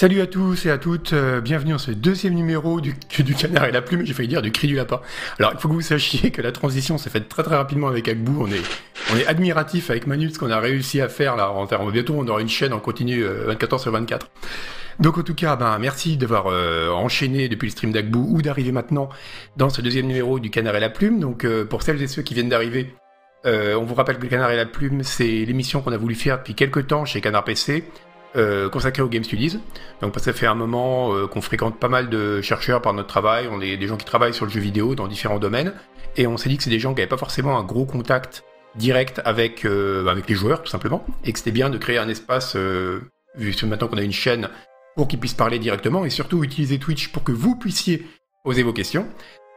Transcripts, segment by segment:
Salut à tous et à toutes, euh, bienvenue dans ce deuxième numéro du, canard et la plume, j'ai failli dire du cri du lapin. Alors il faut que vous sachiez que la transition s'est faite très très rapidement avec Agbou, on est, on est admiratif avec Manu ce qu'on a réussi à faire là, en, en, bientôt on aura une chaîne en continu 24 euh, sur 24. Donc en tout cas, ben, merci d'avoir euh, enchaîné depuis le stream d'Agbou ou d'arriver maintenant dans ce deuxième numéro du canard et la plume. Donc pour celles et ceux qui viennent d'arriver, on vous rappelle que le canard et la plume c'est l'émission qu'on a voulu faire depuis quelques temps chez Canard PC. Euh, consacré aux Game Studies. Donc ça fait un moment euh, qu'on fréquente pas mal de chercheurs par notre travail, on est des gens qui travaillent sur le jeu vidéo dans différents domaines, et on s'est dit que c'est des gens qui n'avaient pas forcément un gros contact direct avec, euh, avec les joueurs tout simplement, et que c'était bien de créer un espace, vu que maintenant qu'on a une chaîne, pour qu'ils puissent parler directement, et surtout utiliser Twitch pour que vous puissiez poser vos questions.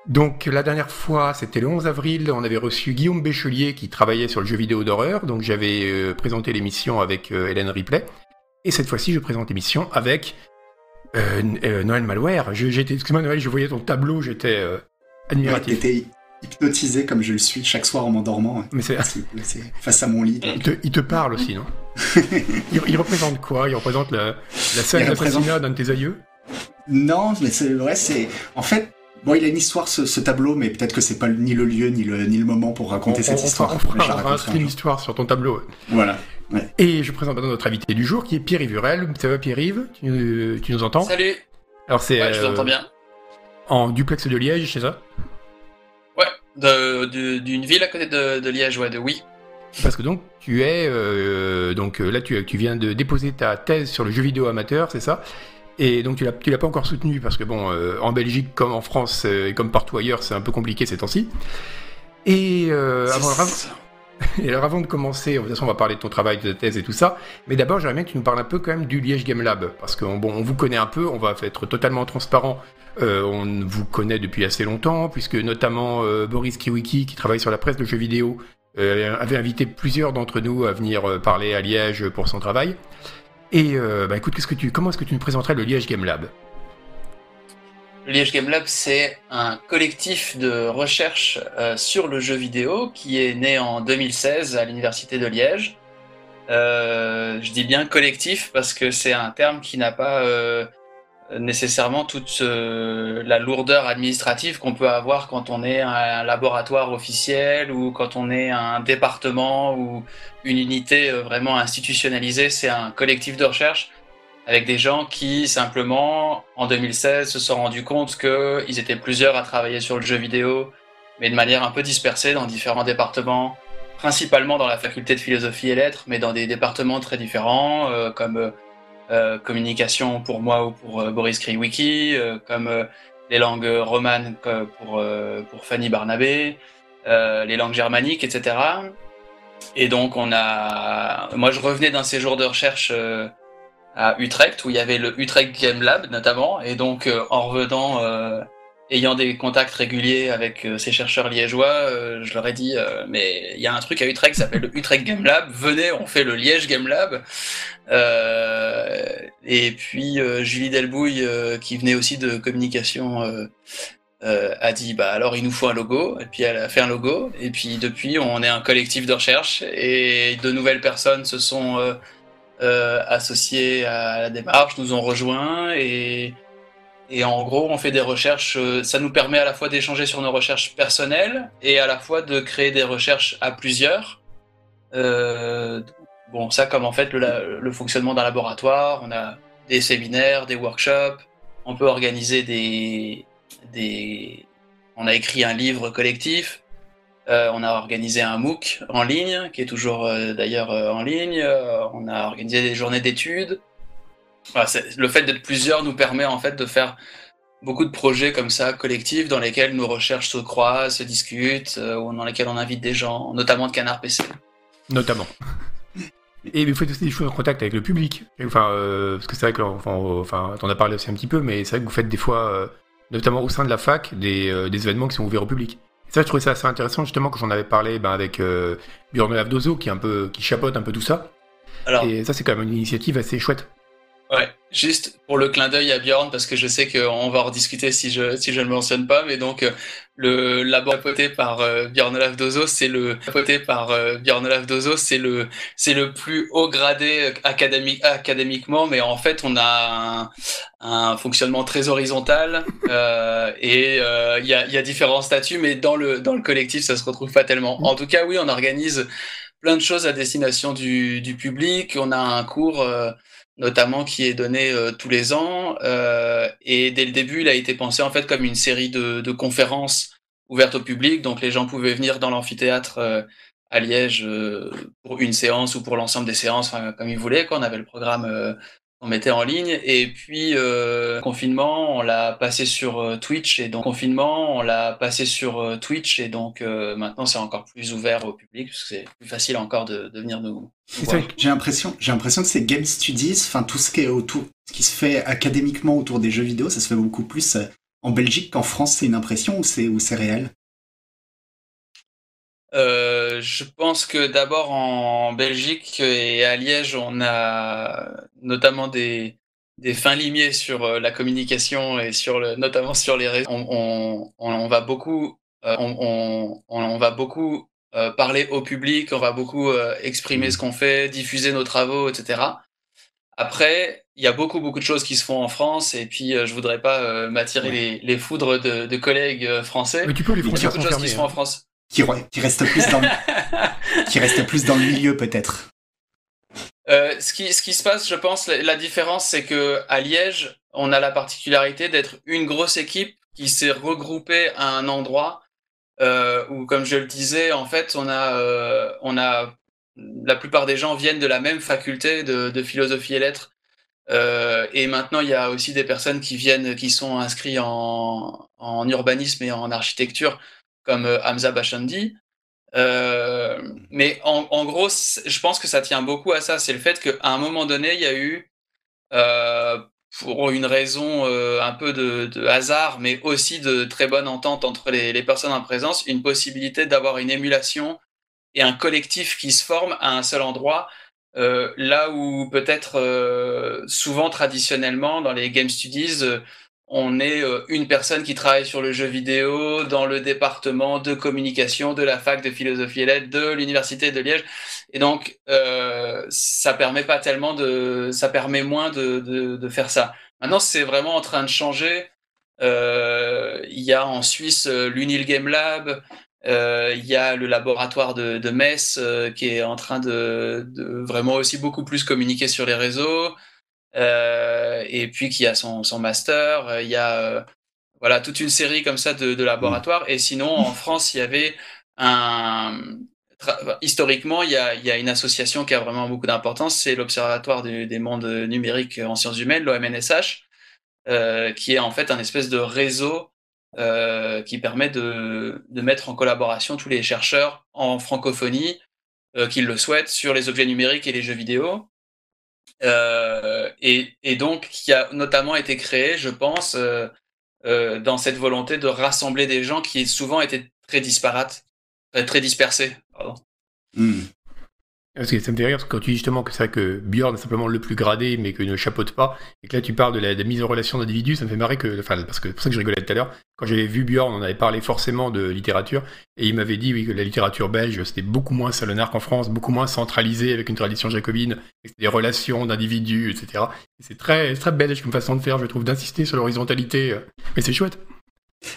Donc la dernière fois, c'était le 11 avril, on avait reçu Guillaume Béchelier qui travaillait sur le jeu vidéo d'horreur, donc j'avais présenté l'émission avec Hélène Ripley. Et cette fois-ci, je présente l'émission avec euh, euh, Noël Malware. J'étais, excuse-moi Noël, je voyais ton tableau, j'étais euh, admiratif. Ouais, hypnotisé comme je le suis chaque soir en m'endormant. Mais c'est face à mon lit. Il te, parle aussi, non? Il, représente quoi? Il représente la, la scène d'assassinat d'un de tes aïeux? Non, mais c'est vrai, c'est en fait. Bon, il a une histoire ce, tableau, mais peut-être que c'est pas ni le lieu ni le, ni le moment pour raconter cette histoire. On fera, une histoire sur ton tableau. Voilà. Et je présente maintenant notre invité du jour qui est Pierre-Yves Urel. Ça va Pierre-Yves tu, tu, nous entends Salut Alors c'est. Ouais, je vous entends bien. En duplex de Liège, c'est ça Ouais, d'une ville à côté de, Liège, ouais, de oui. Parce que donc tu es euh, donc là tu, tu viens de déposer ta thèse sur le jeu vidéo amateur, c'est ça et donc tu l'as tu l'as pas encore soutenu parce que bon euh, en Belgique comme en France euh, et comme partout ailleurs c'est un peu compliqué ces temps-ci. Et avant, et alors avant de commencer, de toute façon on va parler de ton travail, de ta thèse et tout ça, mais d'abord j'aimerais bien que tu nous parles un peu quand même du Liège Game Lab, parce qu'on bon, on vous connaît un peu, on va être totalement transparent, euh, on vous connaît depuis assez longtemps, puisque notamment euh, Boris Kiwiki, qui travaille sur la presse de jeux vidéo, euh, avait invité plusieurs d'entre nous à venir parler à Liège pour son travail. Et bah écoute, comment est-ce que tu nous présenterais le Liège Game Lab? Liège Game Lab, c'est un collectif de recherche euh, sur le jeu vidéo qui est né en 2016 à l'Université de Liège. Euh, je dis bien collectif parce que c'est un terme qui n'a pas euh, nécessairement toute la lourdeur administrative qu'on peut avoir quand on est un laboratoire officiel ou quand on est un département ou une unité vraiment institutionnalisée. C'est un collectif de recherche avec des gens qui simplement en 2016 se sont rendus compte qu'ils étaient plusieurs à travailler sur le jeu vidéo, mais de manière un peu dispersée dans différents départements, principalement dans la faculté de philosophie et lettres, mais dans des départements très différents, euh, comme euh, communication pour moi ou pour euh, Boris Kriwiki, comme les langues romanes pour, pour Fanny Barnabé, les langues germaniques, etc. Et donc on a, moi je revenais d'un séjour de recherche à Utrecht où il y avait le Utrecht Game Lab notamment. Et donc euh, en revenant euh, ayant des contacts réguliers avec euh, ces chercheurs liégeois je leur ai dit mais il y a un truc à Utrecht qui s'appelle le Utrecht Game Lab. Venez on fait le Liège Game Lab. Et puis Julie Delbouille qui venait aussi de communication a dit bah alors il nous faut un logo. Et puis elle a fait un logo. Et puis depuis on est un collectif de recherche. Et de nouvelles personnes se sont euh, associés à la démarche nous ont rejoints et, et en gros on fait des recherches, euh, ça nous permet à la fois d'échanger sur nos recherches personnelles et à la fois de créer des recherches à plusieurs. Euh, bon ça comme en fait le, le fonctionnement d'un laboratoire, on a des séminaires, des workshops, on peut organiser des, des... On a écrit un livre collectif, euh, on a organisé un MOOC en ligne, qui est toujours euh, d'ailleurs euh, en ligne. on a organisé des journées d'études. le fait d'être plusieurs nous permet en fait de faire beaucoup de projets comme ça, collectifs, dans lesquels nos recherches se croisent, se discutent, ou dans lesquels on invite des gens, notamment de Canard PC. Notamment. Et vous faites aussi des choses en contact avec le public. Enfin, parce que c'est vrai que, enfin, enfin t'en as parlé aussi un petit peu, mais c'est vrai que vous faites des fois, notamment au sein de la fac, des, des événements qui sont ouverts au public. Ça, je trouvais ça assez intéressant justement quand j'en avais parlé ben, avec euh, Björn Lavdozo qui un peu qui chapeaute un peu tout ça. Alors, et ça, c'est quand même une initiative assez chouette. Ouais, juste pour le clin d'œil à Bjorn, parce que je sais qu'on va en rediscuter si je, si je ne mentionne pas, mais donc le laboratoire poté par euh, Bjorn Olaf Dozo, c'est le poté par euh, Bjorn Olaf Dozo, c'est le c'est le plus haut gradé académique académiquement, mais en fait on a un, un fonctionnement très horizontal euh, et euh, il y, a, y a différents statuts, mais dans le dans le collectif ça se retrouve pas tellement. En tout cas, oui, on organise plein de choses à destination du, du public. On a un cours euh, notamment qui est donné euh, tous les ans. Euh, et dès le début, il a été pensé en fait comme une série de, de conférences ouvertes au public. Donc les gens pouvaient venir dans l'amphithéâtre euh, à Liège pour une séance ou pour l'ensemble des séances, comme ils voulaient. Quoi. On avait le programme on mettait en ligne. Et puis, euh, confinement, on l'a passé sur euh, Twitch. Et donc, confinement, on l'a passé sur euh, Twitch. Et donc, maintenant, c'est encore plus ouvert au public, parce que c'est plus facile encore de, de venir nous. voir. J'ai l'impression, j'ai l'impression que c'est Game Studies, enfin, tout ce qui est autour, ce qui se fait académiquement autour des jeux vidéo, ça se fait beaucoup plus en Belgique qu'en France. C'est une impression ou c'est, ou c'est réel? Euh, je pense que d'abord en Belgique et à Liège, on a notamment des, des fins limiers sur euh, la communication et sur le, notamment sur les réseaux. On, on, on va beaucoup, euh, on, on, on, va beaucoup euh, parler au public, on va beaucoup exprimer ce qu'on fait, diffuser nos travaux, etc. Après, il y a beaucoup beaucoup de choses qui se font en France et puis euh, je voudrais pas m'attirer Ouais. les, les foudres de, de collègues français. Mais tu peux les Il y a frontières beaucoup sont de choses qui se font en hein. France. Qui, re- qui reste plus dans le, qui reste plus dans le milieu, peut-être. Euh, ce, qui, ce qui se passe, je pense, la, la différence, c'est que à Liège, on a la particularité d'être une grosse équipe qui s'est regroupée à un endroit euh, où, comme je le disais, en fait, on a, euh, on a la plupart des gens viennent de la même faculté de, de philosophie et lettres. Euh, et maintenant, il y a aussi des personnes qui viennent, qui sont inscrits en, en urbanisme et en architecture, comme euh, Hamza Bachandi. Euh, mais en, en gros, je pense que ça tient beaucoup à ça. C'est le fait qu'à un moment donné, il y a eu, euh, pour une raison euh, un peu de, de hasard, mais aussi de très bonne entente entre les, les personnes en présence, une possibilité d'avoir une émulation et un collectif qui se forme à un seul endroit. Euh, là où peut-être euh, souvent traditionnellement dans les game studies, on est euh, une personne qui travaille sur le jeu vidéo dans le département de communication de la fac de philosophie et lettres de l'université de Liège. Et donc, euh, ça permet pas tellement de, ça permet moins de, de, de faire ça. Maintenant, c'est vraiment en train de changer. Euh, il y a en Suisse euh, l'Unil Game Lab. Il y a le laboratoire de, de Metz qui est en train de, de vraiment aussi beaucoup plus communiquer sur les réseaux. Euh, et puis qui a son, son master. Euh, Il y a euh, voilà toute une série comme ça de, de laboratoires. Et sinon, en France, il y avait un historiquement, il y a, il y a une association qui a vraiment beaucoup d'importance, c'est l'Observatoire des mondes numériques en sciences humaines, l'OMNSH, euh, qui est en fait un espèce de réseau euh, qui permet de, de mettre en collaboration tous les chercheurs en francophonie euh, qui le souhaitent sur les objets numériques et les jeux vidéo. Euh, et, donc, qui a notamment été créé, je pense, euh, euh, dans cette volonté de rassembler des gens qui souvent étaient très disparates, très dispersés. Hmm. Parce que ça me fait rire parce que quand tu dis justement que c'est vrai que Bjorn est simplement le plus gradé mais qu'il ne chapeaute pas, et que là tu parles de la, mise en relation d'individus, ça me fait marrer que, enfin, parce que c'est pour ça que je rigolais tout à l'heure, quand j'avais vu Bjorn, on avait parlé forcément de littérature, et il m'avait dit oui, que la littérature belge c'était beaucoup moins salonard qu'en France, beaucoup moins centralisé avec une tradition jacobine, des relations d'individus, etc. Et C'est très, très belge comme façon de faire, je trouve, d'insister sur l'horizontalité, euh, mais c'est chouette.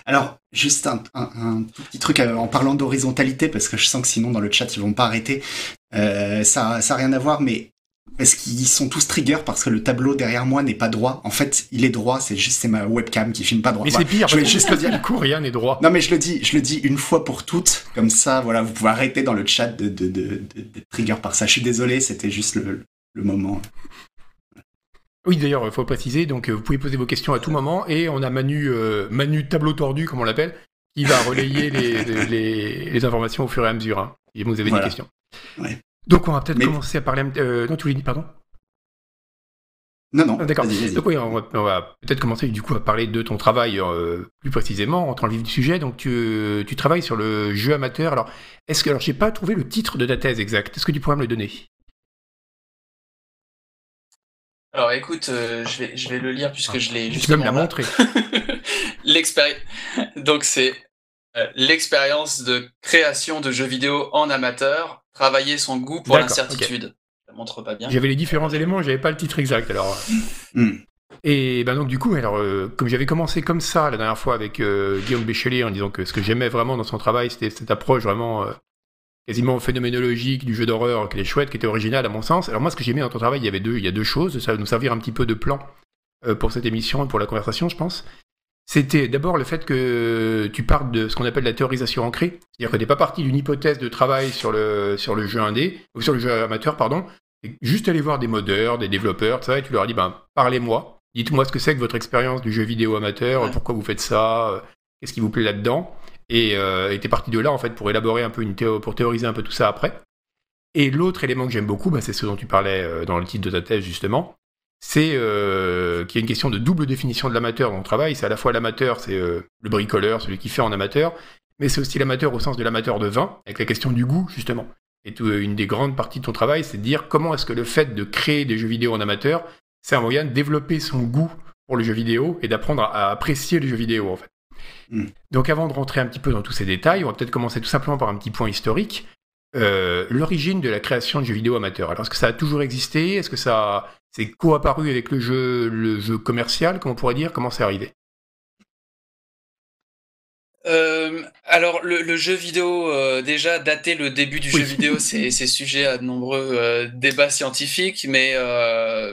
Alors, juste un, un- un tout petit truc euh, en parlant d'horizontalité, parce que je sens que sinon dans le chat ils vont pas arrêter. Euh, ça, ça a rien à voir, mais parce qu'ils sont tous triggers parce que le tableau derrière moi n'est pas droit? En fait, il est droit, c'est juste c'est ma webcam qui filme pas droit. Mais Voilà. c'est pire, je vais juste le dire. du coup rien n'est droit. Non mais je le dis, je le dis une fois pour toutes, comme ça, voilà, vous pouvez arrêter dans le chat de, de, de, de, de trigger par ça. Je suis désolé, c'était juste le, le moment. Oui, d'ailleurs, il faut préciser, donc euh, vous pouvez poser vos questions à tout moment, et on a Manu, euh, Manu tableau tordu, comme on l'appelle, qui va relayer les, les, les informations au fur et à mesure, hein, si vous avez Voilà. des questions. Ouais. Donc on va peut-être Mais- commencer à parler... Euh, non, tu voulais dire, pardon? Non, non, Ah, D'accord. Donc oui, on va, peut-être commencer du coup à parler de ton travail euh, plus précisément, entre le vif du sujet. Donc tu, tu travailles sur le jeu amateur. Alors, est-ce que... Alors, j'ai pas trouvé le titre de ta thèse exact. Est-ce que tu pourrais me le donner? Alors écoute, euh, je, vais, je vais le lire puisque je l'ai juste. Tu peux me la montrer. L'expérience. Donc c'est euh, l'expérience de création de jeux vidéo en amateur, travailler son goût pour l'incertitude. Ça montre pas bien. J'avais les différents éléments, j'avais pas le titre exact alors. Hmm. Et ben donc du coup, alors euh, comme j'avais commencé comme ça la dernière fois avec Guillaume Béchelet en disant que ce que j'aimais vraiment dans son travail, c'était cette approche vraiment quasiment phénoménologique du jeu d'horreur qui est chouette, qui était original à mon sens. Alors moi, ce que j'ai aimé dans ton travail, il y avait deux, il y a deux choses. Ça va nous servir un petit peu de plan euh, pour cette émission et pour la conversation, je pense. C'était d'abord le fait que tu parles de ce qu'on appelle la théorisation ancrée, c'est-à-dire que tu n'es pas parti d'une hypothèse de travail sur le, sur le jeu indé, ou sur le jeu amateur, pardon, juste aller voir des modeurs, des développeurs, ça, et tu leur as dit, ben, parlez-moi, dites-moi ce que c'est que votre expérience du jeu vidéo amateur, pourquoi vous faites ça, euh, qu'est-ce qui vous plaît là-dedans. Et euh, était parti de là, en fait, pour élaborer un peu une théo pour théoriser un peu tout ça après. Et l'autre élément que j'aime beaucoup, bah, c'est ce dont tu parlais euh, dans le titre de ta thèse, justement, c'est euh, qu'il y a une question de double définition de l'amateur dans le travail. C'est à la fois l'amateur, c'est euh, le bricoleur, celui qui fait en amateur, mais c'est aussi l'amateur au sens de l'amateur de vin, avec la question du goût, justement. Et une des grandes parties de ton travail, c'est de dire comment est-ce que le fait de créer des jeux vidéo en amateur, c'est un moyen de développer son goût pour le jeu vidéo et d'apprendre à apprécier le jeu vidéo, en fait. Hmm. Donc avant de rentrer un petit peu dans tous ces détails, on va peut-être commencer tout simplement par un petit point historique. Euh, l'origine de la création de jeux vidéo amateurs. Alors est-ce que ça a toujours existé? Est-ce que ça s'est coapparu avec le jeu, le jeu commercial, comme on pourrait dire? Comment c'est arrivé? Euh, alors le, jeu vidéo, euh, déjà dater le début du jeu vidéo, c'est sujet à de nombreux euh, débats scientifiques, mais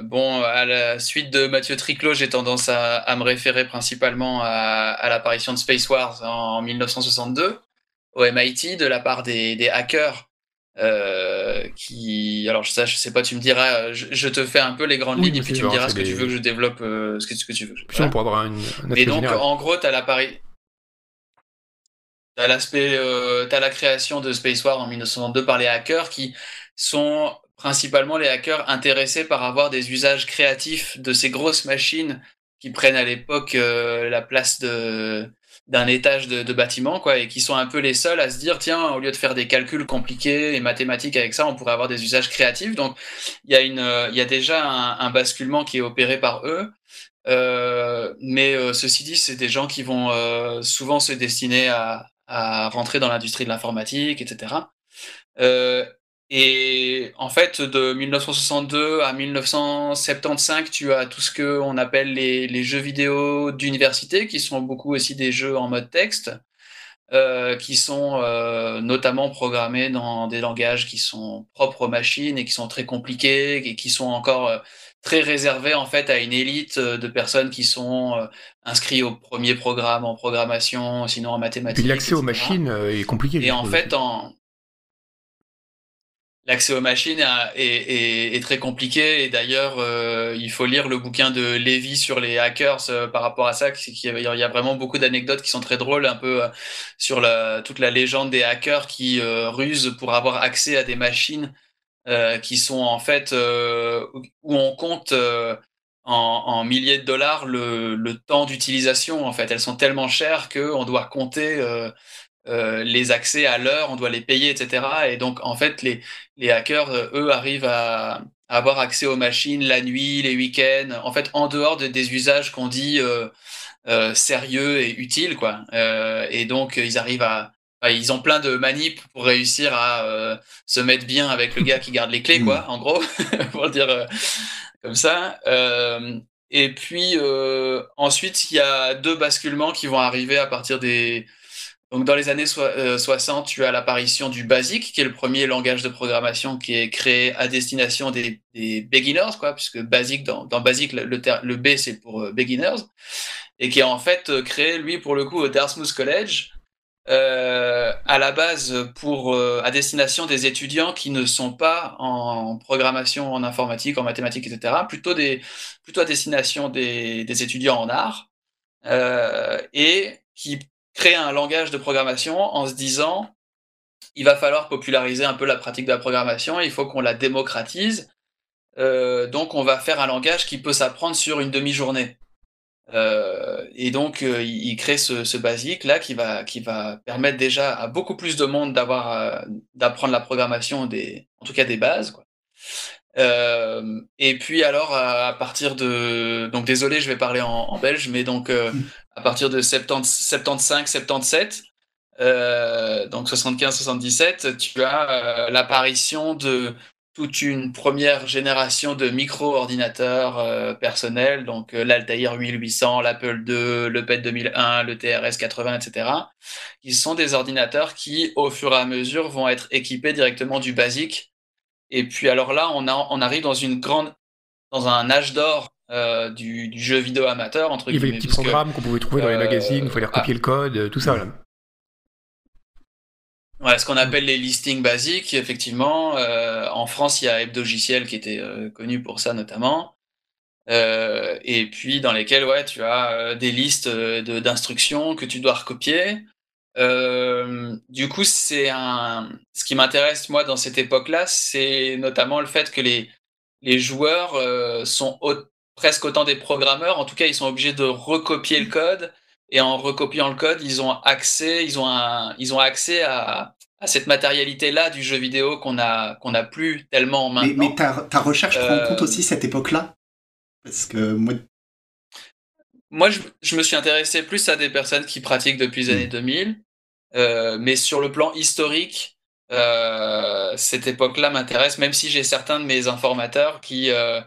bon, à la suite de Mathieu Triclot, j'ai tendance à, me référer principalement à, l'apparition de Space Wars en, 1962 au MIT de la part des, hackers. qui alors ça je sais pas tu me diras je, te fais un peu les grandes lignes et puis tu me diras ce que tu veux que je développe ce, que, ce que tu veux voilà. pour avoir une, et donc en gros tu as l'apparition T'as l'aspect, euh, t'as la création de Space War en 1992 par les hackers qui sont principalement les hackers intéressés par avoir des usages créatifs de ces grosses machines qui prennent à l'époque euh, la place de d'un étage de, de, bâtiment quoi et qui sont un peu les seuls à se dire tiens au lieu de faire des calculs compliqués et mathématiques avec ça on pourrait avoir des usages créatifs. Donc il y a une il y a déjà un, un, basculement qui est opéré par eux. Euh, mais euh, ceci dit c'est des gens qui vont euh, souvent se destiner à, à rentrer dans l'industrie de l'informatique, etc. Euh, et en fait, de 1962 à 1975, tu as tout ce que on appelle les, jeux vidéo d'université, qui sont beaucoup aussi des jeux en mode texte, euh, qui sont euh, notamment programmés dans des langages qui sont propres aux machines et qui sont très compliqués et qui sont encore euh, très réservé en fait à une élite euh, de personnes qui sont inscrits au premier programme en programmation, sinon en mathématiques. L'accès aux machines est compliqué. Et en fait, en... l'accès aux machines est, très compliqué. Et d'ailleurs, il faut lire le bouquin de Lévy sur les hackers par rapport à ça. Il y a vraiment beaucoup d'anecdotes qui sont très drôles, un peu sur la, toute la légende des hackers qui rusent pour avoir accès à des machines euh, qui sont en fait euh, où on compte euh, en, en, milliers de dollars le, le temps d'utilisation. En fait, elles sont tellement chères qu'on doit compter les accès à l'heure, on doit les payer, etc. Et donc, en fait, les, les hackers, eux, arrivent à, avoir accès aux machines la nuit, les week-ends, en fait, en dehors de, des usages qu'on dit sérieux et utiles, quoi. et donc, ils arrivent à, ils ont plein de manips pour réussir à euh, se mettre bien avec le gars qui garde les clés, quoi, mm. en gros, pour le dire euh, comme ça. Euh, et puis ensuite, il y a deux basculements qui vont arriver à partir des. Donc dans les années 60, tu as l'apparition du BASIC, qui est le premier langage de programmation qui est créé à destination des, beginners, puisque BASIC, dans, BASIC, le, B c'est pour beginners, et qui est en fait créé, lui, pour le coup, au Dartmouth College, euh, à la base pour euh, à destination des étudiants qui ne sont pas en programmation en informatique, en mathématiques, etc. Plutôt des plutôt à destination des, des étudiants en art euh, et qui créent un langage de programmation en se disant il va falloir populariser un peu la pratique de la programmation, il faut qu'on la démocratise. Euh, donc on va faire un langage qui peut s'apprendre sur une demi-journée. Euh, et donc, euh, il, crée ce, ce, basique là qui va qui va permettre déjà à beaucoup plus de monde d'avoir d'apprendre la programmation des en tout cas des bases. Quoi. Euh, et puis alors à, partir de donc désolé je vais parler en, belge mais donc euh, mm. à partir de 70, 75 77 euh, donc 75 77 tu as l'apparition de toute une première génération de micro-ordinateurs personnels donc l'Altair 8800 l'Apple II le PET 2001 le TRS 80 etc qui sont des ordinateurs qui au fur et à mesure vont être équipés directement du basique et puis alors là, on, on arrive dans une grande, dans un âge d'or euh, du, jeu vidéo amateur entre Il y avait des petits programmes qu'on pouvait trouver dans les euh, magazines, il fallait recopier ah. le code, euh, tout ça. Là. Ouais, ce qu'on appelle les listings basiques, effectivement. en France, il y a Hebdogiciel qui était connu pour ça notamment. et puis dans lesquels ouais, tu as des listes d'instructions que tu dois recopier. Euh, du coup, c'est un. Ce qui m'intéresse moi dans cette époque-là, c'est notamment le fait que les les joueurs euh, sont presque autant des programmeurs. En tout cas, ils sont obligés de recopier le code et en recopiant le code, ils ont accès, ils ont un, ils ont accès à, à cette matérialité-là du jeu vidéo qu'on a qu'on a plus tellement maintenant. Mais, mais ta, ta, recherche prend en compte euh, aussi cette époque-là? Parce que moi. Moi, je, je, me suis intéressé plus à des personnes qui pratiquent depuis les années 2000 euh, mais sur le plan historique, euh, cette époque-là m'intéresse, même si j'ai certains de mes informateurs qui euh,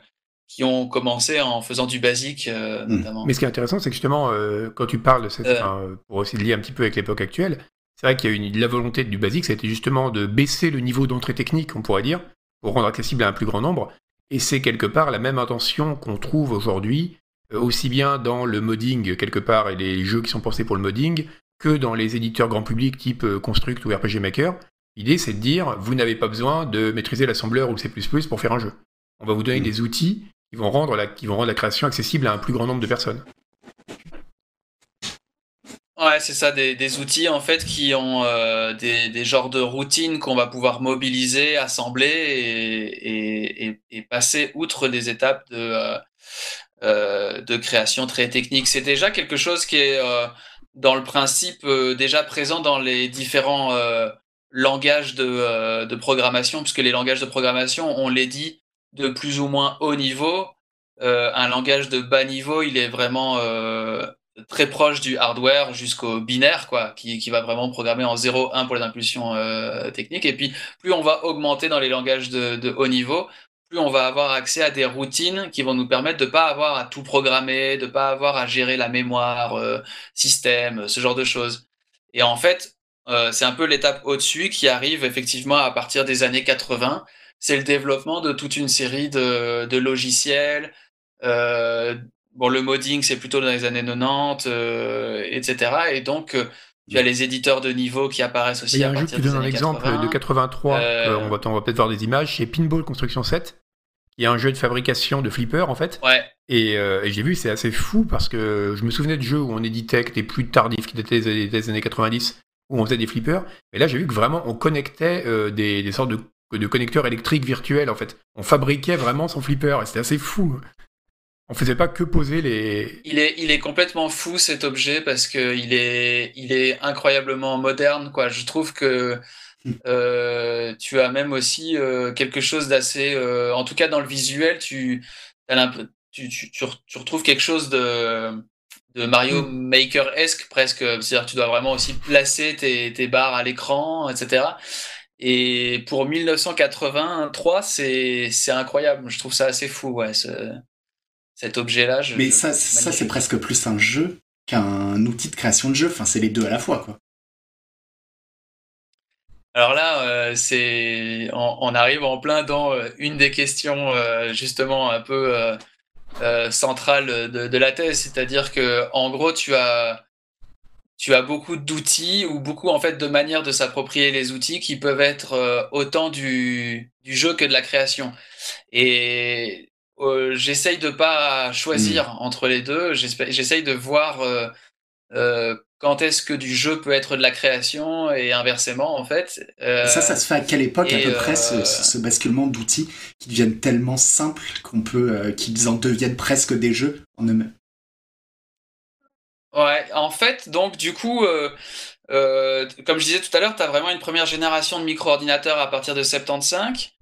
qui ont commencé en faisant du basique hmm. notamment. Mais ce qui est intéressant, c'est que justement, quand tu parles de cette, pour essayer de lier un petit peu avec l'époque actuelle, c'est vrai qu'il y a une, la volonté du basique, c'était justement de baisser le niveau d'entrée technique, on pourrait dire, pour rendre accessible à un plus grand nombre. Et c'est quelque part la même intention qu'on trouve aujourd'hui, aussi bien dans le modding quelque part et les jeux qui sont pensés pour le modding, que dans les éditeurs grand public type euh, Construct ou RPG Maker. L'idée, c'est de dire, vous n'avez pas besoin de maîtriser l'assembleur ou le C++ pour faire un jeu. On va vous donner mm. des outils qui vont, rendre la, qui vont rendre la création accessible à un plus grand nombre de personnes. Ouais, c'est ça, des, outils en fait qui ont euh, des, genres de routines qu'on va pouvoir mobiliser, assembler et, passer outre des étapes de, euh, de création très technique. C'est déjà quelque chose qui est dans le principe euh, déjà présent dans les différents euh, langages de, euh, de, programmation, puisque les langages de programmation, on les dit de plus ou moins haut niveau. un langage de bas niveau, il est vraiment très proche du hardware jusqu'au binaire, quoi, qui, qui, va vraiment programmer en 0, 1 pour les impulsions techniques. Et puis, plus on va augmenter dans les langages de, de haut niveau, plus on va avoir accès à des routines qui vont nous permettre de pas avoir à tout programmer, de pas avoir à gérer la mémoire, euh, système, ce genre de choses. Et en fait, euh, c'est un peu l'étape au-dessus qui arrive effectivement à partir des années 80. C'est le développement de toute une série de, de logiciels. Euh, bon, le modding, c'est plutôt dans les années 90, etc. Et donc, tu as les éditeurs de niveau qui apparaissent aussi. Il y a un jeu qui donne un exemple de 83, euh, on va, va peut-être voir des images, c'est Pinball Construction 7. Il y a un jeu de fabrication de flipper en fait. Ouais. Euh, et, j'ai vu, c'est assez fou parce que je me souvenais de jeux où on éditait des plus tardifs qui étaient des, années 90, où on faisait des flippers. Et là, j'ai vu que vraiment on connectait euh, des, sortes de, de, connecteurs électriques virtuels en fait. On fabriquait vraiment son flipper et c'était assez fou. On faisait pas que poser les. Il est, il est complètement fou cet objet parce que il est, il est incroyablement moderne, quoi. Je trouve que euh, tu as même aussi euh, quelque chose d'assez, euh, en tout cas dans le visuel, tu, tu, tu, tu, retrouves quelque chose de, de Mario hmm. Maker-esque presque. C'est-à-dire tu dois vraiment aussi placer tes, tes barres à l'écran, etc. Et pour 1983, c'est, c'est incroyable. Je trouve ça assez fou, ouais cet objet-là. Mais ça, ça c'est presque plus un jeu qu'un outil de création de jeu. Enfin, c'est les deux à la fois, quoi. Alors là, euh, c'est, on, arrive en plein dans euh, une des questions euh, justement un peu centrales de, de, la thèse, c'est-à-dire que en gros, tu as tu as beaucoup d'outils ou beaucoup en fait de manières de s'approprier les outils qui peuvent être autant du, du jeu que de la création. Et euh, j'essaye de pas choisir hmm. entre les deux. J'essaye de voir euh, euh, quand est-ce que du jeu peut être de la création et inversement en fait. ça, ça se fait à quelle époque à peu près ce, basculement d'outils qui deviennent tellement simples qu'on peut, qu'ils en deviennent presque des jeux en eux-mêmes? Ouais, en fait, donc du coup, comme je disais tout à l'heure, tu as vraiment une première génération de micro-ordinateurs à partir de 75.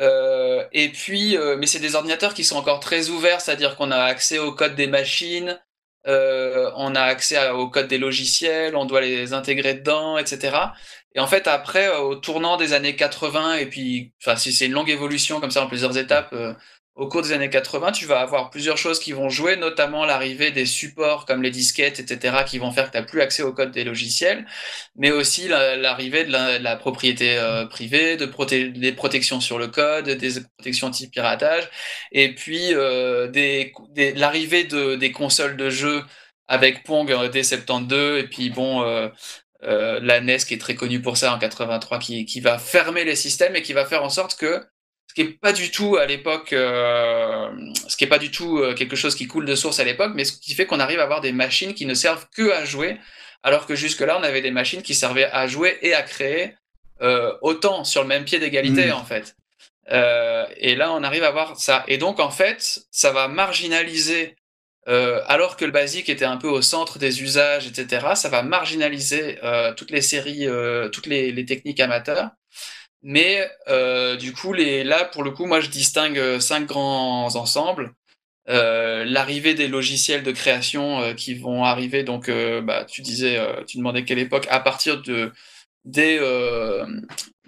Euh, et puis, euh, mais c'est des ordinateurs qui sont encore très ouverts, c'est-à-dire qu'on a accès au code des machines, euh, on a accès au code des logiciels, on doit les intégrer dedans, etc. Et en fait, après, au tournant des années 80, et puis, enfin, si c'est une longue évolution comme ça en plusieurs étapes, au cours des années 80, tu vas avoir plusieurs choses qui vont jouer, notamment l'arrivée des supports comme les disquettes, etc., qui vont faire que tu n'as plus accès au code des logiciels, mais aussi l'arrivée de, la, propriété euh, privée, de des protections sur le code, des protections anti-piratage, et puis euh, l'arrivée de, des consoles de jeux avec Pong euh, dès 72, et puis bon... Euh, la NES qui est très connue pour ça en 83, qui, qui va fermer les systèmes et qui va faire en sorte que ce qui est pas du tout à l'époque, euh, ce qui est pas du tout euh, quelque chose qui coule de source à l'époque, mais ce qui fait qu'on arrive à avoir des machines qui ne servent que à jouer, alors que jusque-là on avait des machines qui servaient à jouer et à créer euh, autant sur le même pied d'égalité mmh. en fait. et là on arrive à voir ça. Et donc en fait, ça va marginaliser, alors que le basique était un peu au centre des usages, etc. Ça va marginaliser toutes les séries, toutes les, les techniques amateurs. Mais euh, du coup, les, là, pour le coup, moi, je distingue euh, cinq grands ensembles. Euh, l'arrivée des logiciels de création euh, qui vont arriver, donc, euh, bah, tu disais, tu demandais quelle époque, à partir de dès,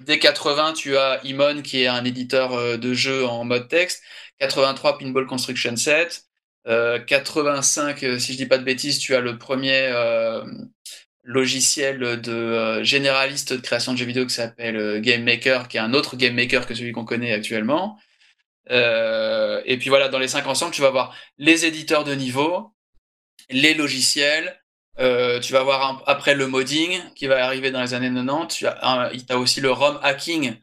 dès 80, tu as Imon qui est un éditeur de jeux en mode texte, 83 Pinball Construction Set, 85, si je dis pas de bêtises, tu as le premier logiciel de euh, généraliste de création de jeux vidéo qui s'appelle euh, Game Maker, qui est un autre Game Maker que celui qu'on connaît actuellement. Euh, et puis voilà, dans les cinq ensembles, tu vas voir les éditeurs de niveau, les logiciels, euh, tu vas voir après le modding qui va arriver dans les années 90. Tu as, as aussi le ROM hacking,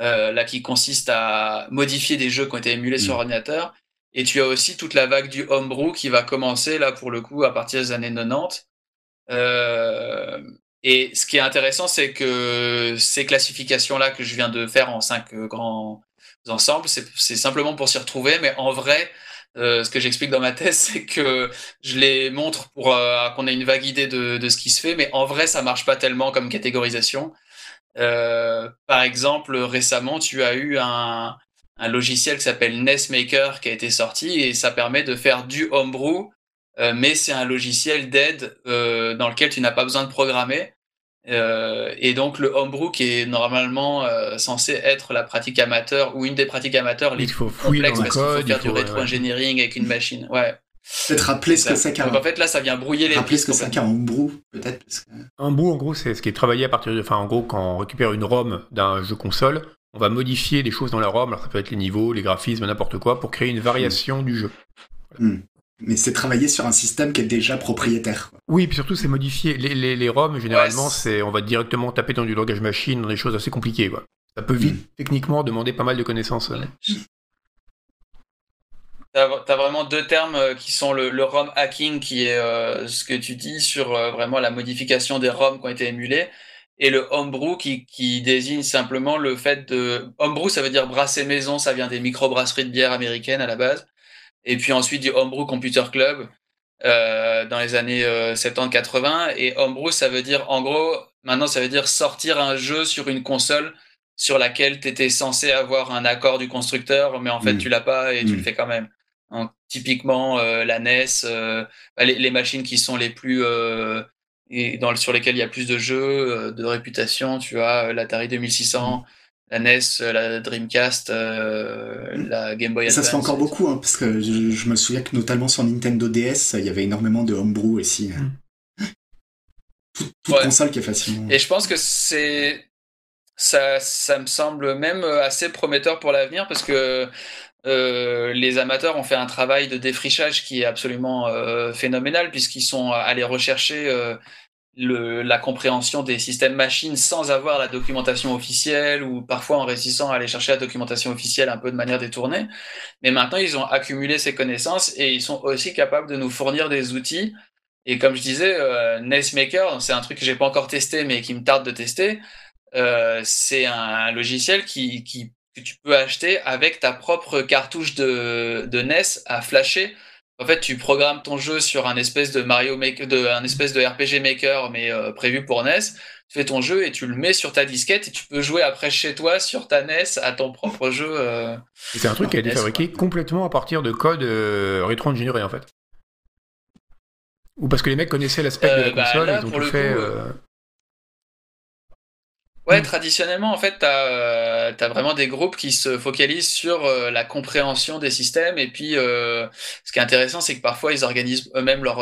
euh, là qui consiste à modifier des jeux qui ont été émulés sur mmh. ordinateur. Et tu as aussi toute la vague du homebrew qui va commencer là pour le coup à partir des années 90. Euh, et ce qui est intéressant, c'est que ces classifications-là que je viens de faire en cinq euh, grands ensembles, c'est simplement pour s'y retrouver, mais en vrai, euh, ce que j'explique dans ma thèse, c'est que je les montre pour euh, qu'on ait une vague idée de, ce qui se fait, mais en vrai, ça marche pas tellement comme catégorisation. Euh, par exemple, récemment, tu as eu un, un logiciel qui s'appelle NESmaker qui a été sorti et ça permet de faire du homebrew mais c'est un logiciel d'aide euh, dans lequel tu n'as pas besoin de programmer. Euh, et donc le homebrew qui est normalement censé être la pratique amateur ou une des pratiques amateurs les plus complexes parce qu'il faut faire du rétro-engineering avec une machine. Ouais. Peut-être rappeler ce que c'est qu'un. en fait là ça vient brouiller les. Rappeler ce que c'est qu'un homebrew peut-être. Parce que... Homebrew en gros c'est ce qui est travaillé à partir de, enfin en gros quand on récupère une ROM d'un jeu console, on va modifier des choses dans la ROM, alors ça peut être les niveaux, les graphismes, n'importe quoi, pour créer une variation du jeu. Hmm. Mais c'est travailler sur un système qui est déjà propriétaire. Oui, puis surtout c'est modifier. Les, les, les ROM, généralement, c'est on va directement taper dans du langage machine, dans des choses assez compliquées. Quoi. Ça peut vite, mm. techniquement, demander pas mal de connaissances. Tu as, vraiment deux termes euh, qui sont le, le ROM hacking, qui est euh, ce que tu dis sur euh, vraiment la modification des ROM qui ont été émulés, et le homebrew qui, qui désigne simplement le fait de... Homebrew, ça veut dire brasser maison, ça vient des micro-brasseries de bière américaines à la base et puis ensuite du Homebrew Computer Club euh, dans les années 70-80. Euh, et Homebrew, ça veut dire, en gros, maintenant, ça veut dire sortir un jeu sur une console sur laquelle tu étais censé avoir un accord du constructeur, mais en fait, mm. tu l'as pas et tu le mm. fais quand même. Donc, typiquement, euh, la NES, euh, bah, les, les, machines qui sont les plus... et dans, sur lesquelles il y a plus de jeux de réputation, tu vois, l'Atari 2600, la NES, la Dreamcast, euh, la Game Boy Advance. Ça se fait encore beaucoup, hein, parce que je, me souviens que notamment sur Nintendo DS, il y avait énormément de homebrew aussi. Hein. Mm. Toute, console qui est facilement. Et je pense que c'est ça, ça me semble même assez prometteur pour l'avenir parce que euh, les amateurs ont fait un travail de défrichage qui est absolument euh, phénoménal puisqu'ils sont allés rechercher euh, le, la compréhension des systèmes machines sans avoir la documentation officielle ou parfois en réussissant à aller chercher la documentation officielle un peu de manière détournée. Mais maintenant, ils ont accumulé ces connaissances et ils sont aussi capables de nous fournir des outils. Et comme je disais, euh, c'est un truc que j'ai pas encore testé mais qui me tarde de tester. Euh, c'est un logiciel qui, qui, que tu peux acheter avec ta propre cartouche de, de NES à flasher en fait, tu programmes ton jeu sur un espèce de Mario Maker, de, un espèce de RPG Maker, mais euh, prévu pour NES. tu fais ton jeu et tu le mets sur ta disquette et tu peux jouer après chez toi sur ta NES à ton propre jeu. Euh, c'est un truc qui a été fabriqué complètement à partir de code euh, rétro-ingénieré en fait. Ou parce que les mecs connaissaient l'aspect de la bah, console, ils ont tout fait. Ouais, hmm. traditionnellement, en fait, tu as, euh, vraiment des groupes qui se focalisent sur euh, la compréhension des systèmes. Et puis, euh, ce qui est intéressant, c'est que parfois, ils organisent eux-mêmes leur,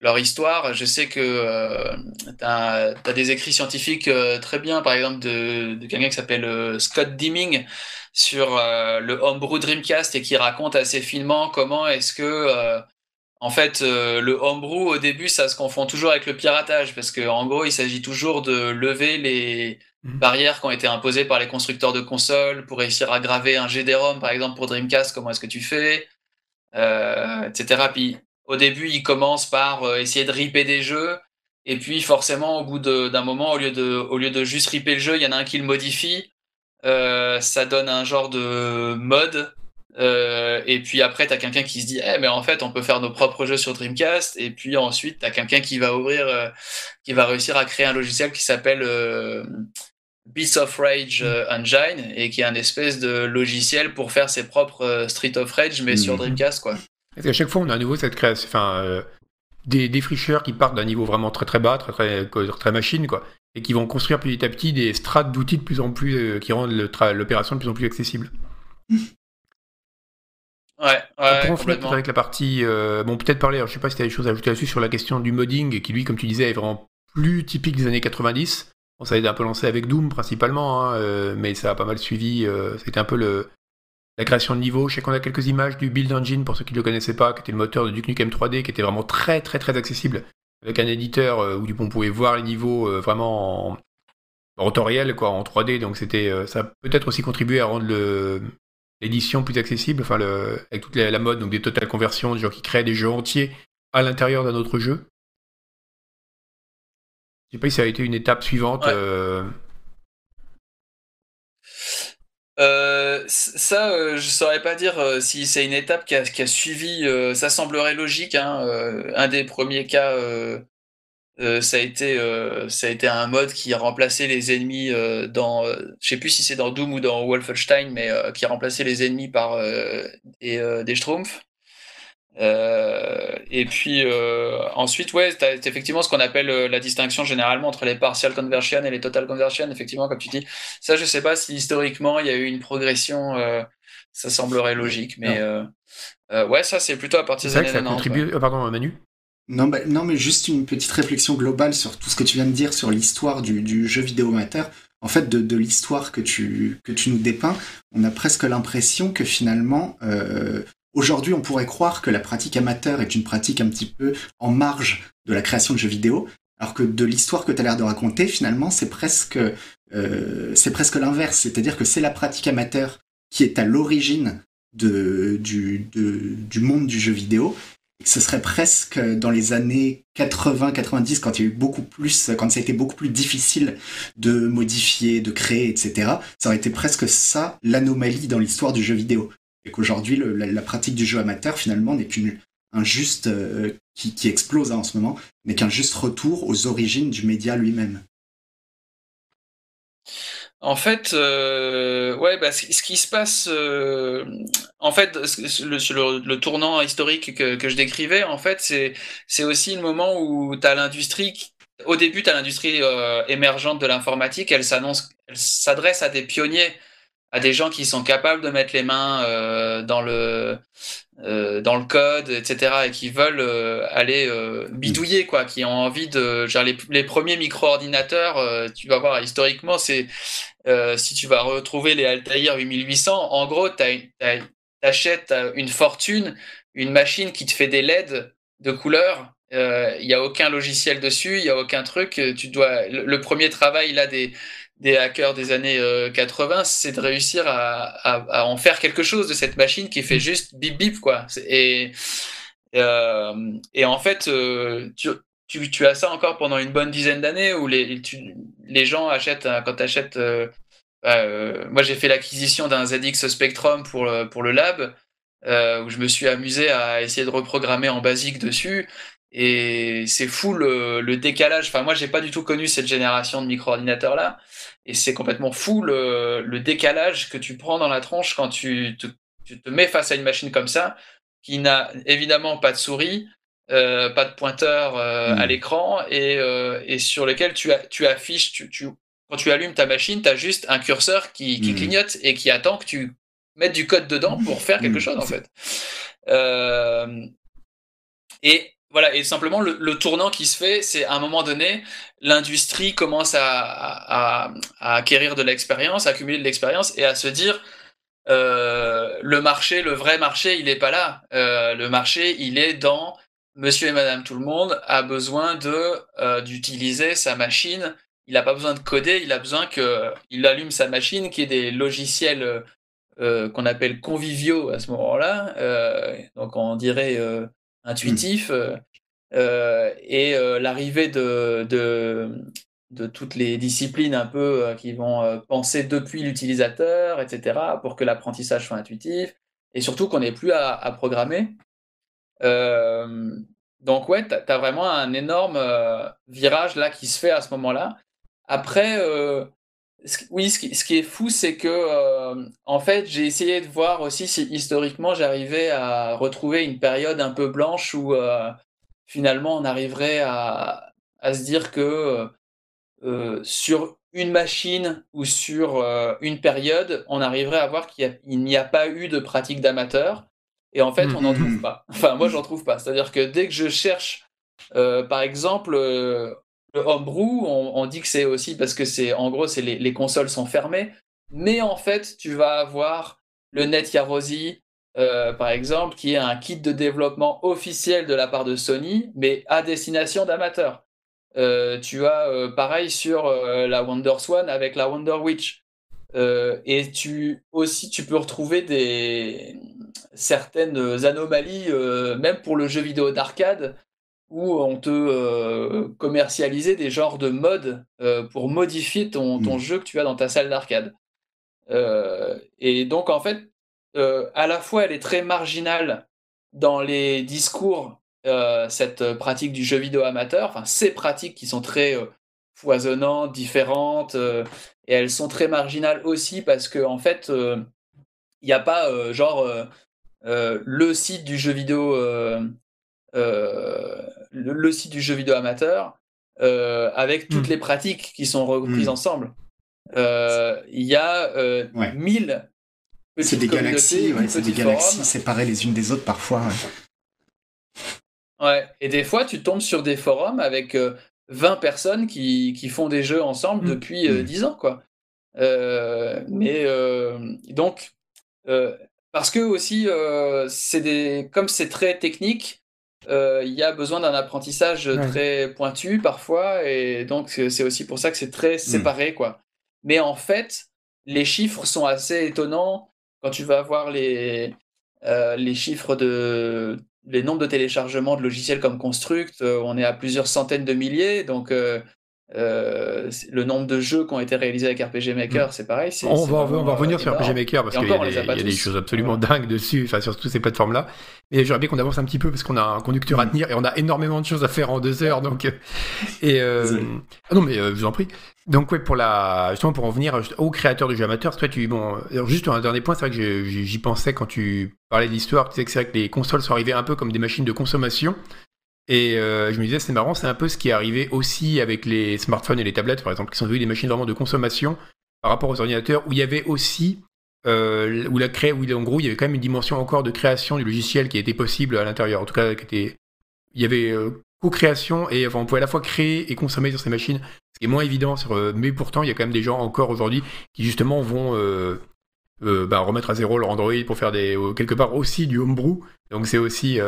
leur histoire. Je sais que tu as, des écrits scientifiques très bien, par exemple, de, de quelqu'un qui s'appelle Scott Dimming sur le Homebrew Dreamcast et qui raconte assez finement comment est-ce que en fait, euh, le homebrew, au début, ça se confond toujours avec le piratage, parce qu'en gros, il s'agit toujours de lever les mhm. barrières qui ont été imposées par les constructeurs de consoles pour réussir à graver un GD-ROM, par exemple, pour Dreamcast, comment est-ce que tu fais, euh, etc. Puis, au début, ils commencent par euh, essayer de ripper des jeux, et puis, forcément, au bout d'un moment, au lieu, de, au lieu de juste ripper le jeu, il y en a un qui le modifie, ça donne un genre de mode euh, et puis après, tu as quelqu'un qui se dit, eh, mais en fait, on peut faire nos propres jeux sur Dreamcast. Et puis ensuite, tu as quelqu'un qui va ouvrir, euh, qui va réussir à créer un logiciel qui s'appelle euh, Beats of Rage euh, Engine et qui est un espèce de logiciel pour faire ses propres Street of Rage, mais sur mhm. Dreamcast, quoi. Parce qu'à chaque fois, on a à nouveau cette création, enfin, des défricheurs qui partent d'un niveau vraiment très très bas, très très, très machine, quoi, et qui vont construire petit à petit des strates d'outils de plus en plus, qui rendent l'opération de plus en plus accessible. Ouais, ouais complètement. avec la partie. Euh, bon, peut-être parler, alors, je sais pas si tu as des choses à ajouter là-dessus sur la question du modding, qui lui, comme tu disais, est vraiment plus typique des années 90. Bon, ça a été un peu lancé avec Doom principalement, hein, euh, mais ça a pas mal suivi. Euh, C'était un peu le, la création de niveau. Je sais qu'on a quelques images du Build Engine pour ceux qui ne le connaissaient pas, qui était le moteur de Duke Nukem 3D, qui était vraiment très très très accessible avec un éditeur où on pouvait voir les niveaux vraiment en, en, temps réel, quoi, en 3D. Donc c'était, ça a peut-être aussi contribué à rendre le, l'édition plus accessible, enfin le, avec toute la, mode, donc des totales conversions, des gens qui créent des jeux entiers à l'intérieur d'un autre jeu. Je sais pas si ça a été une étape suivante. Euh. Euh, ça, euh, je saurais pas dire si c'est une étape qui a, qui a suivi. ça semblerait logique. Hein, un des premiers cas euh, ça a été euh, ça a été un mode qui remplaçait les ennemis euh, dans je sais plus si c'est dans Doom ou dans Wolfenstein mais qui remplaçait les ennemis par des, des Schtroumpfs. Et puis ensuite ouais c'est effectivement ce qu'on appelle la distinction généralement entre les partial conversion et les total conversion effectivement comme tu dis. Ça je sais pas si historiquement il y a eu une progression ça semblerait logique mais ouais ça c'est plutôt à partir des années 90 pardon Manu? Non, bah, non, mais juste une petite réflexion globale sur tout ce que tu viens de dire sur l'histoire du, jeu vidéo amateur. En fait, de, l'histoire que tu, que tu nous dépeins, on a presque l'impression que finalement, euh, aujourd'hui, on pourrait croire que la pratique amateur est une pratique un petit peu en marge de la création de jeux vidéo, alors que de l'histoire que tu as l'air de raconter, finalement, c'est presque, euh, c'est presque l'inverse. C'est-à-dire que c'est la pratique amateur qui est à l'origine du, du monde du jeu vidéo ce serait presque dans les années 80-90 quand il y a eu beaucoup plus, quand ça a été beaucoup plus difficile de modifier, de créer, etc. Ça aurait été presque ça l'anomalie dans l'histoire du jeu vidéo. Et qu'aujourd'hui, la, pratique du jeu amateur finalement n'est qu'un juste euh, qui, explose hein, en ce moment, n'est qu'un juste retour aux origines du média lui-même. En fait, euh, ouais, bah, ce qui se passe, euh, en fait, le, le, tournant historique que, que, je décrivais, en fait, c'est aussi le moment où tu as l'industrie. Au début, tu as l'industrie euh, émergente de l'informatique. Elle s'annonce, elle s'adresse à des pionniers, à des gens qui sont capables de mettre les mains euh, dans le euh, dans le code, etc., et qui veulent euh, aller euh, bidouiller, quoi, qui ont envie de, genre les, les premiers micro-ordinateurs, tu vas voir historiquement, c'est si tu vas retrouver les Altair 8800, en gros, tu achètes une fortune, une machine qui te fait des LED de couleur. Il n'y a aucun logiciel dessus, il n'y a aucun truc. Tu dois le, premier travail là des des hackers des années 80, euh, c'est de réussir à, à, à, en faire quelque chose de cette machine qui fait juste bip bip quoi. Et euh, et en fait, euh, tu, tu, tu, as ça encore pendant une bonne dizaine d'années où les tu, les gens achètent quand tu achètes. Euh, moi, j'ai fait l'acquisition d'un ZX Spectrum pour le, pour le lab où je me suis amusé à essayer de reprogrammer en basique dessus. Et c'est fou le, décalage. Enfin, moi, j'ai pas du tout connu cette génération de micro-ordinateurs là, et c'est complètement fou le, décalage que tu prends dans la tronche quand tu te, tu te mets face à une machine comme ça, qui n'a évidemment pas de souris, euh, pas de pointeur euh, à hmm. l'écran et, euh, et, sur lequel tu, tu affiches, tu, tu, quand tu allumes ta machine, tu as juste un curseur qui, qui hmm. clignote et qui attend que tu mettes du code dedans pour faire quelque hmm. chose en fait. et voilà, et simplement le, tournant qui se fait, c'est à un moment donné, l'industrie commence à, acquérir de l'expérience, à accumuler de l'expérience et à se dire euh, le marché, le vrai marché, il n'est pas là. Euh, le marché, il est dans Monsieur et Madame tout le monde a besoin de euh, d'utiliser sa machine. Il n'a pas besoin de coder, il a besoin que il allume sa machine, qui est des logiciels qu'on appelle conviviaux à ce moment-là. donc on dirait intuitif. et l'arrivée de, de, toutes les disciplines un peu euh, qui vont euh, penser depuis l'utilisateur, etc., pour que l'apprentissage soit intuitif, et surtout qu'on n'ait plus à, programmer. Euh, donc ouais, tu as, vraiment un énorme virage là qui se fait à ce moment-là. Après, oui, ce qui, ce qui, est fou, c'est que en fait, j'ai essayé de voir aussi si historiquement j'arrivais à retrouver une période un peu blanche où finalement on arriverait à, à se dire que euh, sur une machine ou sur euh, une période, on arriverait à voir qu'il n'y a, pas eu de pratique d'amateur. Et en fait, on n'en trouve pas. Enfin, moi, j'en trouve pas. C'est-à-dire que dès que je cherche, euh, par exemple, le homebrew, on, dit que c'est aussi parce que c'est, en gros, les, consoles sont fermées. Mais en fait, tu vas avoir le Net Yarosi, par exemple, qui est un kit de développement officiel de la part de Sony, mais à destination d'amateurs. Euh, tu as euh, pareil sur euh, la Wonder Swan avec la Wonder Witch. et tu aussi tu peux retrouver certaines anomalies même pour le jeu vidéo d'arcade où on te commercialisait des genres de modes pour modifier ton, ton, hmm. jeu que tu as dans ta salle d'arcade. et donc en fait, à la fois elle est très marginale dans les discours euh, cette pratique du jeu vidéo amateur, enfin ces pratiques qui sont très euh, foisonnantes, différentes, euh, et elles sont très marginales aussi parce que en fait, il n'y a pas genre le site du jeu vidéo, le, site du jeu vidéo amateur avec toutes hmm. les pratiques qui sont reprises hmm. ensemble. Il y a mille c'est des galaxies, c'est des galaxies séparées les unes des autres parfois. Ouais, et des fois, tu tombes sur des forums avec 20 euh, personnes qui, qui, font des jeux ensemble mmh. depuis 10 mmh. ans, quoi. Euh, mais donc, parce que aussi, c'est des, comme c'est très technique, il y a besoin d'un apprentissage très pointu parfois, et donc c'est aussi pour ça que c'est très mmh. séparé, quoi. Mais en fait, les chiffres sont assez étonnants quand tu vas voir les, les chiffres de les nombres de téléchargements de logiciels comme Construct, euh, on est à plusieurs centaines de milliers. Donc, euh, euh, le nombre de jeux qui ont été réalisés avec RPG Maker, mm. c'est pareil. On, va, on va revenir sur RPG Maker parce qu'il y, a, des, choses absolument dingues dessus, enfin sur toutes ces plateformes-là. Mais j'aimerais bien qu'on avance un petit peu parce qu'on a un conducteur à mm. tenir et on a énormément de choses à faire en deux heures. Donc, et ah non, mais je vous en prie. Donc ouais, pour la justement pour en venir au créateur de jeux amateurs, toi tu bon, alors juste un dernier point, c'est vrai que j'y pensais quand tu parlais de l'histoire, tu sais que c'est vrai que les consoles sont arrivées un peu comme des machines de consommation. Et euh, je me disais, c'est marrant, c'est un peu ce qui est arrivé aussi avec les smartphones et les tablettes, par exemple, qui sont devenus des machines vraiment de consommation par rapport aux ordinateurs, où il y avait aussi, euh, où la cré... où en gros, il y avait quand même une dimension encore de création du logiciel qui était possible à l'intérieur. En tout cas, qui était, il y avait euh, co-création et enfin, on pouvait à la fois créer et consommer sur ces machines, ce qui est moins évident. Sur, mais pourtant, il y a quand même des gens encore aujourd'hui qui justement vont euh, euh, bah, remettre à zéro leur Android pour faire des quelque part aussi du homebrew. Donc c'est aussi,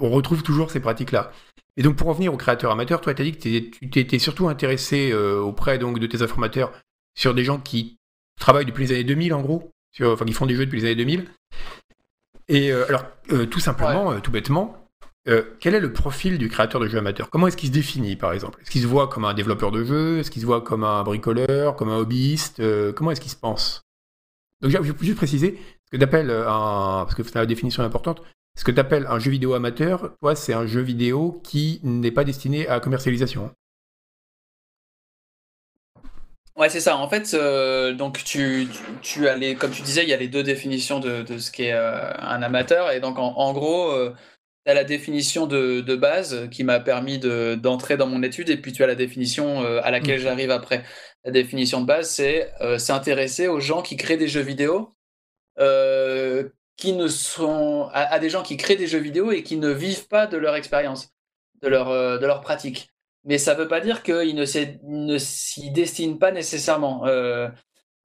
on retrouve toujours ces pratiques-là. Et donc pour revenir aux créateurs amateurs, toi, tu as dit que tu t'étais surtout intéressé auprès donc de tes informateurs sur des gens qui travaillent depuis les années 2000 en gros, sur, enfin qui font des jeux depuis les années 2000. Et alors, tout simplement, tout bêtement, euh, quel est le profil du créateur de jeux amateur Comment est-ce qu'il se définit, par exemple? Est-ce qu'il se voit comme un développeur de jeux? Est-ce qu'il se voit comme un bricoleur, comme un hobbyiste? Euh, Comment est-ce qu'il se pense? Donc, je vais juste préciser, parce que d'appel, euh, parce que c'est la définition importante, ce que tu appelles un jeu vidéo amateur, toi, c'est un jeu vidéo qui n'est pas destiné à la commercialisation. Ouais, c'est ça. En fait, euh, donc tu, tu, as les, comme tu disais, il y a les deux définitions de, de ce qu'est euh, un amateur. Et donc, en, gros, euh, tu as la définition de, de base qui m'a permis d'entrer dans mon étude, et puis tu as la définition à laquelle mmh. j'arrive après. La définition de base, c'est s'intéresser aux gens qui créent des jeux vidéo, qui ne sont à, des gens qui créent des jeux vidéo et qui ne vivent pas de leur expérience, de leur, de leur pratique mais ça ne veut pas dire qu'il ne s'y destine pas nécessairement. Euh,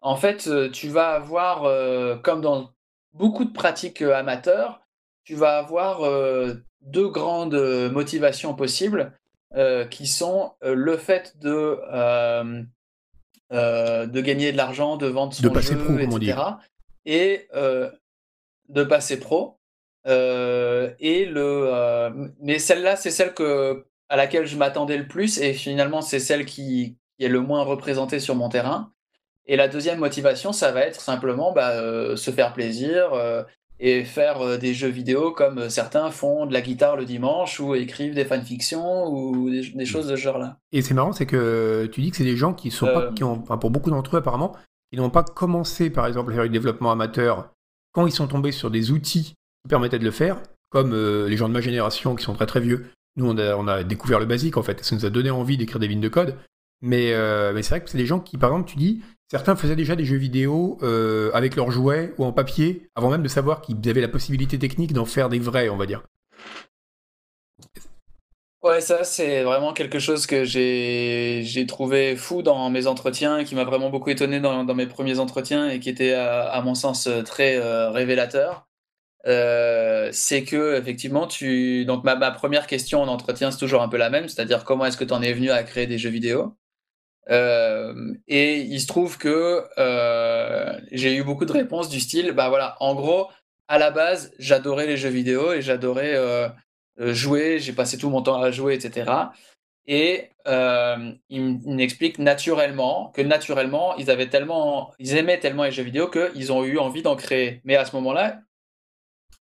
en fait, euh, tu vas avoir, euh, comme dans beaucoup de pratiques amateurs, tu vas avoir deux grandes motivations possibles, qui sont le fait de, de gagner de l'argent, de vendre son de passer jeu, pro, etc. Et de passer pro. et le, mais celle-là, c'est celle que à laquelle je m'attendais le plus et finalement c'est celle qui, est le moins représentée sur mon terrain. Et la deuxième motivation, ça va être simplement bah, euh, se faire plaisir euh, et faire euh, des jeux vidéo comme certains font de la guitare le dimanche ou écrivent des fanfictions ou des, choses de ce genre-là. Et c'est marrant, c'est que tu dis que c'est des gens qui sont pas, qui ont, pour beaucoup d'entre eux apparemment, ils n'ont pas commencé par exemple à faire du développement amateur quand ils sont tombés sur des outils qui permettaient de le faire, comme les gens de ma génération qui sont très très vieux, nous, on a, découvert le basique, en fait. Ça nous a donné envie d'écrire des lignes de code. Mais, euh, mais c'est vrai que c'est des gens qui, par exemple, tu dis, certains faisaient déjà des jeux vidéo euh, avec leurs jouets ou en papier, avant même de savoir qu'ils avaient la possibilité technique d'en faire des vrais, on va dire. Ouais, ça, c'est vraiment quelque chose que j'ai trouvé fou dans mes entretiens, qui m'a vraiment beaucoup étonné dans, mes premiers entretiens et qui était, à, mon sens, très euh, révélateur. Euh, c'est que effectivement donc ma, première question en entretien c'est toujours un peu la même c'est-à-dire comment est-ce que tu en es venu à créer des jeux vidéo? Euh, et il se trouve que euh, j'ai eu beaucoup de réponses du style bah voilà en gros à la base j'adorais les jeux vidéo et j'adorais jouer j'ai passé tout mon temps à jouer etc et il m'explique naturellement que naturellement ils avaient tellement ils aimaient tellement les jeux vidéo qu'ils ont eu envie d'en créer mais à ce moment-là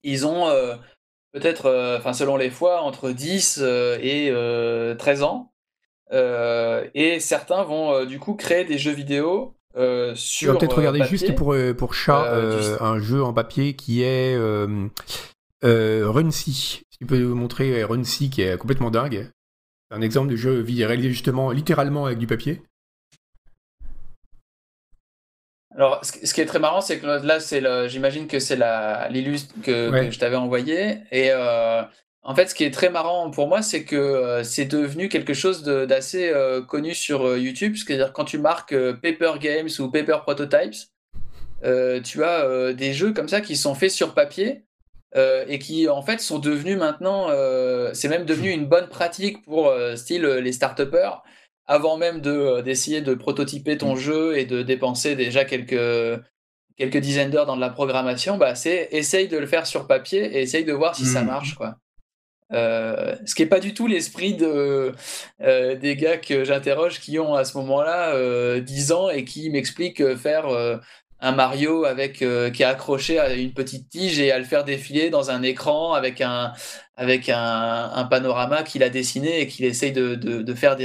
ils ont euh, peut-être, euh, enfin selon les fois, entre 10 euh, et 13 ans. Et certains vont du coup créer des jeux vidéo euh, sur. On va peut-être regarder juste pour, pour chat un jeu en papier qui est Runcy. Si tu peux nous montrer Runcy qui est complètement dingue. Un exemple de jeu réalisé justement littéralement avec du papier. Alors, ce qui est très marrant, c'est que là, c'est j'imagine que c'est l'illustre que, je t'avais envoyé. Et euh, en fait, ce qui est très marrant pour moi, c'est que euh, c'est devenu quelque chose d'assez euh, connu sur YouTube. C'est-à-dire, quand tu marques Paper Games ou Paper Prototypes, tu as des jeux comme ça qui sont faits sur papier. et qui en fait sont devenus maintenant, c'est même devenu une bonne pratique pour style les start-upers avant même euh, d'essayer de, prototyper ton mm. jeu et de dépenser déjà quelques, quelques dizaines d'heures dans de la programmation, bah, c'est essaye de le faire sur papier et essaye de voir si ça mm. marche. Quoi. Euh, ce qui n'est pas du tout l'esprit euh, des gars que j'interroge qui ont à ce moment-là 10 ans et qui m'expliquent faire un Mario qui est accroché à une petite tige et à le faire défiler dans un écran avec un, panorama qu'il a dessiné et qu'il essaye de, faire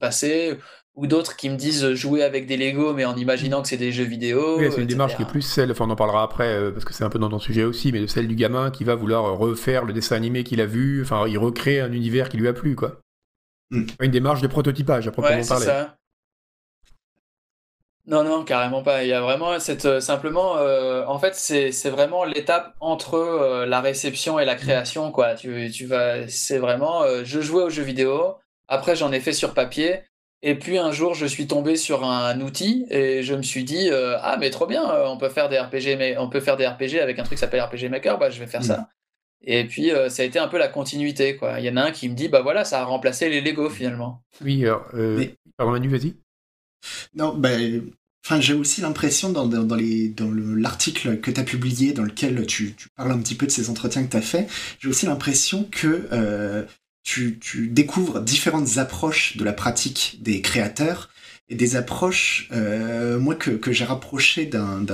passer, ou d'autres qui me disent jouer avec des Lego mais en imaginant que c'est des jeux vidéo. Oui, c'est une démarche qui est plus celle, enfin on en parlera après euh, parce que c'est un peu dans ton sujet aussi, mais de celle du gamin qui va vouloir refaire le dessin animé qu'il a vu, enfin il recrée un univers qui lui a plu quoi. Hmm. Une démarche de prototypage à proprement ouais, parler. Ça. Non, non, carrément pas. Il y a vraiment cette euh, simplement, euh, en fait, c'est c'est vraiment l'étape entre euh, la réception et la création, quoi. Tu, tu vas, c'est vraiment, je jouais aux jeux vidéo. Après, j'en ai fait sur papier. Et puis un jour, je suis tombé sur un outil et je me suis dit, ah mais trop bien, on peut faire des RPG, mais on peut faire des RPG avec un truc qui s'appelle RPG Maker. Bah, je vais faire ça. Mm. Et puis, ça a été un peu la continuité, quoi. Il y en a un qui me dit, bah voilà, ça a remplacé les Lego finalement. Oui, alors, pardon Manu, vas-y. Non, ben, enfin, j'ai aussi l'impression dans, dans, les, dans l'article que tu as publié, dans lequel tu, tu, parles un petit peu de ces entretiens que tu as fait, j'ai aussi l'impression que euh, tu, tu, découvres différentes approches de la pratique des créateurs et des approches, euh, moi, que, que j'ai rapproché d'un,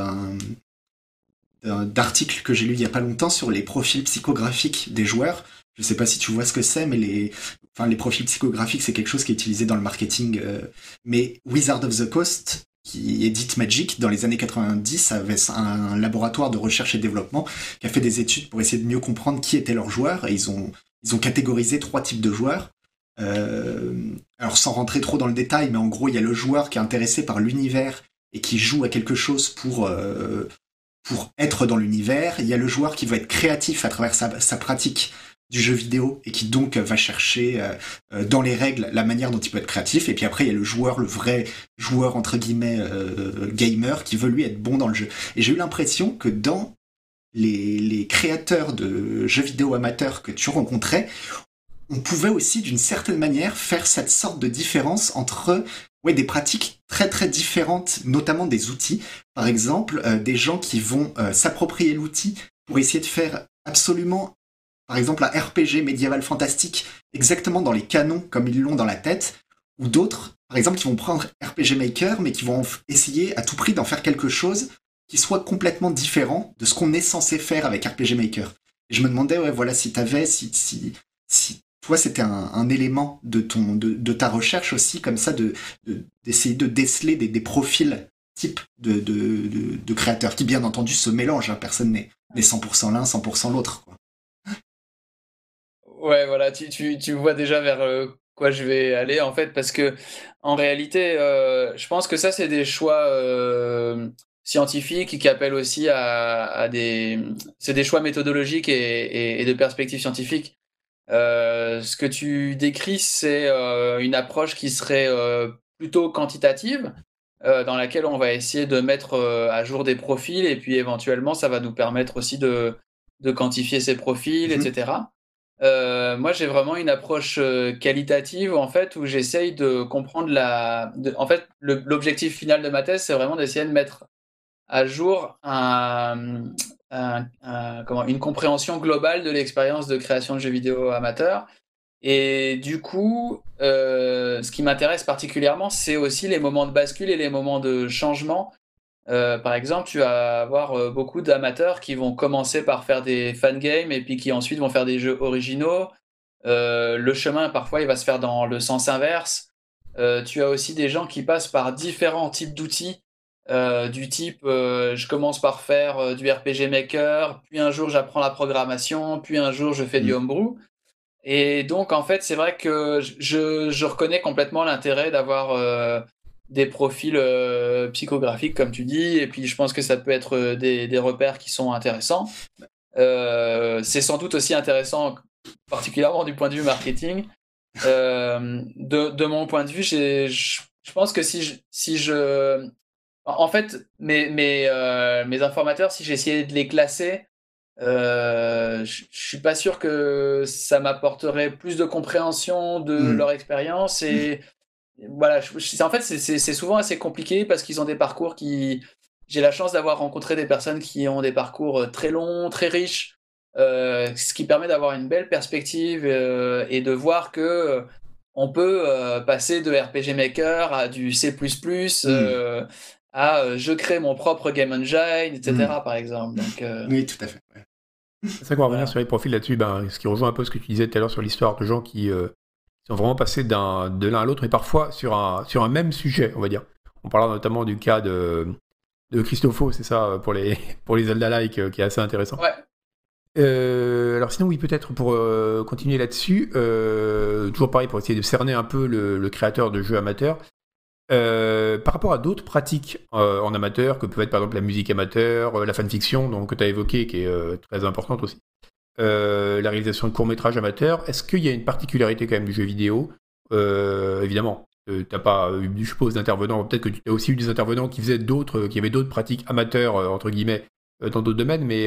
d'articles que j'ai lu il y a pas longtemps sur les profils psychographiques des joueurs. Je sais pas si tu vois ce que c'est, mais les, enfin, les profils psychographiques, c'est quelque chose qui est utilisé dans le marketing. Euh, mais Wizard of the Coast, qui édite Magic, dans les années 90, avait un laboratoire de recherche et développement qui a fait des études pour essayer de mieux comprendre qui étaient leurs joueurs. Et ils ont, ils ont catégorisé trois types de joueurs. Euh, alors sans rentrer trop dans le détail, mais en gros, il y a le joueur qui est intéressé par l'univers et qui joue à quelque chose pour euh, pour être dans l'univers. Il y a le joueur qui va être créatif à travers sa, sa pratique du jeu vidéo et qui donc va chercher euh, euh, dans les règles la manière dont il peut être créatif. Et puis après, il y a le joueur, le vrai joueur entre guillemets euh, gamer qui veut lui être bon dans le jeu. Et j'ai eu l'impression que dans les, les créateurs de jeux vidéo amateurs que tu rencontrais, on pouvait aussi d'une certaine manière faire cette sorte de différence entre ouais, des pratiques très très différentes, notamment des outils. Par exemple, des gens qui vont s'approprier l'outil pour essayer de faire absolument par exemple un RPG médiéval fantastique exactement dans les canons comme ils l'ont dans la tête, ou d'autres, par exemple, qui vont prendre RPG Maker, mais qui vont essayer à tout prix d'en faire quelque chose qui soit complètement différent de ce qu'on est censé faire avec RPG Maker. Et je me demandais, ouais, voilà, si t'avais, si, si, si toi, c'était un, élément de ton, de, ta recherche aussi, comme ça, de, d'essayer de, déceler des, profils types de, de, créateurs qui, bien entendu, se mélangent. Hein. Personne n'est, 100% l'un, 100% l'autre. Ouais, voilà, tu, tu, tu vois déjà vers euh, quoi je vais aller en fait, parce que en réalité, euh, je pense que ça, c'est des choix euh, scientifiques qui appellent aussi à, à des. C'est des choix méthodologiques et, et, de perspectives scientifiques. ce que tu décris, c'est une approche qui serait plutôt quantitative, dans laquelle on va essayer de mettre à jour des profils et puis éventuellement, ça va nous permettre aussi de, de quantifier ces profils, mmh etc. Euh, moi, j'ai vraiment une approche euh, qualitative en fait où j'essaye de comprendre la. En fait, l'objectif final de ma thèse, c'est vraiment d'essayer de mettre à jour une compréhension globale de l'expérience de création de jeux vidéo amateurs. Et du coup, euh, ce qui m'intéresse particulièrement, c'est aussi les moments de bascule et les moments de changement euh, par exemple, tu vas avoir euh, beaucoup d'amateurs qui vont commencer par faire des fangames et puis qui ensuite vont faire des jeux originaux. Le chemin, parfois, il va se faire dans le sens inverse. tu as aussi des gens qui passent par différents types d'outils. Du type, je commence par faire du RPG Maker, puis un jour j'apprends la programmation, puis un jour je fais du mmh. homebrew. Et donc, en fait, c'est vrai que je, je reconnais complètement l'intérêt d'avoir des profils euh, psychographiques, comme tu dis, et puis je pense que ça peut être euh, des, repères qui sont intéressants. Euh, c'est sans doute aussi intéressant, particulièrement du point de vue marketing. de, mon point de vue, je, je pense que si je, si je en fait, mes, mes, mes informateurs, si j'essayais de les classer, je, je suis pas sûr que ça m'apporterait plus de compréhension de hmm. leur expérience et voilà, en fait, c'est souvent assez compliqué parce qu'ils ont des parcours qui. J'ai la chance d'avoir rencontré des personnes qui ont des parcours euh, très longs, très riches, euh, ce qui permet d'avoir une belle perspective euh, et de voir que on peut passer de RPG Maker à du C++, hmm. À je crée mon propre game engine, etc. Hmm. par exemple. Donc, oui, tout à fait. C'est ça qu'on va revenir sur les profils là-dessus, ben, ce qui rejoint un peu ce que tu disais tout à l'heure sur l'histoire de gens qui sont vraiment passés d'un, de l'un à l'autre, mais parfois sur un, sur un même sujet, on va dire. On parlera notamment du cas de, de Christopho, c'est ça, pour les, pour les Zelda-like, euh, qui est assez intéressant. Ouais. Euh, alors sinon, oui, peut-être pour euh, continuer là-dessus, toujours pareil, pour essayer de cerner un peu le, créateur de jeux amateurs, par rapport à d'autres pratiques en amateur, que peut être par exemple la musique amateur, la fanfiction, donc, que tu as évoqué, qui est très importante aussi. Euh, la réalisation de courts-métrages amateurs. Est-ce qu'il y a une particularité quand même du jeu vidéo? Euh, Évidemment, euh, tu n'as pas eu, je suppose, d'intervenants. Peut-être que tu as aussi eu des intervenants qui faisaient d'autres, qui avaient d'autres pratiques amateurs, entre guillemets, dans d'autres domaines, mais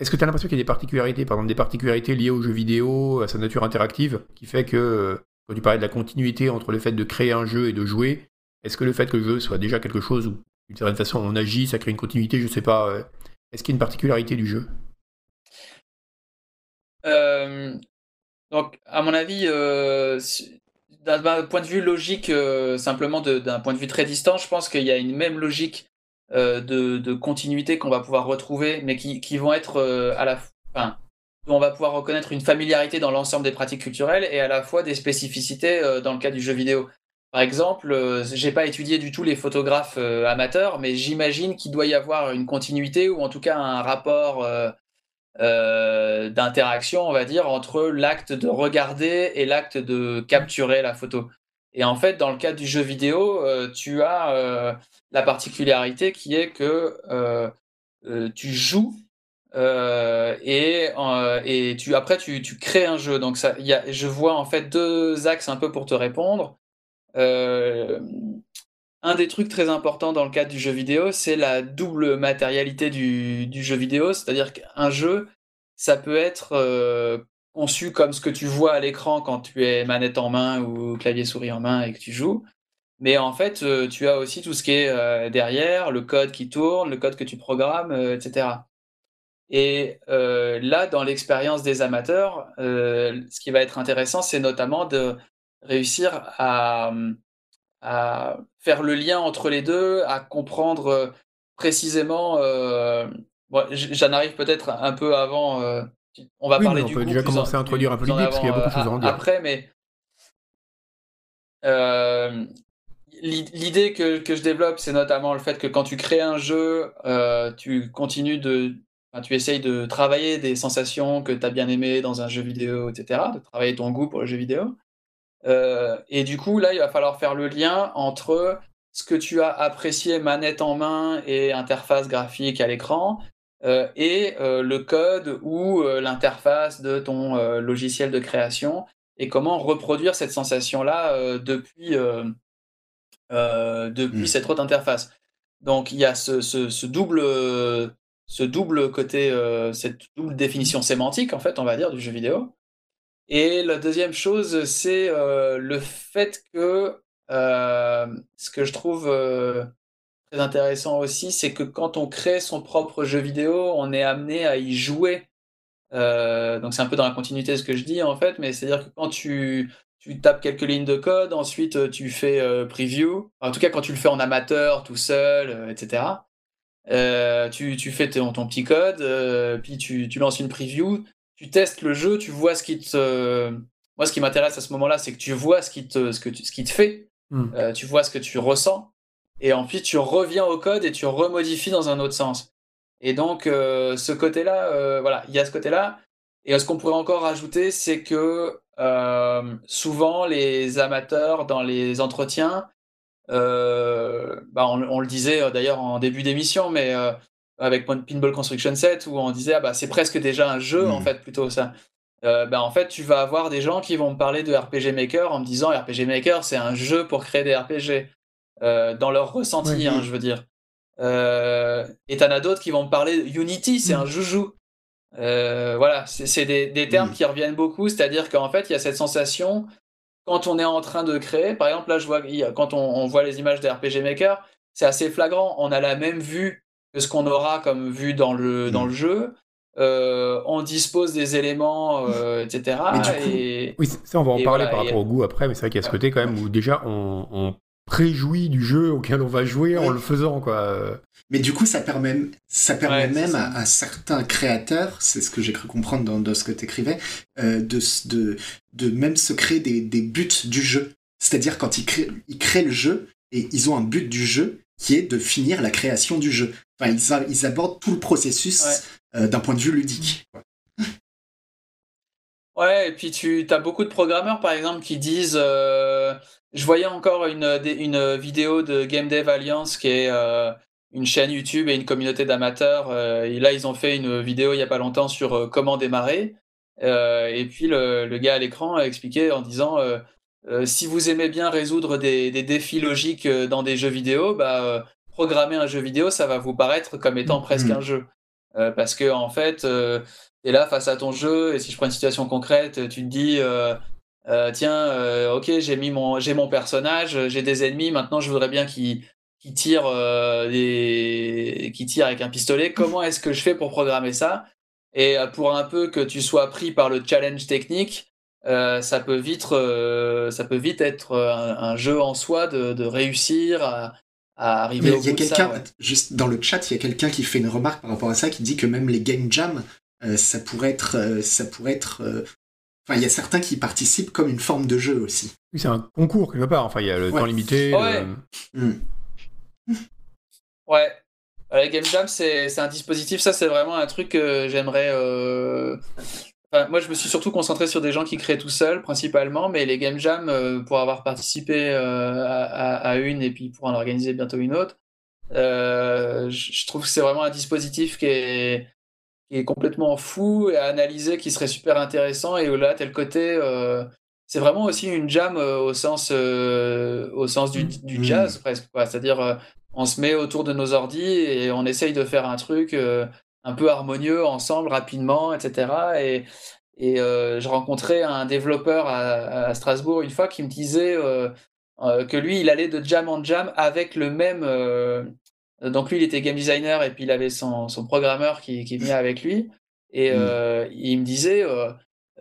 est-ce que tu as l'impression qu'il y a des particularités, par exemple des particularités liées au jeu vidéo, à sa nature interactive, qui fait que, tu parlais de la continuité entre le fait de créer un jeu et de jouer, est-ce que le fait que le jeu soit déjà quelque chose où, d'une certaine façon, on agit, ça crée une continuité, je sais pas, est-ce qu'il y a une particularité du jeu? Euh, donc, à mon avis, euh, d'un point de vue logique, euh, simplement d'un point de vue très distant, je pense qu'il y a une même logique de, continuité qu'on va pouvoir retrouver, mais qui, qui vont être à la fin, on va pouvoir reconnaître une familiarité dans l'ensemble des pratiques culturelles et à la fois des spécificités dans le cas du jeu vidéo. Par exemple, j'ai pas étudié du tout les photographes amateurs, mais j'imagine qu'il doit y avoir une continuité ou en tout cas un rapport euh, d'interaction, on va dire, entre l'acte de regarder et l'acte de capturer la photo. Et en fait, dans le cas du jeu vidéo, euh, tu as euh, la particularité qui est que tu joues et, et tu, après tu, tu, crées un jeu. Donc ça, y a, je vois en fait deux axes un peu pour te répondre. un des trucs très importants dans le cadre du jeu vidéo, c'est la double matérialité du, du jeu vidéo, c'est-à-dire qu'un jeu, ça peut être euh, conçu comme ce que tu vois à l'écran quand tu es manette en main ou clavier souris en main et que tu joues. Mais en fait, euh, tu as aussi tout ce qui est euh, derrière, le code qui tourne, le code que tu programmes, etc. Et là, dans l'expérience des amateurs, ce qui va être intéressant, c'est notamment de réussir à, à, faire le lien entre les deux, à comprendre précisément J'en arrive peut-être un peu avant. Euh, on va parler on du peut déjà commencer à introduire un peu l'idée parce qu'il y a beaucoup de choses à en dire. Après, mais euh, l'idée que, que, je développe, c'est notamment le fait que quand tu crées un jeu, euh, tu continues de. Enfin, tu essayes de travailler des sensations que tu as bien aimées dans un jeu vidéo, etc., de travailler ton goût pour le jeu vidéo. et du coup, là, il va falloir faire le lien entre ce que tu as apprécié manette en main et interface graphique à l'écran euh, et euh, le code ou euh, l'interface de ton logiciel de création et comment reproduire cette sensation-là depuis, depuis mmh. cette autre interface. Donc il y a ce, ce, double, ce double côté, cette double définition sémantique, en fait, on va dire, du jeu vidéo. Et la deuxième chose, c'est le fait que ce que je trouve très intéressant aussi, c'est que quand on crée son propre jeu vidéo, on est amené à y jouer. Euh, donc c'est un peu dans la continuité de ce que je dis en fait, mais c'est-à-dire que quand tu, tu tapes quelques lignes de code, ensuite euh, tu fais euh, preview, en tout cas quand tu le fais en amateur, tout seul, etc. tu, tu, fais ton, ton, petit code, puis tu, tu, lances une preview, tu testes le jeu, tu vois ce qui te... Moi ce qui m'intéresse à ce moment-là, c'est que tu vois ce qui te, ce que tu, ce qui te fait, hmm. tu vois ce que tu ressens, et ensuite tu reviens au code et tu remodifies dans un autre sens. Et donc euh, ce côté-là, euh, voilà, il y a ce côté-là. Et ce qu'on pourrait encore rajouter, c'est que euh, souvent les amateurs dans les entretiens, bah on, le disait d'ailleurs en début d'émission, mais avec Pinball Construction Set, où on disait ah bah c'est presque déjà un jeu en mmh. fait plutôt ça. bah en fait tu vas avoir des gens qui vont me parler de RPG Maker en me disant RPG Maker c'est un jeu pour créer des RPG. Euh, dans leur ressenti, hein, je veux dire. Euh, et t'en as d'autres qui vont me parler Unity, c'est un mm. joujou. Euh, voilà, c'est des, termes mm. qui reviennent beaucoup, c'est-à-dire qu'en fait, il y a cette sensation quand on est en train de créer. Par exemple, là, je vois, quand on, voit les images des RPG Maker, c'est assez flagrant. On a la même vue que ce qu'on aura comme vue dans le, mm. dans le jeu. on dispose des éléments, etc. et, oui, ça, on va en parler par rapport au goût après, mais c'est vrai qu'il y a ce côté quand même où déjà on réjouit du jeu auquel on va jouer en le faisant quoi. Mais du coup, ça permet, ça permet même à, certains créateurs, c'est ce que j'ai cru comprendre dans, ce que tu écrivais, euh, de, de, de même se créer des, des buts du jeu. C'est-à-dire quand ils créent, ils créent le jeu et ils ont un but du jeu qui est de finir la création du jeu. Enfin, ils, ils abordent tout le processus euh, d'un point de vue ludique. Ouais, et puis tu as beaucoup de programmeurs, par exemple, qui disent euh, je voyais encore une, une vidéo de Game Dev Alliance qui est euh, une chaîne YouTube et une communauté d'amateurs. Euh, et là, ils ont fait une vidéo il n'y a pas longtemps sur euh, comment démarrer. et puis le, le, gars à l'écran a expliqué en disant si vous aimez bien résoudre des, des, défis logiques dans des jeux vidéo, bah, programmer un jeu vidéo, ça va vous paraître comme étant presque mm-hmm. un jeu. parce que en fait, es là face à ton jeu et si je prends une situation concrète, tu te dis euh, tiens, euh, ok, j'ai mis mon, j'ai mon personnage, j'ai des ennemis. Maintenant, je voudrais bien qu'ils qui tirent, euh, tirent avec un pistolet. Comment est-ce que je fais pour programmer ça? Et pour un peu que tu sois pris par le challenge technique, ça peut vite, ça peut vite être un, jeu en soi de, de réussir à, arriver au il y a quelqu'un, ouais. juste dans le chat, il y a quelqu'un qui fait une remarque par rapport à ça, qui dit que même les game jams, euh, ça pourrait être, euh, ça pourrait être. euh, Enfin, il y a certains qui participent comme une forme de jeu aussi. Oui, c'est un concours quelque part. Enfin, il y a le Ouais. temps limité. Ouais. le- Hmm. Ouais. Euh, La Game Jam, c'est c'est un dispositif, ça c'est vraiment un truc que j'aimerais... euh, enfin, moi je me suis surtout concentré sur des gens qui créent tout seuls principalement, mais les Game Jam, euh, pour avoir participé euh, à, à- une et puis pour en organiser bientôt une autre, euh, je je trouve que c'est vraiment un dispositif qui est, qui est complètement fou et à analyser, qui serait super intéressant et là, tel côté... euh, c'est vraiment aussi une jam euh, au sens, euh, au sens du, du Mm. jazz presque. C'est-à-dire, on se met autour de nos ordis et on essaye de faire un truc un peu harmonieux ensemble, rapidement, etc. Et, et je rencontrais un développeur à, à Strasbourg une fois qui me disait que lui, il allait de jam en jam avec le même. Euh, donc lui, il était game designer et puis il avait son, son programmeur qui, qui venait avec lui. Et Mm. euh, il me disait. euh,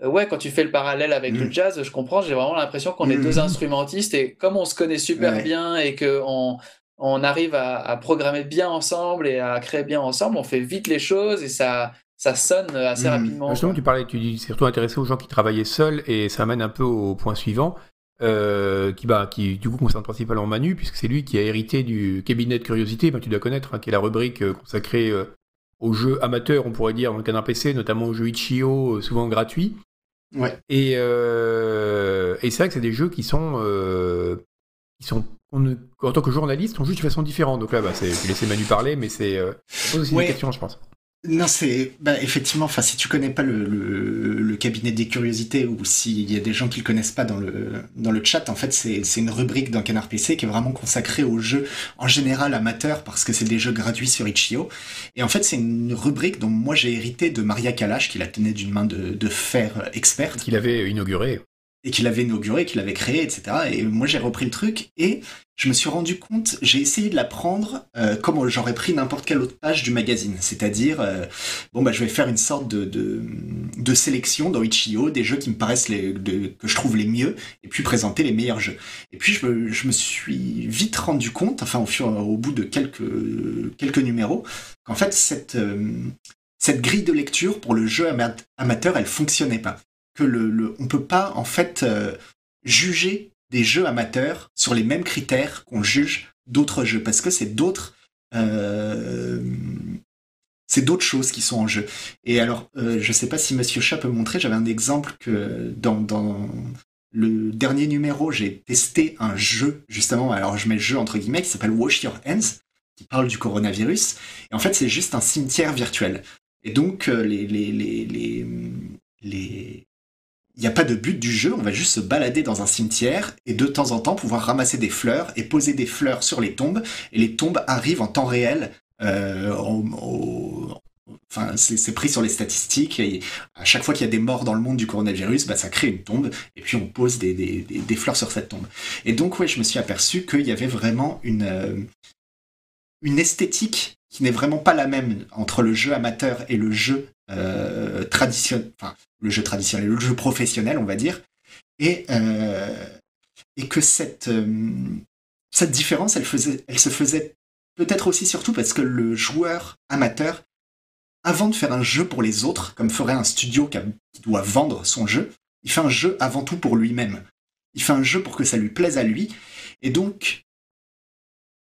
Ouais, quand tu fais le parallèle avec le Mm. jazz, je comprends, j'ai vraiment l'impression qu'on est Mm. deux instrumentistes et comme on se connaît super Ouais. bien et qu'on on arrive à, à programmer bien ensemble et à créer bien ensemble, on fait vite les choses et ça, ça sonne assez Mm. rapidement. Justement, quoi. tu parlais, tu dis, c'est surtout intéressé aux gens qui travaillaient seuls, et ça amène un peu au point suivant, euh, qui, bah, qui du coup concerne principalement Manu, puisque c'est lui qui a hérité du cabinet de curiosité, bah, tu dois connaître, hein, qui est la rubrique euh, consacrée euh, aux jeux amateurs, on pourrait dire, dans le canard PC, notamment aux jeux Itch.io, souvent gratuits. Ouais. Et, et c'est vrai que c'est des jeux qui sont, qui sont on en tant que journaliste, on joue de façon différente. Donc là, bah, c'est, je vais laisser Manu parler, mais c'est ça pose aussi Ouais. des questions, je pense. Non, c'est bah, effectivement. Enfin, si tu connais pas le, cabinet des curiosités ou s'il y a des gens qui le connaissent pas dans le dans le chat, en fait, c'est c'est une rubrique d'un canard PC qui est vraiment consacrée aux jeux en général amateurs parce que c'est des jeux gratuits sur Itch.io. Et en fait, c'est une rubrique dont moi j'ai hérité de Maria Kalash qui la tenait d'une main de, de fer experte Qu'il avait inauguré. Et qu'il avait inauguré, qu'il avait créé, etc. Et moi j'ai repris le truc et je me suis rendu compte, j'ai essayé de la prendre euh, comme j'aurais pris n'importe quelle autre page du magazine, c'est-à-dire euh, bon bah je vais faire une sorte de, de, de sélection dans Itch.io des jeux qui me paraissent les, de- que je trouve les mieux et puis présenter les meilleurs jeux. Et puis je me, je me suis vite rendu compte, enfin au fur au bout de quelques quelques numéros, qu'en fait cette euh, cette grille de lecture pour le jeu ama- amateur, elle fonctionnait pas que le, on peut pas en fait euh, juger des jeux amateurs sur les mêmes critères qu'on juge d'autres jeux parce que c'est d'autres euh, c'est d'autres choses qui sont en jeu. Et alors, euh, je sais pas si Monsieur Chat peut montrer, j'avais un exemple que dans, dans le dernier numéro, j'ai testé un jeu, justement, alors je mets le jeu entre guillemets, qui s'appelle Wash Your Hands, qui parle du coronavirus. Et en fait, c'est juste un cimetière virtuel. Et donc, les, les, les, les... Il n'y a pas de but du jeu, on va juste se balader dans un cimetière et de temps en temps pouvoir ramasser des fleurs et poser des fleurs sur les tombes. Et les tombes arrivent en temps réel. euh, au- au- Enfin, c'est pris sur les statistiques. Et à chaque fois qu'il y a des morts dans le monde du coronavirus, bah, ça crée une tombe. Et puis on pose des, des, des, des fleurs sur cette tombe. Et donc, ouais, je me suis aperçu qu'il y avait vraiment une, euh, une esthétique qui n'est vraiment pas la même entre le jeu amateur et le jeu euh, traditionnel, enfin le jeu traditionnel, le jeu professionnel, on va dire, et euh, et que cette euh, cette différence, elle faisait, elle se faisait peut-être aussi surtout parce que le joueur amateur, avant de faire un jeu pour les autres, comme ferait un studio qui, doit vendre son jeu, il fait un jeu avant tout pour lui-même. Il fait un jeu pour que ça lui plaise à lui, et donc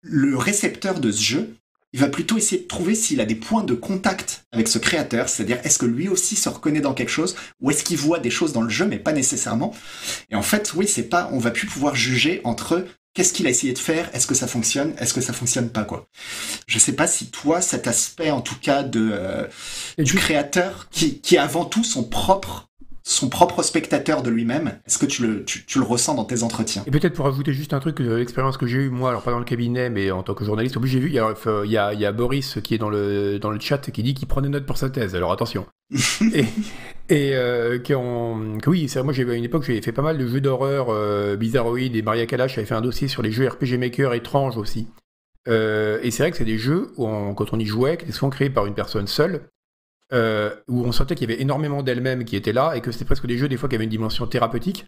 le récepteur de ce jeu, il va plutôt essayer de trouver s'il a des points de contact avec ce créateur, c'est-à-dire est-ce que lui aussi se reconnaît dans quelque chose, ou est-ce qu'il voit des choses dans le jeu, mais pas nécessairement. Et en fait, oui, c'est pas, on va plus pouvoir juger entre qu'est-ce qu'il a essayé de faire, est-ce que ça fonctionne, est-ce que ça fonctionne pas, quoi. Je sais pas si toi, cet aspect, en tout cas, de, euh, du créateur, qui, qui est avant tout son propre, son propre spectateur de lui-même, est-ce que tu le, tu, tu le ressens dans tes entretiens? Et peut-être pour ajouter juste un truc, euh, l'expérience que j'ai eue, moi, alors pas dans le cabinet, mais en tant que journaliste, en plus j'ai vu, il y a, il y a, il y a Boris qui est dans le, dans le chat qui dit qu'il prend des notes pour sa thèse, alors attention. et et euh, que oui, c'est moi j'ai à une époque j'ai fait pas mal de jeux d'horreur euh, bizarroïdes et Maria Kalash avait fait un dossier sur les jeux RPG Maker étranges aussi. Euh, et c'est vrai que c'est des jeux où on- quand on y jouait, qui étaient souvent créés par une personne seule, euh, où on sentait qu'il y avait énormément d'elle-même qui étaient là et que c'était presque des jeux des fois qui avaient une dimension thérapeutique.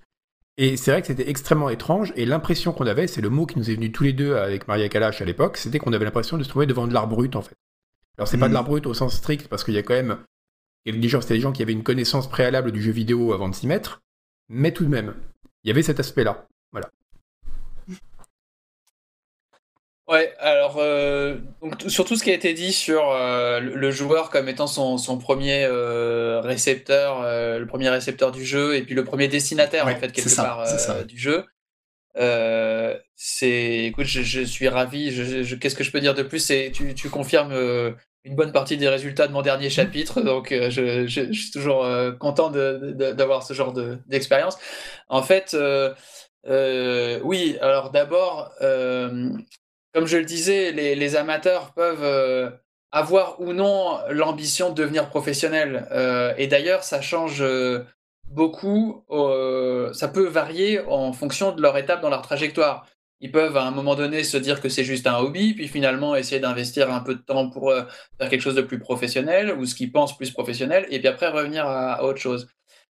Et c'est vrai que c'était extrêmement étrange, et l'impression qu'on avait, c'est le mot qui nous est venu tous les deux avec Maria Kalash à l'époque, c'était qu'on avait l'impression de se trouver devant de l'art brut, en fait. Alors, c'est pas de Mhm. l'art brut au sens strict, parce qu'il y a quand même. des gens- C'était des gens qui avaient une connaissance préalable du jeu vidéo avant de s'y mettre, mais tout de même, il y avait cet aspect-là. Ouais, alors euh, donc, sur tout ce qui a été dit sur euh, le joueur comme étant son, son premier euh, récepteur, euh, le premier récepteur du jeu et puis le premier destinataire Ouais, en fait quelque ça, part du jeu. C'est, écoute, je, je suis ravi. Je, je- qu'est-ce que je peux dire de plus? C'est tu, tu confirmes une bonne partie des résultats de mon dernier chapitre, donc euh, je, suis toujours content d'avoir ce genre de, d'expérience. En fait, euh, oui. Alors d'abord. euh, comme je le disais, les, amateurs peuvent euh, avoir ou non l'ambition de devenir professionnels. Euh, et d'ailleurs, ça change euh, beaucoup. ça peut varier en fonction de leur étape dans leur trajectoire. Ils peuvent à un moment donné se dire que c'est juste un hobby, puis finalement essayer d'investir un peu de temps pour faire quelque chose de plus professionnel, ou ce qu'ils pensent plus professionnel, et puis après revenir à, à autre chose.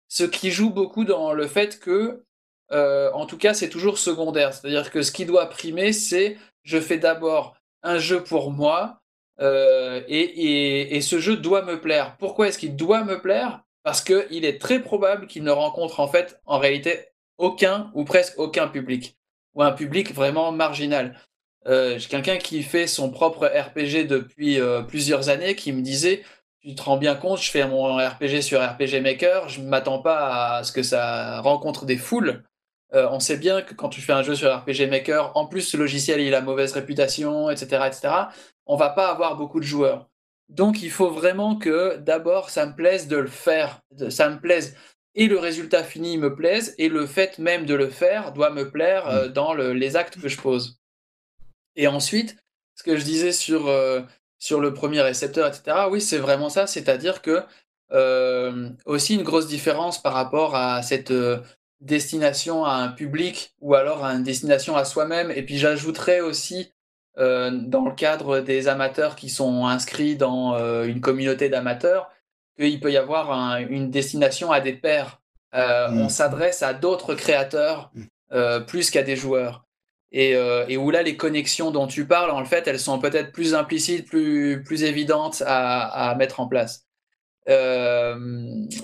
Ce qui joue beaucoup dans le fait que, en tout cas, c'est toujours secondaire. C'est-à-dire que ce qui doit primer, c'est je fais d'abord un jeu pour moi euh, et, ce jeu doit me plaire. Pourquoi est-ce qu'il doit me plaire? Parce qu'il est très probable qu'il ne rencontre en fait en réalité aucun ou presque aucun public ou un public vraiment marginal. Euh, quelqu'un qui fait son propre RPG depuis euh, plusieurs années qui me disait tu te rends bien compte, je fais mon RPG sur RPG Maker, je ne m'attends pas à ce que ça rencontre des foules. Euh, on sait bien que quand tu fais un jeu sur RPG Maker, en plus ce logiciel il a mauvaise réputation, etc., etc., on va pas avoir beaucoup de joueurs. Donc il faut vraiment que d'abord ça me plaise de le faire, ça me plaise et le résultat fini me plaise et le fait même de le faire doit me plaire euh, dans le- les actes que je pose. Et ensuite, ce que je disais sur, euh, sur le premier récepteur, etc., oui, c'est vraiment ça, c'est-à-dire que aussi une grosse différence par rapport à cette destination à un public ou alors à une destination à soi-même. Et puis j'ajouterais aussi, euh, dans le cadre des amateurs qui sont inscrits dans euh, une communauté d'amateurs, qu'il peut y avoir un- une destination à des pairs. Euh, Mm. On s'adresse à d'autres créateurs euh, plus qu'à des joueurs. Et, et où là, les connexions dont tu parles, en fait, elles sont peut-être plus implicites, plus, plus évidentes à, à mettre en place. Euh,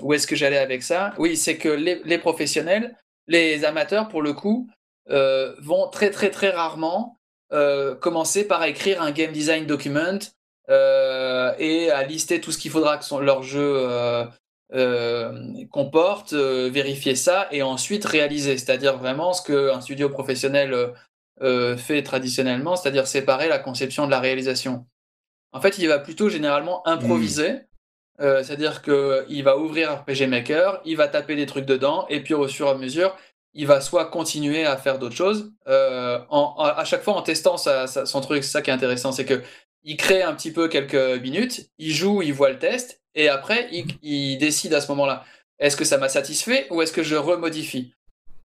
où est-ce que j'allais avec ça? Oui, c'est que les, professionnels, les amateurs, pour le coup, euh, vont très très très rarement euh, commencer par écrire un game design document et à lister tout ce qu'il faudra que leur jeu comporte, vérifier ça et ensuite réaliser. C'est-à-dire vraiment ce qu'un studio professionnel fait traditionnellement, c'est-à-dire séparer la conception de la réalisation. En fait, il va plutôt généralement improviser. Euh, c'est-à-dire qu'il va ouvrir RPG Maker, il va taper des trucs dedans, et puis au fur et à mesure, il va soit continuer à faire d'autres choses, euh, à chaque fois en testant sa- sa- son truc. C'est ça qui est intéressant, c'est que il crée un petit peu quelques minutes, il joue, il voit le test, et après, il, il décide à ce moment-là, est-ce que ça m'a satisfait ou est-ce que je remodifie?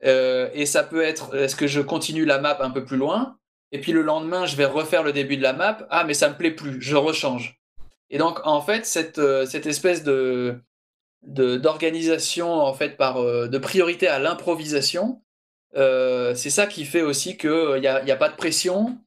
Euh, Et ça peut être, est-ce que je continue la map un peu plus loin, et puis le lendemain, je vais refaire le début de la map, ah mais ça me plaît plus, je rechange. Et donc, en fait, cette, euh, cette espèce de de- d'organisation en fait par euh, de priorité à l'improvisation euh, c'est ça qui fait aussi que il y a, y a pas de pression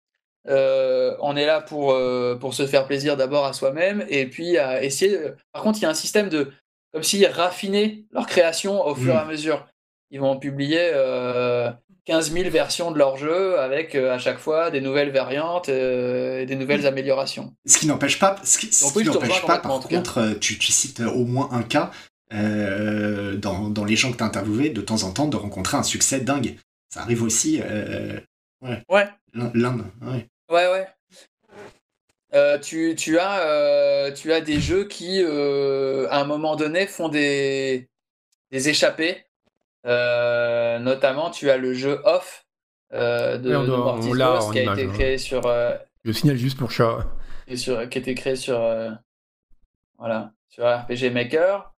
Euh, on est là pour pour se faire plaisir d'abord à soi-même et puis à essayer par contre il y a un système de comme s'ils raffinaient leur création au fur et à Mm. mesure ils vont publier euh, 15 000 versions de leur jeu avec euh, à chaque fois des nouvelles variantes euh, et des nouvelles améliorations Ce qui n'empêche pas, ce qui, ce n'empêche pas, par contre, euh, tu, tu cites au moins un cas euh, dans, dans les gens que tu as interviewés, de temps en temps, de rencontrer un succès dingue. Ça arrive aussi. Euh, ouais L'Inde, ouais. Ouais, ouais. Euh, tu, tu as, euh, tu as des jeux qui, euh, à un moment donné, font des, des échappées. Euh, notamment, tu as le jeu Off euh, de, on de doit- Mortis on Ghost, qui a image, été hein. créé sur, Je signale juste pour chat. et sur, qui a été créé sur, voilà, sur RPG Maker.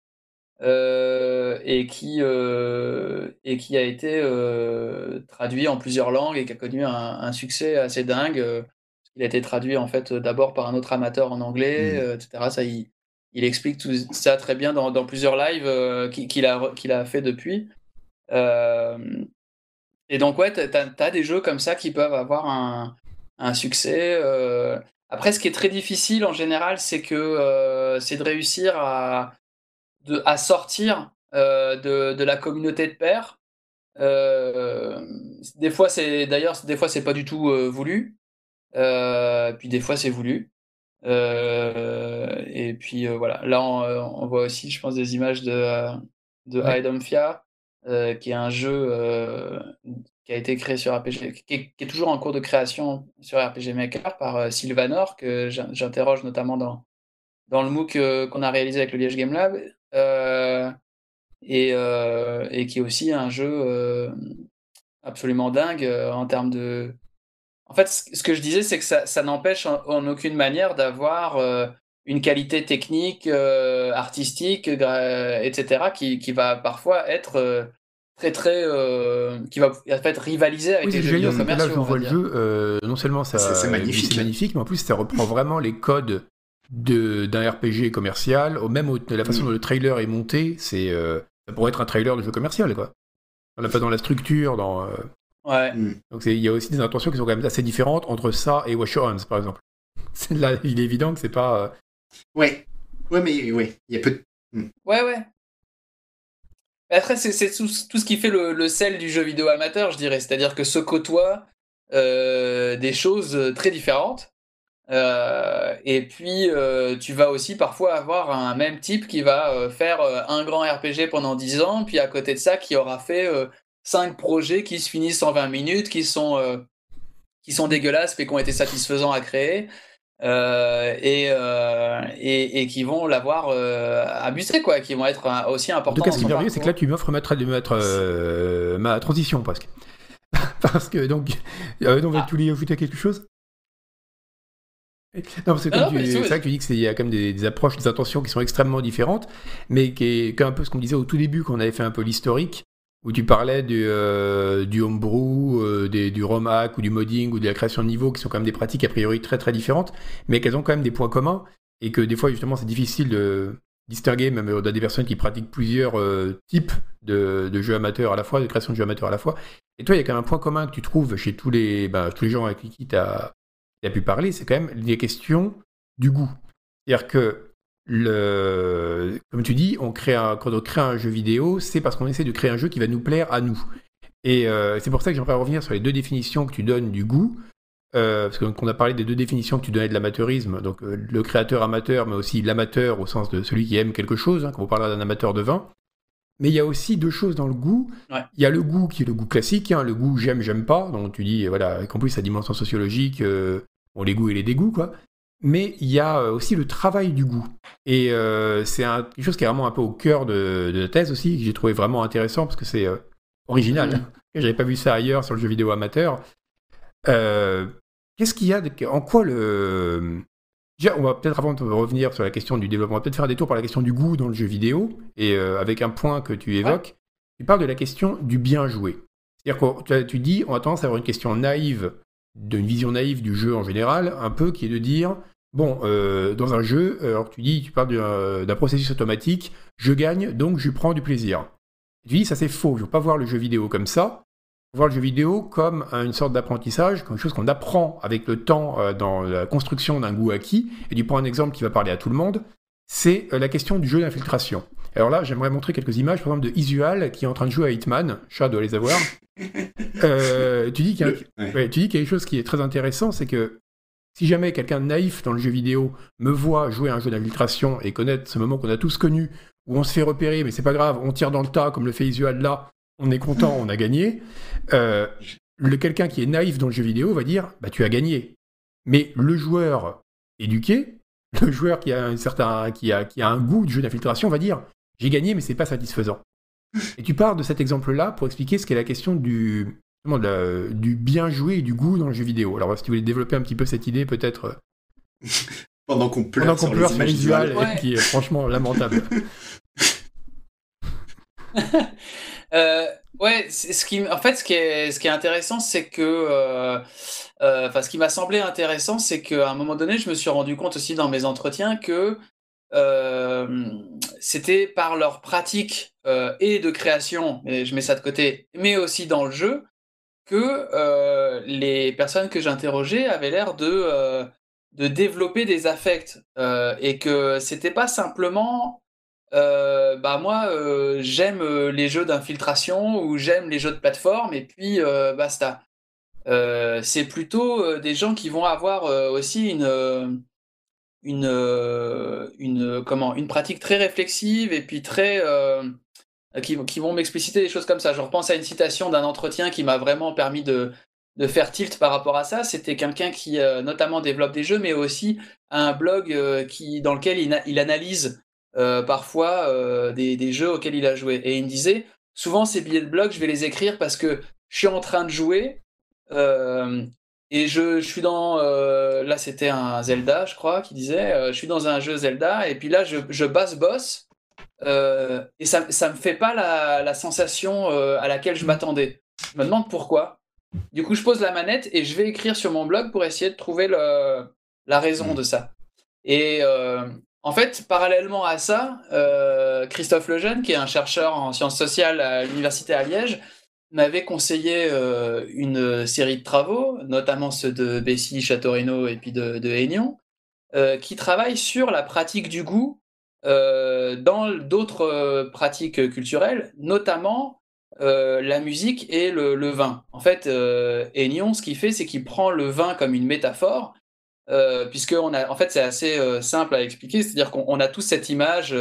euh, et qui euh, et qui a été euh, traduit en plusieurs langues et qui a connu un, un succès assez dingue. il a été traduit en fait d'abord par un autre amateur en anglais, Mm. euh, etc. Ça, il, il explique tout ça très bien dans, dans plusieurs lives qu'il a qu'il a fait depuis. Euh, Et donc, ouais, t'as as des jeux comme ça qui peuvent avoir un, un succès. Euh. Après, ce qui est très difficile en général, c'est que euh, c'est de réussir à, de, à sortir euh, de, de, la communauté de pairs. des fois, c'est d'ailleurs, des fois, c'est pas du tout voulu. puis des fois, c'est voulu. et puis voilà. Là, on, voit aussi, je pense, des images de de ouais. Qui est un jeu qui a été créé sur RPG, qui est, toujours en cours de création sur RPG Maker par euh, Sylvanor, que j'interroge notamment dans, dans le MOOC euh, qu'on a réalisé avec le Liège Game Lab, euh, et, et, qui est aussi un jeu absolument dingue en termes de. En fait, ce que je disais, c'est que ça n'empêche en, aucune manière d'avoir une qualité technique, artistique, etc., qui, qui, va parfois être très très euh, qui va en fait rivaliser avec les jeux vidéo commerciaux. Là, je vois le jeu, euh, non seulement ça c'est magnifique. magnifique, mais en plus ça reprend vraiment les codes d'un RPG commercial, au même la façon mm. dont le trailer est monté, c'est euh, ça pourrait être un trailer de jeu commercial quoi. Dans la, dans la structure, dans ouais. Mm. Donc il y a aussi des intentions qui sont quand même assez différentes entre ça et Your Hands par exemple. Là, il est évident que c'est pas. Ouais. Ouais, mais ouais, il y a peu. De... Ouais, ouais. Après, c'est tout, ce qui fait le, sel du jeu vidéo amateur, je dirais. C'est-à-dire que se côtoient euh, des choses très différentes. Euh, et puis, euh, tu vas aussi parfois avoir un même type qui va faire un grand RPG pendant 10 ans, puis à côté de ça, qui aura fait 5 projets qui se finissent en 20 minutes, qui sont, qui sont dégueulasses, mais qui ont été satisfaisants à créer. Euh, euh, et, et, qui vont l'avoir euh, abusé, quoi, qui vont être aussi importants. En tout cas, ce qui est merveilleux, c'est que là, tu m'offres mettre, ma transition presque. parce que donc, donc ah. tu voulais ajouter quelque chose? Non, parce que c'est vrai que tu dis qu'il y a quand même des, approches, des intentions qui sont extrêmement différentes, mais qui est, un peu ce qu'on disait au tout début quand on avait fait un peu l'historique où tu parlais du, euh, du homebrew, euh, du ROM hack ou du modding ou de la création de niveau, qui sont quand même des pratiques a priori très très différentes, mais qu'elles ont quand même des points communs et que des fois justement c'est difficile de distinguer, même dans des personnes qui pratiquent plusieurs euh, types de, jeux amateurs à la fois, de création de jeux amateurs à la fois. Et toi, il y a quand même un point commun que tu trouves chez tous les, bah, tous les gens avec qui tu as, pu parler, c'est quand même les questions du goût. C'est-à-dire que le, comme tu dis, on crée un, quand on crée un jeu vidéo, c'est parce qu'on essaie de créer un jeu qui va nous plaire à nous. Et euh, c'est pour ça que j'aimerais revenir sur les deux définitions que tu donnes du goût. Euh, parce qu'on a parlé des deux définitions que tu donnais de l'amateurisme, donc euh, le créateur amateur, mais aussi l'amateur au sens de celui qui aime quelque chose, hein, quand on parlera d'un amateur de vin. Mais il y a aussi deux choses dans le goût. Il y a le goût qui est le goût classique, hein, le goût j'aime, j'aime pas, donc tu dis, voilà, y compris sa dimension sociologique, bon, les goûts et les dégoûts, quoi mais il y a euh, aussi le travail du goût. Et euh, c'est quelque chose qui est vraiment un peu au cœur de, la thèse aussi, que j'ai trouvé vraiment intéressant parce que c'est euh, original. Je mmh. J'avais pas vu ça ailleurs sur le jeu vidéo amateur. Qu'est-ce qu'il y a En quoi le. Déjà, on va peut-être avant de revenir sur la question du développement, on va peut-être faire un détour par la question du goût dans le jeu vidéo, et avec un point que tu évoques, tu parles de la question du bien joué. C'est-à-dire que tu dis, on a tendance à avoir une question naïve, d'une vision naïve du jeu en général, un peu qui est de dire Bon, euh, dans un jeu, alors tu dis, tu parles d'un processus automatique, je gagne, donc je prends du plaisir. Tu dis, ça c'est faux, je ne veux pas voir le jeu vidéo comme ça. Voir le jeu vidéo comme une sorte d'apprentissage, quelque chose qu'on apprend avec le temps euh, dans la construction d'un goût acquis. Et tu prends un exemple qui va parler à tout le monde, c'est euh, la question du jeu d'infiltration. Alors là, j'aimerais montrer quelques images, par exemple, de Isual qui est en train de jouer à Hitman. Chat doit les avoir. tu dis qu'il y, tu dis quelque chose qui est très intéressant, c'est que si jamais quelqu'un de naïf dans le jeu vidéo me voit jouer un jeu d'infiltration et connaître ce moment qu'on a tous connu, où on se fait repérer, mais c'est pas grave, on tire dans le tas comme le fait Isual là, on est content, on a gagné. Euh, le quelqu'un qui est naïf dans le jeu vidéo va dire bah tu as gagné. Mais le joueur éduqué, le joueur qui a un certain qui a, qui a un goût du jeu d'infiltration va dire j'ai gagné mais c'est pas satisfaisant. Et tu pars de cet exemple-là pour expliquer ce qu'est la question du du bien joué et du goût dans le jeu vidéo. Alors, si tu voulais développer un petit peu cette idée, peut-être. Euh, Pendant qu'on pleure, sur, pleure les visual, qui est franchement lamentable. euh, ouais, ce qui, en fait, ce qui est, ce qui est intéressant, c'est que. Euh, euh, enfin, ce qui m'a semblé intéressant, c'est qu'à un moment donné, je me suis rendu compte aussi dans mes entretiens que c'était par leur pratique et de création, et je mets ça de côté, mais aussi dans le jeu, que les personnes que j'interrogeais avaient l'air de, de développer des affects et que c'était pas simplement bah moi j'aime les jeux d'infiltration ou j'aime les jeux de plateforme et puis basta. c'est plutôt des gens qui vont avoir aussi une une, une, comment, une pratique très réflexive et puis très. Qui, qui, vont m'expliciter des choses comme ça. Je repense à une citation d'un entretien qui m'a vraiment permis de, de faire tilt par rapport à ça. C'était quelqu'un qui notamment développe des jeux, mais aussi un blog qui, dans lequel il, il analyse parfois des, des, jeux auxquels il a joué. Et il me disait, souvent ces billets de blog, je vais les écrire parce que je suis en train de jouer. Et je, je, suis dans. là, c'était un Zelda, je crois, qui disait Je suis dans un jeu Zelda, et puis là, je, je basse boss, et ça ne me fait pas la, la sensation à laquelle je m'attendais. Je me demande pourquoi. Du coup, je pose la manette et je vais écrire sur mon blog pour essayer de trouver le, la raison de ça. Et en fait, parallèlement à ça, Christophe Lejeune, qui est un chercheur en sciences sociales à l'université à Liège, m'avait conseillé euh, une série de travaux, notamment ceux de Bessie, Château-Renaud et puis de, de Aignan, euh, qui travaillent sur la pratique du goût euh, dans d'autres pratiques culturelles, notamment la musique et le, vin. En fait, Aignan, ce qu'il fait, c'est qu'il prend le vin comme une métaphore, puisque on a, en fait, c'est assez simple à expliquer, c'est-à-dire qu'on a tous cette image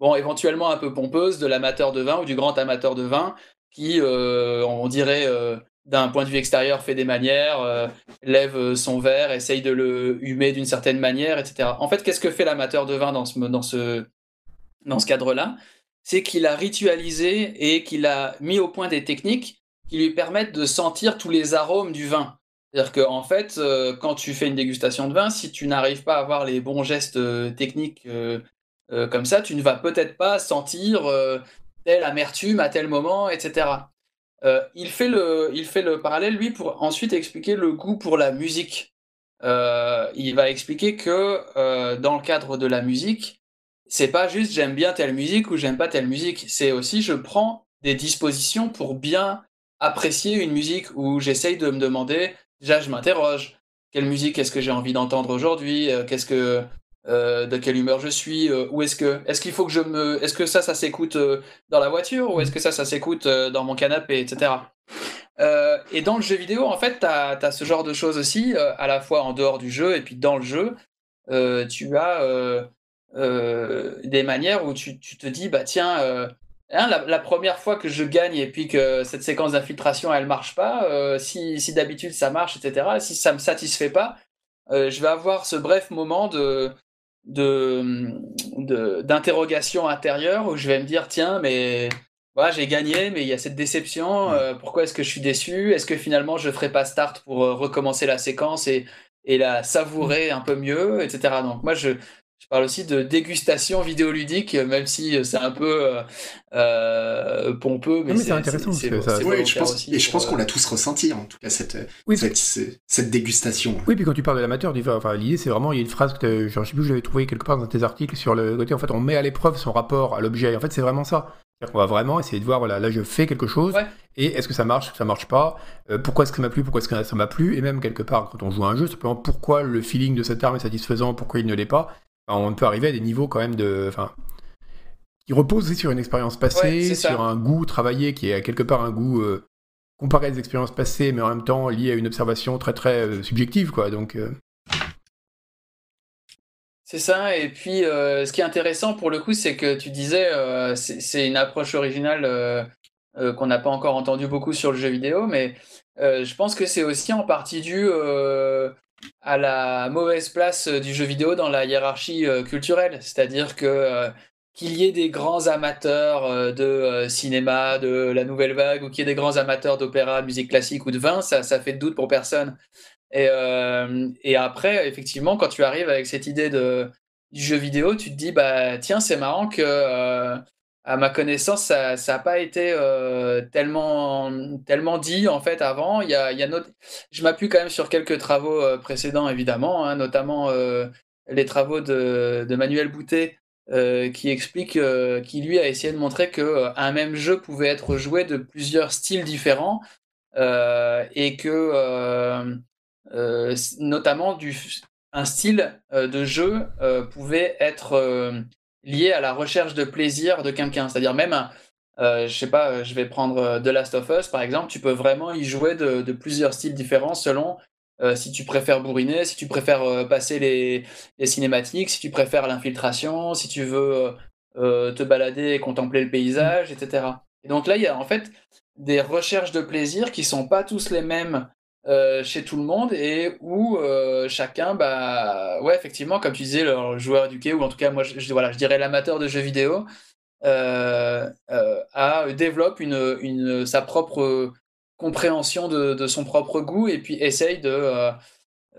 bon, éventuellement un peu pompeuse de l'amateur de vin ou du grand amateur de vin qui, euh, on dirait, euh, d'un point de vue extérieur, fait des manières, euh, lève son verre, essaye de le humer d'une certaine manière, etc. En fait, qu'est-ce que fait l'amateur de vin dans ce, cadre-là? C'est qu'il a ritualisé et qu'il a mis au point des techniques qui lui permettent de sentir tous les arômes du vin. C'est-à-dire qu'en en fait, quand tu fais une dégustation de vin, si tu n'arrives pas à avoir les bons gestes techniques comme ça, tu ne vas peut-être pas sentir telle amertume à tel moment, etc. Euh, il, fait le, il fait le parallèle, lui, pour ensuite expliquer le goût pour la musique. Euh, il va expliquer que euh, dans le cadre de la musique, c'est pas juste j'aime bien telle musique ou j'aime pas telle musique, c'est aussi je prends des dispositions pour bien apprécier une musique où j'essaye de me demander, déjà je m'interroge, quelle musique est-ce que j'ai envie d'entendre aujourd'hui, qu'est-ce que euh, de quelle humeur je suis, euh, ou est-ce que est-ce qu'il faut que je me est-ce que ça ça s'écoute euh, dans la voiture ou est-ce que ça ça s'écoute dans mon canapé, etc. et dans le jeu vidéo, en fait, tu as, ce genre de choses aussi, à la fois en dehors du jeu et puis dans le jeu, tu as des manières où tu, tu, te dis, bah tiens, hein, la, première fois que je gagne et puis que cette séquence d'infiltration elle marche pas, si, si d'habitude ça marche, etc., si ça me satisfait pas, je vais avoir ce bref moment de, de d'interrogation intérieure où je vais me dire tiens mais voilà j'ai gagné mais il y a cette déception euh, pourquoi est-ce que je suis déçu? Est-ce que finalement je ferai pas start pour euh, recommencer la séquence et, et la savourer un peu mieux etc donc moi je je parle aussi de dégustation vidéoludique, même si c'est un peu euh, pompeux. Mais, c'est intéressant. C'est, oui, je pense, et je pense qu'on l'a tous ressenti, en tout cas, cette, cette, dégustation. Oui, puis quand tu parles de l'amateur, enfin, l'idée, c'est vraiment, il y a une phrase que je ne sais plus, je l'avais trouvé quelque part dans tes articles sur le côté, en fait, on met à l'épreuve son rapport à l'objet. En fait, c'est vraiment ça. On va vraiment essayer de voir, voilà, là je fais quelque chose, et est-ce que ça marche, est-ce que ça marche pas, euh, pourquoi est-ce que ça m'a plu, pourquoi est-ce que ça m'a plu, et même quelque part, quand on joue à un jeu, simplement pourquoi le feeling de cette arme est satisfaisant, pourquoi il ne l'est pas, on peut arriver à des niveaux quand même de. Enfin, qui reposent aussi sur une expérience passée, sur un goût travaillé qui est quelque part un goût euh, comparé à des expériences passées, mais en même temps lié à une observation très très euh, subjective, quoi. Donc. Euh. C'est ça, et puis ce qui est intéressant pour le coup, c'est que tu disais, c'est une approche originale qu'on n'a pas encore entendu beaucoup sur le jeu vidéo, mais je pense que c'est aussi en partie dû à la mauvaise place euh, du jeu vidéo dans la hiérarchie euh, culturelle. C'est-à-dire que euh, qu'il y ait des grands amateurs de cinéma, de la nouvelle vague, ou qu'il y ait des grands amateurs d'opéra, de musique classique ou de vin, ça, ça fait de doute pour personne. Et, et, après, effectivement, quand tu arrives avec cette idée de, du jeu vidéo, tu te dis, bah tiens, c'est marrant que à ma connaissance, ça n'a pas été euh, tellement, dit en fait avant. Il y a, Je m'appuie quand même sur quelques travaux euh, précédents, évidemment, hein, notamment euh, les travaux de, Manuel Boutet, qui explique, qui lui a essayé de montrer qu'un même jeu pouvait être joué de plusieurs styles différents. et que notamment un style de jeu pouvait être lié à la recherche de plaisir de quelqu'un. C'est-à-dire même euh, je sais pas, je vais prendre The Last of Us par exemple, tu peux vraiment y jouer de, plusieurs styles différents selon euh, si tu préfères bourriner, si tu préfères euh, passer les, cinématiques, si tu préfères l'infiltration, si tu veux euh, te balader et contempler le paysage, etc. Et donc là, il y a en fait des recherches de plaisir qui sont pas tous les mêmes chez tout le monde et où chacun, bah, ouais, effectivement, comme tu disais, le joueur éduqué, ou en tout cas, moi, je, voilà, dirais l'amateur de jeux vidéo, a, développe sa propre compréhension de, son propre goût et puis essaye de,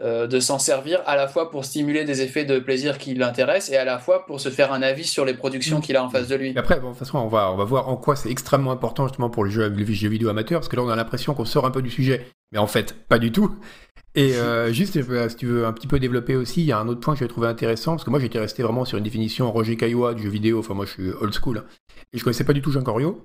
euh, de s'en servir à la fois pour stimuler des effets de plaisir qui l'intéressent et à la fois pour se faire un avis sur les productions mm. qu'il a en face de lui. après, bon, de toute façon, on va, on va voir en quoi c'est extrêmement important justement pour les jeux, les jeux vidéo amateurs, parce que là on a l'impression qu'on sort un peu du sujet, mais en fait, pas du tout. Et euh, juste, si tu veux un petit peu développer aussi, il y a un autre point que j'ai trouvé intéressant, parce que moi j'étais resté vraiment sur une définition Roger Caillois du jeu vidéo, enfin moi je suis old school, hein, et je connaissais pas du tout Jean Corio.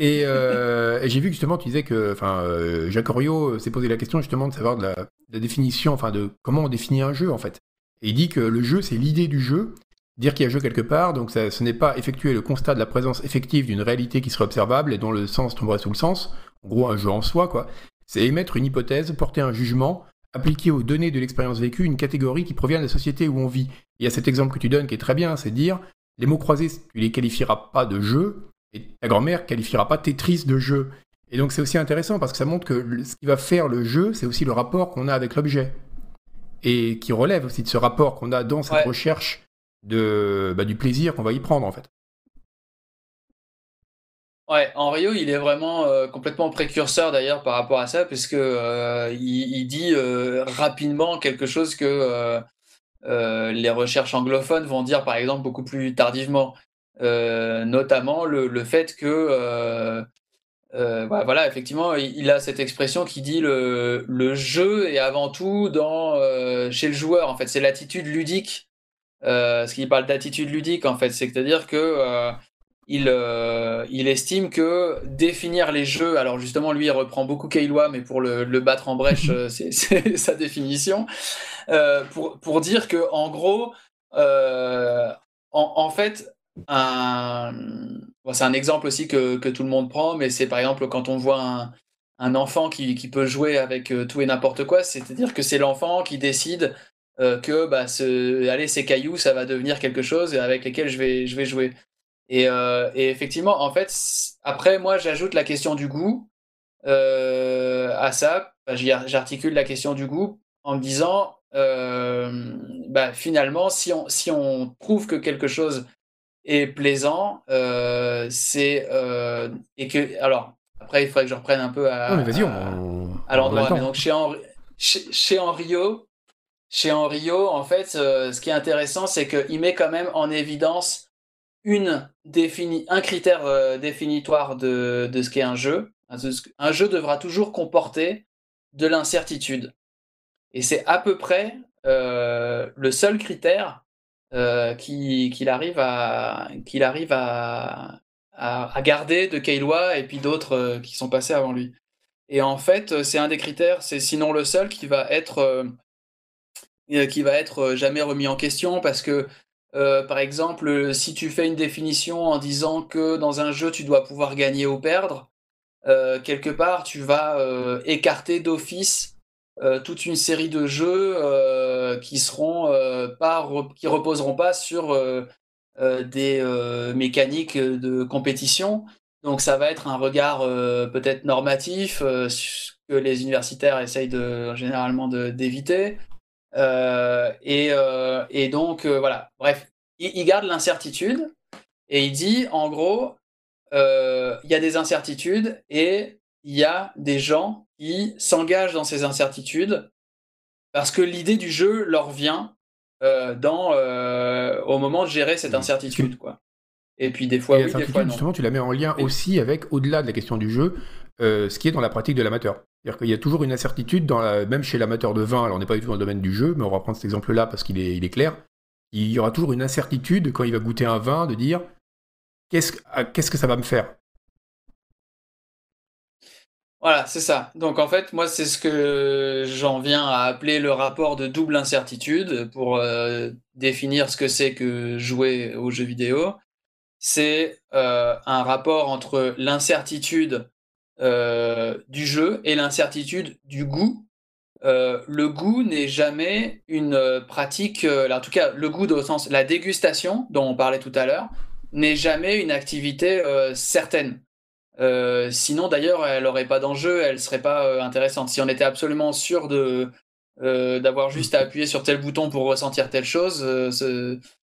Euh, et, j'ai vu justement, tu disais que enfin, euh, Jacques Oriot s'est posé la question justement de savoir de la, définition, enfin de comment on définit un jeu en fait. Et il dit que le jeu, c'est l'idée du jeu, dire qu'il y a jeu quelque part, donc ça, ce n'est pas effectuer le constat de la présence effective d'une réalité qui serait observable et dont le sens tomberait sous le sens, en gros un jeu en soi, quoi. C'est émettre une hypothèse, porter un jugement, appliquer aux données de l'expérience vécue une catégorie qui provient de la société où on vit. Il y a cet exemple que tu donnes qui est très bien, c'est dire les mots croisés, tu les qualifieras pas de jeu, et ta grand-mère qualifiera pas Tetris de jeu. Et donc c'est aussi intéressant parce que ça montre que ce qui va faire le jeu, c'est aussi le rapport qu'on a avec l'objet. Et qui relève aussi de ce rapport qu'on a dans cette recherche de, bah, du plaisir qu'on va y prendre en fait. Ouais, en Rio, il est vraiment euh, complètement précurseur d'ailleurs par rapport à ça, puisque euh, il, dit euh, rapidement quelque chose que les recherches anglophones vont dire par exemple beaucoup plus tardivement. Euh, notamment le, le, fait que euh, euh, voilà, effectivement, il, a cette expression qui dit le, le jeu est avant tout dans, chez le joueur. En fait, c'est l'attitude ludique. Euh, ce qu'il parle d'attitude ludique, en fait, c'est-à-dire que il, il, estime que définir les jeux, alors justement, lui, il reprend beaucoup Kailois, mais pour le, le battre en brèche, c'est sa définition, pour, pour dire que, en gros, en, en fait, un... c'est un exemple aussi que, tout le monde prend, mais c'est par exemple quand on voit un, enfant qui, peut jouer avec euh, tout et n'importe quoi, c'est-à-dire que c'est l'enfant qui décide euh, que bah, ces cailloux, ça va devenir quelque chose avec lesquels je vais, jouer. Et, euh, et effectivement, en fait, après, moi, j'ajoute la question du goût à ça. J'articule la question du goût en me disant, bah, finalement, si on, si on trouve que quelque chose et plaisant. Euh, c'est euh, et que alors après il faudrait que je reprenne un peu à, à, l'endroit. donc chez, chez, chez Henrio, chez Henrio, en fait, euh, ce qui est intéressant, c'est qu'il met quand même en évidence une défini un critère définitoire de, de ce qu'est un jeu. Un jeu devra toujours comporter de l'incertitude. Et c'est à peu près le seul critère euh, qu'il arrive à arrive à, à, garder de Kailois et puis d'autres euh, qui sont passés avant lui. Et en fait, c'est un des critères, c'est sinon le seul qui va être euh, qui va être jamais remis en question parce que par exemple, si tu fais une définition en disant que dans un jeu tu dois pouvoir gagner ou perdre, quelque part tu vas écarter d'office euh, toute une série de jeux euh, qui seront euh, pas qui reposeront pas sur des mécaniques de compétition. Donc ça va être un regard peut-être normatif que les universitaires essayent de, généralement d'éviter. Et, et, donc voilà, bref, il, il garde l'incertitude et il dit en gros, il y a des incertitudes et il y a des gens qui s'engagent dans ces incertitudes parce que l'idée du jeu leur vient euh, dans, euh, au moment de gérer cette incertitude. Quoi. Et puis des fois, oui, des fois non. Justement, tu la mets en lien aussi avec, au-delà de la question du jeu, euh, ce qui est dans la pratique de l'amateur. C'est-à-dire qu'il y a toujours une incertitude, dans la, même chez l'amateur de vin, alors on n'est pas du tout dans le domaine du jeu, mais on va prendre cet exemple-là parce qu'il est, il est clair. Il y aura toujours une incertitude quand il va goûter un vin de dire qu'est-ce, qu'est-ce que ça va me faire? Voilà, c'est ça. Donc en fait, moi, c'est ce que j'en viens à appeler le rapport de double incertitude pour euh, définir ce que c'est que jouer aux jeux vidéo. C'est euh, un rapport entre l'incertitude euh, du jeu et l'incertitude du goût. le goût n'est jamais une pratique, en tout cas, le goût le sens, la dégustation dont on parlait tout à l'heure, n'est jamais une activité certaine. Euh, sinon, d'ailleurs, elle n'aurait pas d'enjeu, elle serait pas euh, intéressante. Si on était absolument sûr de euh, d'avoir juste à appuyer sur tel bouton pour ressentir telle chose,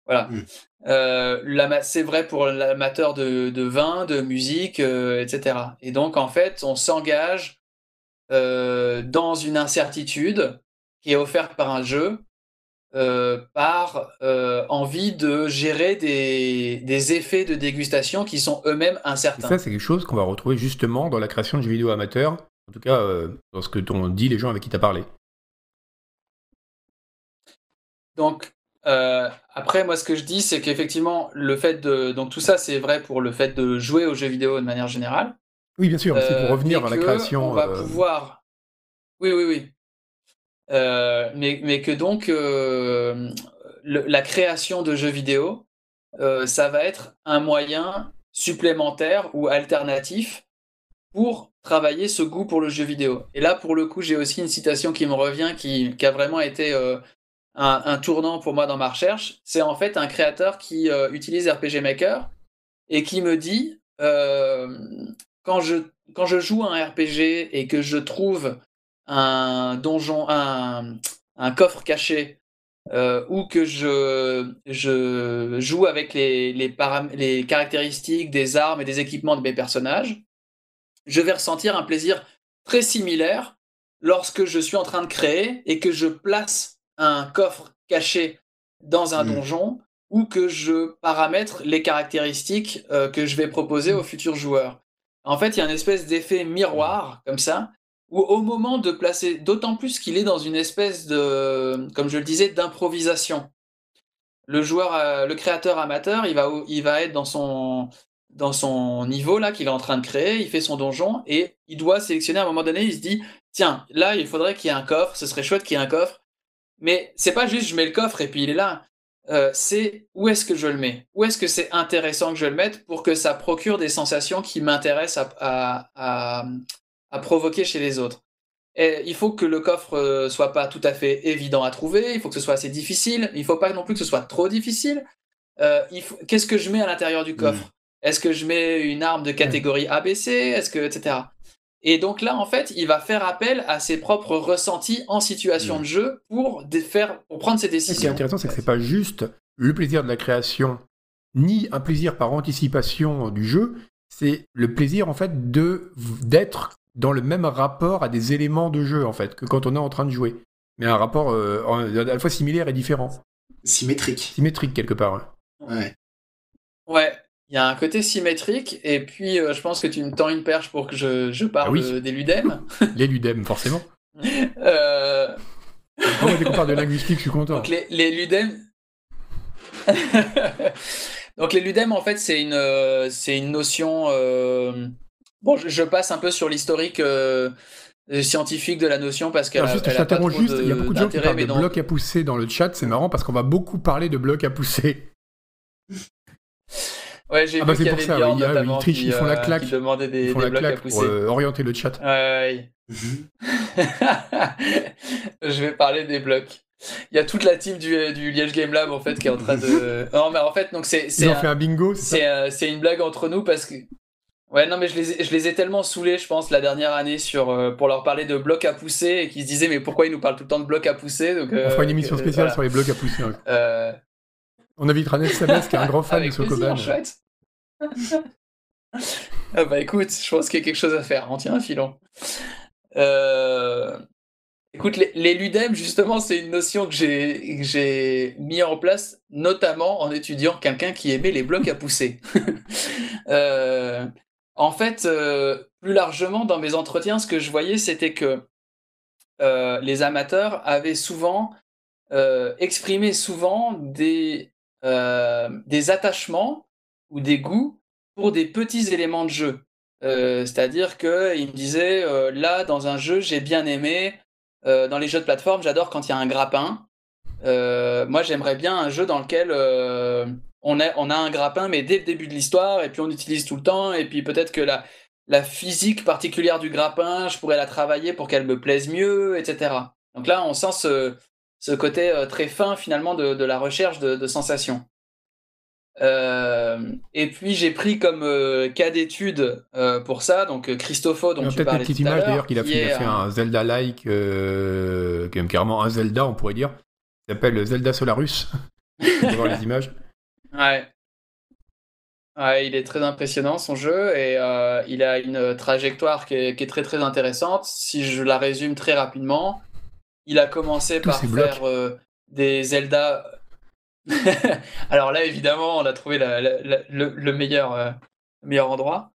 voilà. Mm. c'est vrai pour l'amateur de, de, vin, de musique, etc. Et donc, en fait, on s'engage dans une incertitude qui est offerte par un jeu euh, par euh, envie de gérer des, des, effets de dégustation qui sont eux-mêmes incertains. ça, c'est quelque chose qu'on va retrouver justement dans la création de jeux vidéo amateurs, en tout cas euh, dans ce que t'ont dit les gens avec qui tu as parlé. Donc, après, moi, ce que je dis, c'est qu'effectivement, le fait de. Donc, tout ça, c'est vrai pour le fait de jouer aux jeux vidéo de manière générale. Oui, bien sûr, c'est pour revenir à la création. On va pouvoir. Oui, oui, oui. Euh, mais, que donc euh, la création de jeux vidéo, euh, ça va être un moyen supplémentaire ou alternatif pour travailler ce goût pour le jeu vidéo. Et là, pour le coup, j'ai aussi une citation qui me revient, qui, a vraiment été un, un, tournant pour moi dans ma recherche. C'est en fait un créateur qui utilise RPG Maker et qui me dit, quand, je, quand je joue un RPG et que je trouve un donjon, un, un coffre caché, euh, ou que je, je joue avec les, les, les, caractéristiques des armes et des équipements de mes personnages, je vais ressentir un plaisir très similaire lorsque je suis en train de créer et que je place un coffre caché dans un mmh. donjon ou que je paramètre les caractéristiques euh, que je vais proposer aux futurs joueurs. En fait, il y a une espèce d'effet miroir comme ça ou au moment de placer, d'autant plus qu'il est dans une espèce de, comme je le disais, d'improvisation. Le joueur, euh, le créateur amateur, il va, il va être dans son, dans son niveau là qu'il est en train de créer, il fait son donjon et il doit sélectionner à un moment donné, il se dit tiens, là il faudrait qu'il y ait un coffre, ce serait chouette qu'il y ait un coffre. Mais c'est pas juste je mets le coffre et puis il est là. Euh, c'est où est-ce que je le mets? Où est-ce que c'est intéressant que je le mette pour que ça procure des sensations qui m'intéressent à, provoquer chez les autres. Et il faut que le coffre euh, soit pas tout à fait évident à trouver, il faut que ce soit assez difficile, il faut pas non plus que ce soit trop difficile. Euh, Qu'est-ce que je mets à l'intérieur du coffre? Mm. Est-ce que je mets une arme de catégorie ABC Est-ce que etc. Et donc là, en fait, il va faire appel à ses propres ressentis en situation mm. de jeu pour, faire, pour prendre ses décisions. Ce qui est intéressant, c'est que c'est pas juste le plaisir de la création, ni un plaisir par anticipation du jeu, c'est le plaisir en fait de d'être dans le même rapport à des éléments de jeu, en fait, que quand on est en train de jouer. Mais un rapport euh, à la fois similaire et différent. Symétrique. Symétrique, quelque part. Ouais. Ouais. Il y a un côté symétrique, et puis euh, je pense que tu me tends une perche pour que je, je parle ah des ludem. les ludem, forcément. euh... Dès qu'on parle de linguistique, je suis content. Donc les, les ludem... Donc les ludem, en fait, c'est une, euh, c'est une notion Bon, je, passe un peu sur l'historique euh, scientifique de la notion parce qu'elle juste, je t'interromps juste, il y a beaucoup de gens qui parlent de blocs à pousser dans le chat, c'est marrant parce qu'on va beaucoup parler de blocs à pousser. Ouais, j'ai ah bah vu qu'il y avait ça, Bjorn, notamment, ils, ils font la claque, qui demandait des, ils font des la blocs à pousser. Pour, euh, orienter le chat. Ouais, ouais. je vais parler des blocs. Il y a toute la team du, du Liège Game Lab en fait qui est en train de. Non mais en fait donc c'est. Ils ont fait un bingo. C'est euh, une blague entre nous parce que Ouais, non, mais je les, ai, je les ai tellement saoulés, je pense, la dernière année sur, euh, pour leur parler de blocs à pousser et qu'ils se disaient, mais pourquoi ils nous parlent tout le temps de blocs à pousser donc, On fera une euh, émission spéciale sur les blocs à pousser. Euh... On invitera Nel Sabes, qui est un grand fan de Sokoban. chouette. ah bah écoute, je pense qu'il y a quelque chose à faire. On tient un filon. Euh... Écoute, les, les ludem, justement, c'est une notion que j'ai mis en place, notamment en étudiant quelqu'un qui aimait les blocs à pousser. euh, en fait, euh, plus largement, dans mes entretiens, ce que je voyais, c'était que euh, les amateurs avaient souvent euh, exprimé souvent des, des attachements ou des goûts pour des petits éléments de jeu. C'est-à-dire qu'il me disait, là, dans un jeu, j'ai bien aimé, dans les jeux de plateforme, j'adore quand il y a un grappin. moi, j'aimerais bien un jeu dans lequel on, a, on a un grappin, mais dès le début de l'histoire, et puis on utilise tout le temps, et puis peut-être que la, la physique particulière du grappin, je pourrais la travailler pour qu'elle me plaise mieux, etc. Donc là, on sent ce, ce côté euh, très fin finalement de, de la recherche de, de sensations. Euh, et puis j'ai pris comme euh, cas d'étude euh, pour ça, donc Christopho dont tu parlais une petite image d'ailleurs qu'il a, fait, un Zelda-like, carrément un Zelda on pourrait dire, il s'appelle Zelda Solarus. on peut voir les images. Ouais. Ouais, il est très impressionnant son jeu et euh, il a une trajectoire qui est, qui est, très très intéressante. Si je la résume très rapidement, il a commencé par faire euh, des Zelda. Alors là, évidemment, on a trouvé la, la, la, le, le, meilleur, euh, meilleur endroit.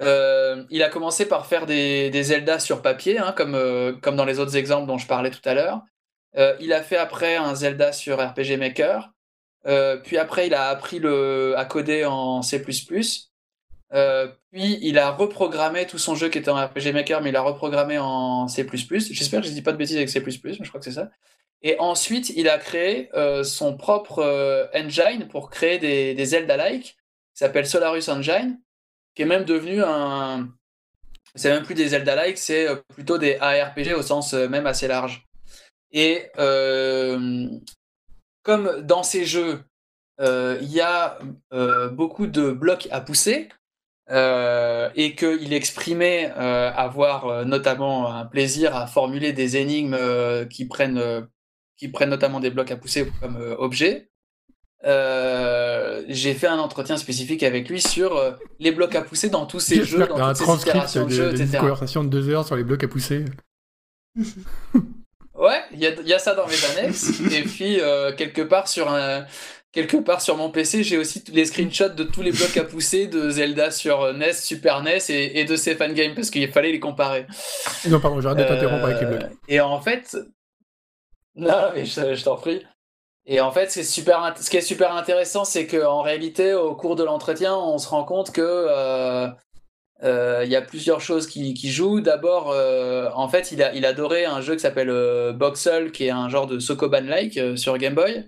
Il a commencé par faire des, des Zelda sur papier, hein, comme, comme dans les autres exemples dont je parlais tout à l'heure. Il a fait après un Zelda sur RPG Maker. Puis après, il a appris le, à coder en C++. Euh, puis il a reprogrammé tout son jeu qui était en RPG Maker, mais il a reprogrammé en C++. J'espère que je dis pas de bêtises avec C++, mais je crois que c'est ça. Et ensuite, il a créé euh, son propre euh, engine pour créer des, des Zelda-like, qui s'appelle Solarus Engine, qui est même devenu un... C'est même plus des Zelda-like, c'est plutôt des ARPG au sens même assez large. Et comme dans ces jeux, il y a beaucoup de blocs à pousser, euh, et qu'il exprimait euh, avoir euh, notamment un plaisir à formuler des énigmes euh, qui, prennent, euh, qui prennent notamment des blocs à pousser comme objet. J'ai fait un entretien spécifique avec lui sur les blocs à pousser dans tous ces jeux, dans un toutes transcript ces de, de jeux, de, Une conversation de deux heures sur les blocs à pousser. ouais, il y, y, a ça dans mes annexes. et puis, quelque part sur un quelque part sur mon PC, j'ai aussi les screenshots de tous les blocs à pousser de Zelda sur NES, Super NES et, et de ces fangames parce qu'il fallait les comparer. Non, pardon, j'arrête de t'interrompre euh, avec les blocs. Et en fait, non, mais je, je t'en prie. Et en fait, c'est super. Ce qui est super intéressant, c'est qu'en réalité, au cours de l'entretien, on se rend compte que euh, euh, il y a plusieurs choses qui, jouent. D'abord, euh, en fait, il, a, il adorait un jeu qui s'appelle euh, Boxel, qui est un genre de Sokoban-like euh, sur Game Boy.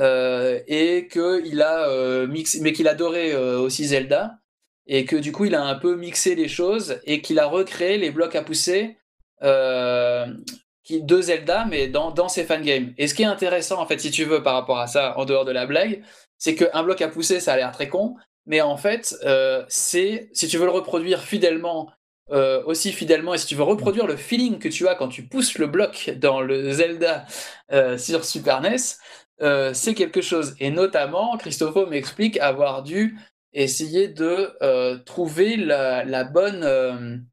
Et qu'il a euh, mixé, mais qu'il adorait aussi Zelda, et que du coup il a un peu mixé les choses et qu'il a recréé les blocs à pousser de Zelda, mais dans, dans ses fangames. Et ce qui est intéressant, en fait, si tu veux, par rapport à ça, en dehors de la blague, c'est qu'un bloc à pousser, ça a l'air très con, mais en fait, euh, c'est, si tu veux le reproduire fidèlement, euh, aussi fidèlement, et si tu veux reproduire le feeling que tu as quand tu pousses le bloc dans le Zelda euh, sur Super NES, c'est quelque chose. Et notamment, Christophe m'explique avoir dû essayer de trouver la, bonne,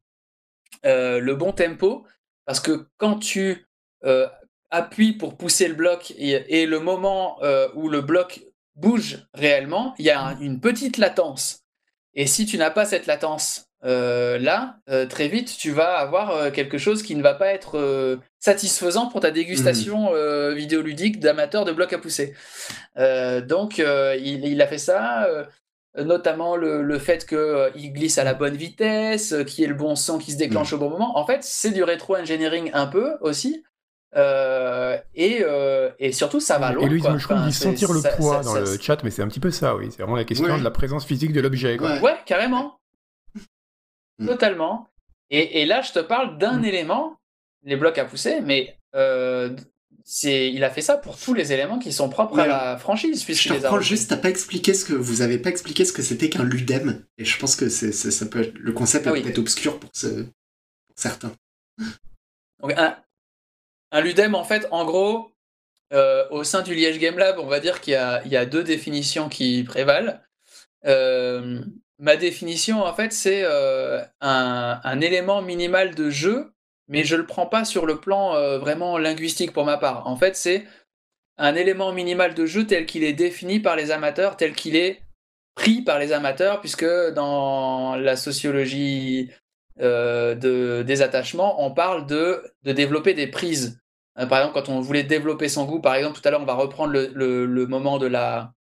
le bon tempo, parce que quand tu appuies pour pousser le bloc et, le moment où le bloc bouge réellement, il y a un, une petite latence. Et si tu n'as pas cette latence euh, là, euh, très vite, tu vas avoir euh, quelque chose qui ne va pas être satisfaisant pour ta dégustation mmh. vidéoludique d'amateur de blocs à pousser. donc, il, il, a fait ça, notamment le, le fait qu'il glisse à la bonne vitesse, qu'il y ait le bon son qui se déclenche mmh. au bon moment. En fait, c'est du rétro-engineering un peu aussi. Et, et surtout, ça va loin. Et Louise Moucheron dit sentir le poids ça, dans ça, le chat, mais c'est un petit peu ça, oui. C'est vraiment la question de la présence physique de l'objet. Ouais. ouais, carrément. Mm. Totalement. Et, et, là, je te parle d'un mm. élément, les blocs à pousser, mais euh, c'est, il a fait ça pour tous les éléments qui sont propres à la franchise. Je te reprends juste, t'as pas expliqué ce que vous avez pas expliqué ce que c'était qu'un ludem, et je pense que c'est, ça peut être, le concept ah, est oui. peut-être obscur pour, ce, pour certains. Donc, un, un, ludem, en fait, en gros, euh, au sein du Liège Game Lab, on va dire qu'il y a, deux définitions qui prévalent. Euh, ma définition, en fait, c'est euh, un, un, élément minimal de jeu, mais je le prends pas sur le plan vraiment linguistique pour ma part. En fait, c'est un élément minimal de jeu tel qu'il est défini par les amateurs, tel qu'il est pris par les amateurs, puisque dans la sociologie euh, de, des attachements, on parle de, de développer des prises. Euh, par exemple, quand on voulait développer son goût, par exemple, tout à l'heure, on va reprendre le, le, le moment de la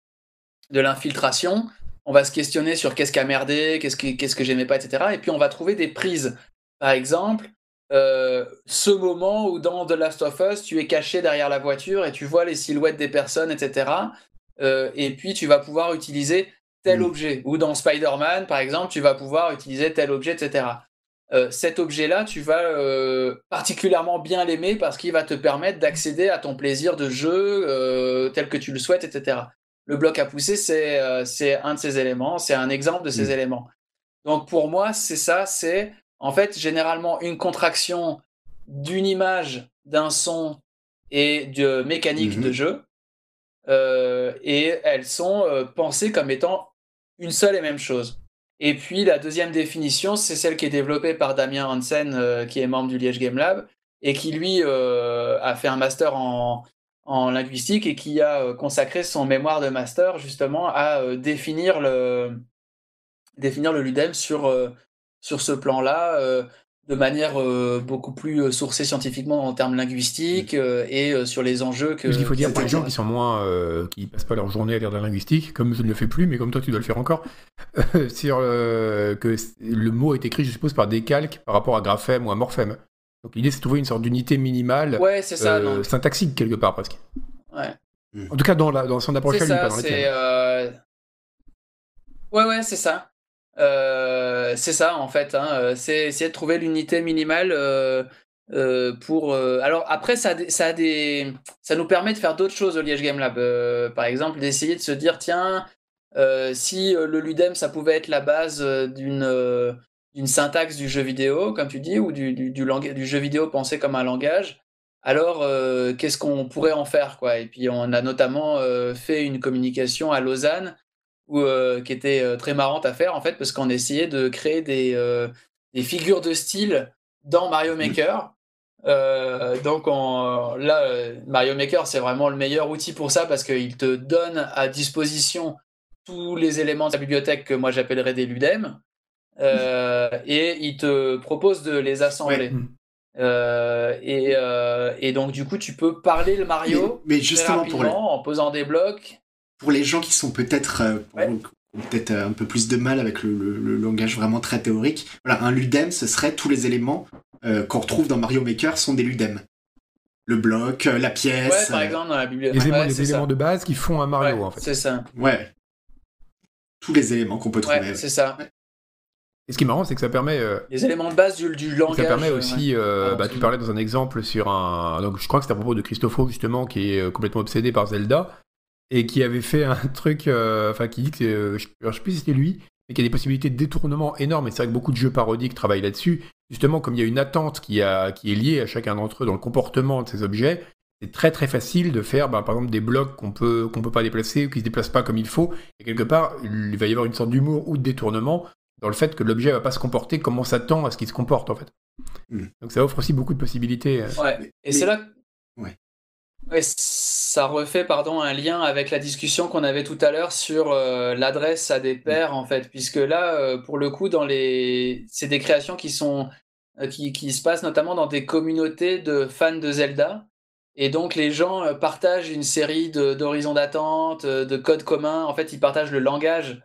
de l'infiltration on va se questionner sur qu'est-ce qui a merdé, qu'est-ce que, qu'est-ce que j'aimais pas, etc. Et puis on va trouver des prises. Par exemple, euh, ce moment où dans The Last of Us, tu es caché derrière la voiture et tu vois les silhouettes des personnes, etc. Euh, et puis tu vas pouvoir utiliser tel Mm. objet. Ou dans Spider-Man, par exemple, tu vas pouvoir utiliser tel objet, etc. Euh, cet objet-là, tu vas euh, particulièrement bien l'aimer parce qu'il va te permettre d'accéder à ton plaisir de jeu euh, tel que tu le souhaites, etc. Le bloc à pousser, c'est un de ces éléments, c'est un exemple de ces Mm. éléments. Donc pour moi, c'est ça, c'est en fait généralement une contraction d'une image, d'un son et de mécanique de jeu. Euh, et elles sont pensées comme étant une seule et même chose. Et puis la deuxième définition, c'est celle qui est développée par Damien Hansen, euh, qui est membre du Liège Game Lab, et qui lui euh, a fait un master en, en linguistique et qui a euh, consacré son mémoire de master justement à définir le définir le ludem sur sur ce plan-là de manière euh, beaucoup plus euh, sourcée scientifiquement en termes linguistiques euh, et euh, sur les enjeux que Ce qu'il faut dire pour les gens qui sont moins, euh, qui passent pas leur journée à lire de la linguistique, comme je ne le fais plus, mais comme toi tu dois le faire encore, euh, sur euh, que le mot est écrit, je suppose, par des calques par rapport à graphème ou à morphème. Donc l'idée c'est de trouver une sorte d'unité minimale, Ouais, c'est ça. euh, non. syntaxique quelque part presque. Ouais. En tout cas dans, la, dans son approche à lui, pas dans la euh, Ouais, ouais, c'est ça. Euh, c'est ça, en fait. Hein. euh, C'est essayer de trouver l'unité minimale euh, pour. Alors, après, ça, ça, a des... ça nous permet de faire d'autres choses au Liège Game Lab. Par exemple, d'essayer de se dire tiens, si le Ludem, ça pouvait être la base d'une. d'une syntaxe du jeu vidéo, comme tu dis, ou du, du, du, du jeu vidéo pensé comme un langage, alors qu'est-ce qu'on pourrait en faire quoi? Et puis on a notamment fait une communication à Lausanne où, euh, qui était euh, très marrante à faire en fait parce qu'on essayait de créer des, euh, des figures de style dans Mario Maker. Euh, donc on- là, Mario Maker c'est vraiment le meilleur outil pour ça parce qu'il te donne à disposition tous les éléments de la bibliothèque que moi j'appellerais des ludem euh, et il te propose de les assembler. Ouais. Mm. Euh, et, euh, et donc du coup tu peux parler le Mario Mais, mais très justement, pour, les- rapidement en posant des blocs. Pour les gens qui sont peut-être euh, Ouais. ont peut-être euh, un peu plus de mal avec le, le- le langage vraiment très théorique, voilà, un ludem, ce serait tous les éléments euh, qu'on retrouve dans Mario Maker sont des ludems. Le bloc, euh, la Ouais, pièce. par euh, exemple dans la Les, bibliothèque. éléments, Ouais, les éléments de base qui font un Mario Ouais, en fait. C'est ça. ouais. Tous les éléments qu'on peut trouver. Ouais, ouais. c'est ça. Et ce qui est marrant, c'est que ça permet, euh, Les éléments de base du, du langage. ça permet aussi, ouais. euh, Pardon, bah, tu parlais dans un exemple sur un, donc je crois que c'était à propos de Christopho justement qui est complètement obsédé par Zelda et qui avait fait un truc, euh, enfin qui dit que, euh, je, alors, je sais plus si c'était lui, mais qu'il y a des possibilités de détournement énormes. Et c'est vrai que beaucoup de jeux parodiques travaillent là-dessus. Justement, comme il y a une attente qui, a, qui est liée à chacun d'entre eux dans le comportement de ces objets, c'est très très facile de faire, bah, par exemple, des blocs qu'on peut qu'on peut pas déplacer ou qui se déplacent pas comme il faut. Et quelque part, il va y avoir une sorte d'humour ou de détournement dans le fait que l'objet va pas se comporter comme on s'attend à ce qu'il se comporte en fait. Mm. Donc ça offre aussi beaucoup de possibilités. euh. Ouais. Mais- Et c'est là. Ouais. Ouais, ça refait pardon un lien avec la discussion qu'on avait tout à l'heure sur euh, l'adresse à des pairs en fait, puisque là euh, pour le coup dans les c'est des créations qui sont euh, qui, qui se passent notamment dans des communautés de fans de Zelda. Et donc les gens partagent une série d'horizons d'attente, de codes communs. En fait, ils partagent le langage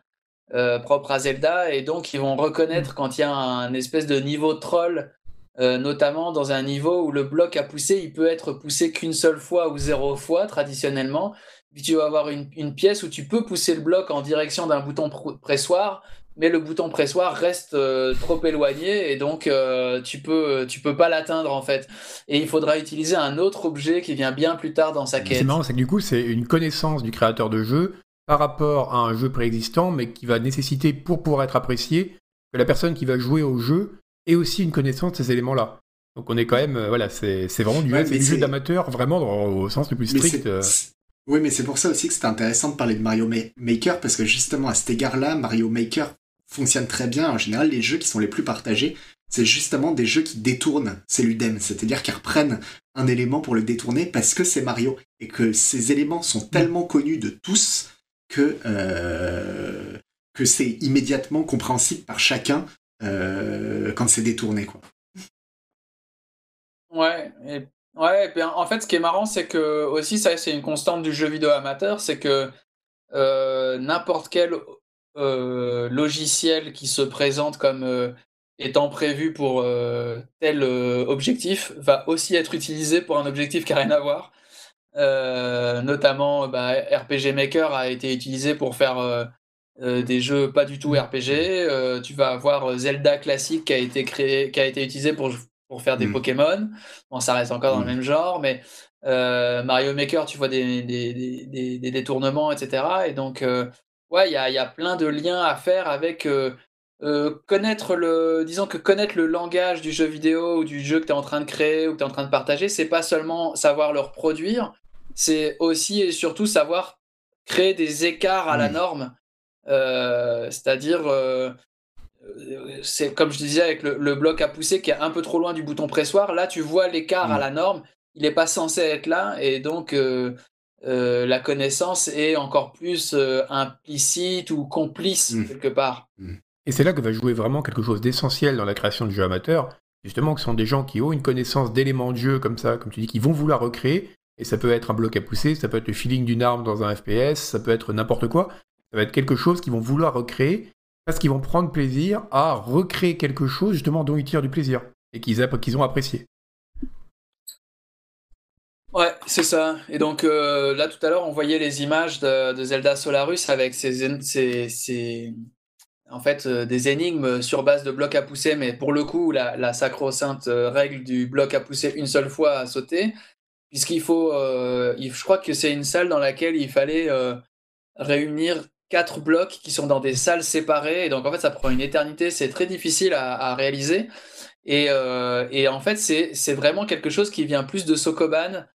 propre à Zelda. Et donc ils vont reconnaître quand il y a un espèce de niveau troll euh, notamment dans un niveau où le bloc à pousser, il peut être poussé qu'une seule fois ou zéro fois traditionnellement. Puis tu vas avoir une, une pièce où tu peux pousser le bloc en direction d'un bouton pr- pressoir, mais le bouton pressoir reste euh, trop éloigné et donc euh, tu peux tu peux pas l'atteindre en fait. Et il faudra utiliser un autre objet qui vient bien plus tard dans sa C'est quête. marrant, c'est que du coup, c'est une connaissance du créateur de jeu par rapport à un jeu préexistant, mais qui va nécessiter, pour pouvoir être apprécié, que la personne qui va jouer au jeu ait aussi une connaissance de ces éléments-là. Donc on est quand même, euh, voilà, c'est vraiment du, Ouais, du jeu d'amateur, vraiment dans- au sens le plus strict. euh. Oui, mais c'est pour ça aussi que c'est intéressant de parler de Mario Ma- Maker, parce que justement, à cet égard-là, Mario Maker fonctionne très bien. En général, les jeux qui sont les plus partagés, c'est justement des jeux qui détournent ces ludem, c'est-à-dire qu'ils reprennent un élément pour le détourner parce que c'est Mario, et que ces éléments sont tellement connus de tous que, euh, que c'est immédiatement compréhensible par chacun euh, quand c'est détourné. Quoi. Ouais, et, ouais, en fait, ce qui est marrant, c'est que aussi, ça, c'est une constante du jeu vidéo amateur, c'est que euh, n'importe quel logiciel qui se présente comme étant prévu pour tel objectif va aussi être utilisé pour un objectif qui n'a rien à voir. notamment, bah, RPG Maker a été utilisé pour faire des jeux pas du tout RPG. tu vas avoir Zelda classique qui a été créé, qui a été utilisé pour, pour faire des mmh. Pokémon. Bon, ça reste encore dans le mmh. même genre, mais Mario Maker, tu vois des, des, des, des détournements, etc. Et donc, ouais, il y a, y a, plein de liens à faire avec connaître le, disons que connaître le langage du jeu vidéo ou du jeu que tu es en train de créer ou que tu es en train de partager, c'est pas seulement savoir le reproduire, c'est aussi et surtout savoir créer des écarts à la mmh. norme. C'est-à-dire, c'est comme je disais avec le, bloc à pousser qui est un peu trop loin du bouton pressoir. Là, tu vois l'écart à mmh. la norme. Il n'est pas censé être là et donc la connaissance est encore plus implicite ou complice mmh. quelque part. Et c'est là que va jouer vraiment quelque chose d'essentiel dans la création de jeux amateurs, justement que ce sont des gens qui ont une connaissance d'éléments de jeu comme ça, comme tu dis, qui vont vouloir recréer, et ça peut être un bloc à pousser, ça peut être le feeling d'une arme dans un FPS, ça peut être n'importe quoi, ça va être quelque chose qu'ils vont vouloir recréer, parce qu'ils vont prendre plaisir à recréer quelque chose justement dont ils tirent du plaisir, et qu'ils ont apprécié. Ouais, c'est ça. Et donc euh, là tout à l'heure, on voyait les images de, Zelda Solarus avec ces, en fait euh, des énigmes sur base de blocs à pousser, mais pour le coup, la, sacro-sainte euh, règle du bloc à pousser une seule fois à sauter, puisqu'il faut, je crois que c'est une salle dans laquelle il fallait réunir quatre blocs qui sont dans des salles séparées, et donc en fait ça prend une éternité, c'est très difficile à, réaliser, et, et, en fait c'est vraiment quelque chose qui vient plus de Sokoban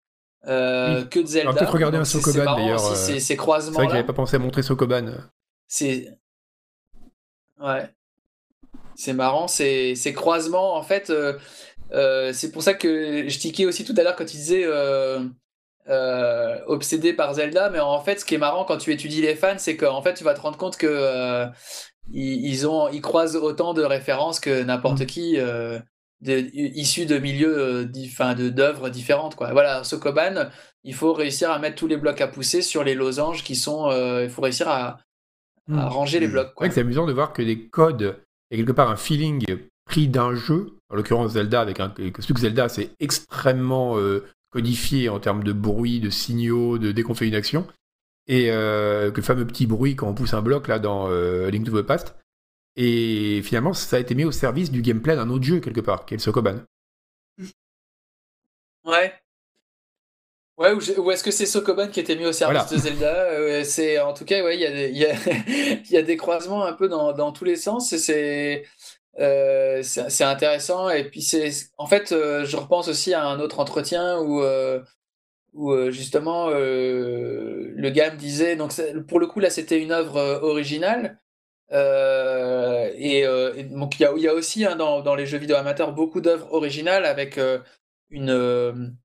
que de Zelda. peut-être regarder un Sokoban d'ailleurs. Ces croisements. C'est vrai que j'avais pas pensé à montrer Sokoban. C'est Ouais. C'est marrant, ces, croisements, en fait, euh, euh, c'est pour ça que je tiquais aussi tout à l'heure quand tu disais euh, obsédé par Zelda, mais en fait, ce qui est marrant quand tu étudies les fans, c'est qu'en fait, tu vas te rendre compte que ils, ont, ils croisent autant de références que n'importe mm. qui, de, issus de milieux, enfin, de d'œuvres différentes, quoi. Voilà, Sokoban, il faut réussir à mettre tous les blocs à pousser sur les losanges qui sont, il faut réussir à à hmm. ranger les hmm. blocs. C'est amusant de voir que des codes, et quelque part un feeling pris d'un jeu, en l'occurrence Zelda, avec un, que Zelda c'est extrêmement euh, codifié en termes de bruit, de signaux, de dès qu'on fait une action, et euh, que le fameux petit bruit quand on pousse un bloc là dans euh, Link to the Past. Et finalement, ça a été mis au service du gameplay d'un autre jeu quelque part, qui est le Sokoban. Ouais, Ouais, ou, est-ce que c'est Sokoban qui était mis au service de Zelda? Euh, C'est en tout cas, ouais, il y, a des, y, a, y a des croisements un peu dans, dans tous les sens. C'est euh, c'est intéressant. Et puis c'est, en fait, euh, je repense aussi à un autre entretien où euh, justement le gars me disait, donc pour le coup là, c'était une œuvre originale. et, donc il y a, aussi hein, dans, les jeux vidéo amateurs beaucoup d'œuvres originales avec une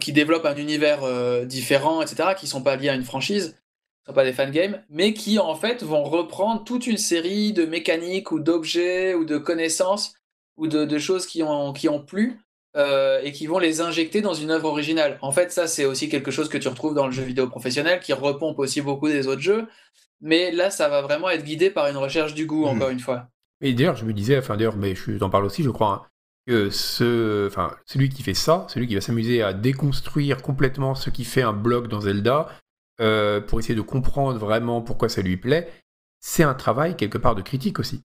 qui développent un univers différent, etc., qui sont pas liés à une franchise, qui sont pas des fangames, mais qui en fait vont reprendre toute une série de mécaniques ou d'objets ou de connaissances ou de, choses qui ont, qui ont plu euh, et qui vont les injecter dans une œuvre originale. En fait, ça c'est aussi quelque chose que tu retrouves dans le jeu vidéo professionnel, qui repompe aussi beaucoup des autres jeux, mais là ça va vraiment être guidé par une recherche du goût, hmm. encore une fois. Et d'ailleurs, je me disais, enfin d'ailleurs, mais je t'en parle aussi, je crois, hein, que ce, enfin, celui qui fait ça, celui qui va s'amuser à déconstruire complètement ce qui fait un bloc dans Zelda, euh, pour essayer de comprendre vraiment pourquoi ça lui plaît, c'est un travail quelque part de critique aussi.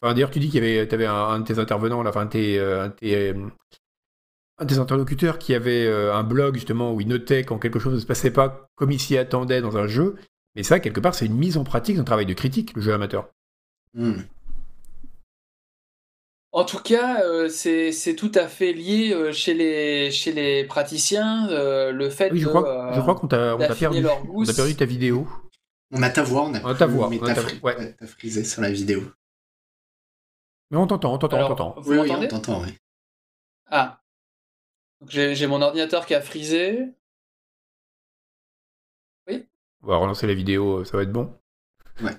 Enfin, D'ailleurs, tu dis qu'il y avait, avais un, de tes intervenants, un, tes, un, des interlocuteurs qui avait euh, un blog justement où il notait quand quelque chose ne se passait pas comme il s'y attendait dans un jeu. Mais ça, quelque part, c'est une mise en pratique d'un travail de critique, le jeu amateur. Hmm. En tout cas, euh, c'est tout à fait lié euh, chez, les, chez les praticiens, euh, le fait oui, je crois, je crois qu'on t'a perdu, on a perdu ta vidéo. On a ta voix, on a ah, ta voix, mais t'as ouais. frisé sur la vidéo. Mais on t'entend, on t'entend, on t'entend. Oui, oui, on t'entend, oui. Ah. J'ai mon ordinateur qui a frisé. Oui? On va relancer la vidéo, ça va être bon. Ouais.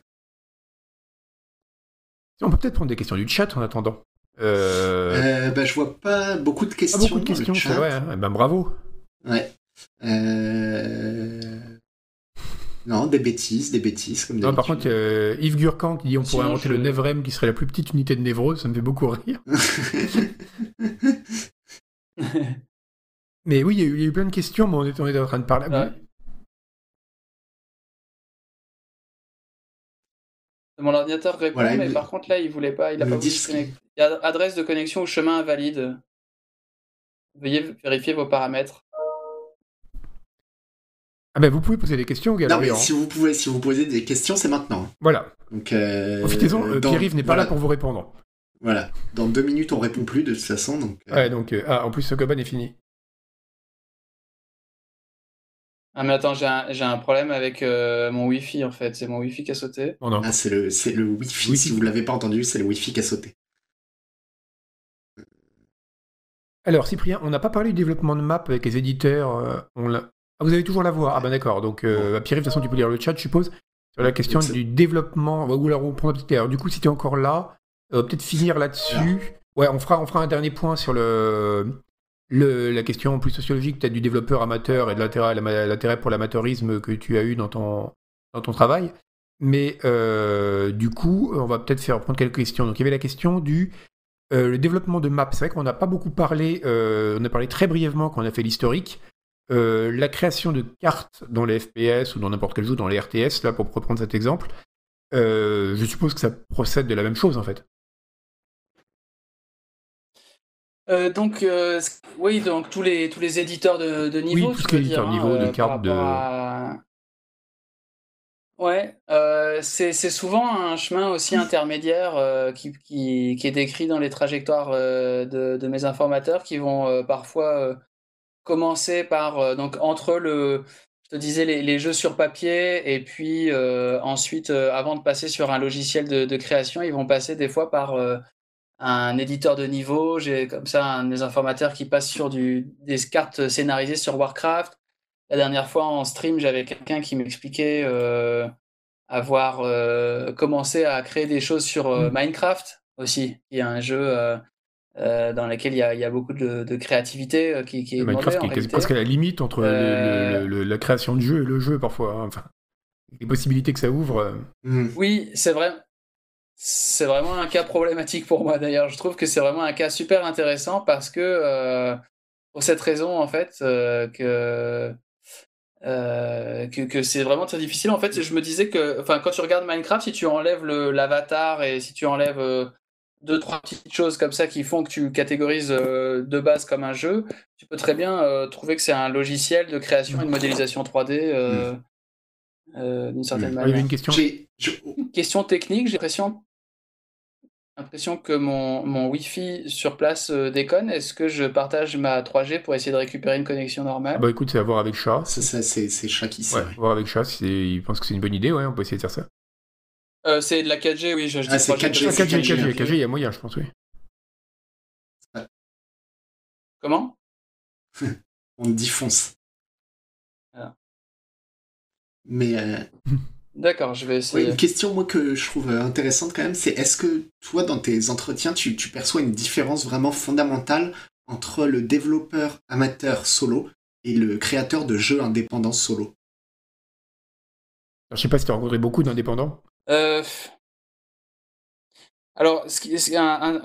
On peut peut-être prendre des questions du chat en attendant. Euh... euh bah, je vois pas beaucoup de questions. beaucoup de questions, c'est hein. Eh ben, bravo. Ouais. Euh... Non, des bêtises, des bêtises, comme Non, par contre, euh, Yves Gurkan qui dit on pourrait inventer le Nevrem qui serait la plus petite unité de névrose, ça me fait beaucoup rire. mais oui, il y, a eu plein de questions, mais on était, en train de parler. Mon ordinateur répond, mais par contre là, il voulait pas, il a pas voulu se connecter. Il y a adresse de connexion ou chemin invalide. Veuillez vérifier vos paramètres. Ah ben vous pouvez poser des questions, Gabriel. Non mais si vous pouvez, si vous posez des questions, c'est maintenant. Voilà. Donc euh, profitez-en. Euh, Pierre-Yves n'est pas là pour vous répondre. Voilà. Dans deux minutes, on répond plus de toute façon. Donc. Euh. Ouais, donc ah, en plus ce Goban est fini. Ah mais attends, j'ai un, problème avec mon Wi-Fi en fait. C'est mon Wi-Fi qui a sauté. Oh, non. Ah c'est le, c'est le Wi-Fi. Si vous l'avez pas entendu, c'est le Wi-Fi qui a sauté. Alors Cyprien, on n'a pas parlé du développement de map avec les éditeurs. On l'a ah, vous avez toujours la voix Ah ben d'accord. Donc, euh, Pierre, de toute façon, tu peux lire le chat, je suppose, sur la question du développement. Ou alors, on prend un Du coup, si tu es encore là, euh, peut-être finir là-dessus. Ouais, on fera, on fera un dernier point sur le, la question plus sociologique, peut-être du développeur amateur et de l'intérêt pour l'amateurisme que tu as eu dans ton, travail. Mais euh, du coup, on va peut-être faire prendre quelques questions. Donc, il y avait la question du le développement de maps. C'est vrai qu'on n'a pas beaucoup parlé. on a parlé très brièvement quand on a fait l'historique. Euh, la création de cartes dans les FPS ou dans n'importe quel jeu, dans les RTS, là, pour reprendre cet exemple, euh, je suppose que ça procède de la même chose en fait. Euh, donc, oui, donc tous les, tous les éditeurs de, de niveau. Oui, tous les éditeurs de niveau, de cartes de. Ouais, c'est souvent un chemin aussi intermédiaire qui, qui, est décrit dans les trajectoires de, de, mes informateurs qui vont parfois commencer par euh, donc entre le je te disais les, jeux sur papier et puis euh, ensuite euh, avant de passer sur un logiciel de, création ils vont passer des fois par un éditeur de niveau j'ai comme ça un des informateurs qui passe sur du, des cartes scénarisées sur Warcraft la dernière fois en stream j'avais quelqu'un qui m'expliquait avoir commencé à créer des choses sur mmh. Minecraft aussi qui est un jeu euh, dans laquelle il y, a, beaucoup de, créativité euh, qui, qui est Minecraft qui est presque à la limite entre euh, la création du jeu et le jeu parfois. Hein. Enfin, les possibilités que ça ouvre. Mm. Oui, c'est vrai. C'est vraiment un cas problématique pour moi d'ailleurs. Je trouve que c'est vraiment un cas super intéressant parce que pour cette raison en fait que que, que c'est vraiment très difficile. En fait, je me disais que, enfin, quand tu regardes Minecraft, si tu enlèves l'avatar et si tu enlèves deux, trois petites choses comme ça qui font que tu catégorises euh, de base comme un jeu, tu peux très bien euh, trouver que c'est un logiciel de création et de modélisation 3D euh, mm. d'une certaine manière. Il y a une question. Question technique, j'ai l'impression l'impression que mon, mon Wi-Fi sur place déconne. Est-ce que je partage ma 3G pour essayer de récupérer une connexion normale? Ah Bah écoute, c'est à voir avec Chat. C'est Chat qui sait. Ouais, voir avec Chat, il pense que c'est une bonne idée, ouais, on peut essayer de faire ça. Euh, c'est de la 4G, oui. Je, ah, c'est 4G, 4G, 4G, 4G, il y a moyen, je pense, oui. Comment? On défonce. Ah. Mais. Euh, D'accord, je vais essayer. une question, moi, que je trouve euh, intéressante quand même, c'est est-ce que toi, dans tes entretiens, tu, tu, perçois une différence vraiment fondamentale entre le développeur amateur solo et le créateur de jeux indépendants solo? Je sais pas si tu as rencontré beaucoup d'indépendants. Euh, alors, c'est un,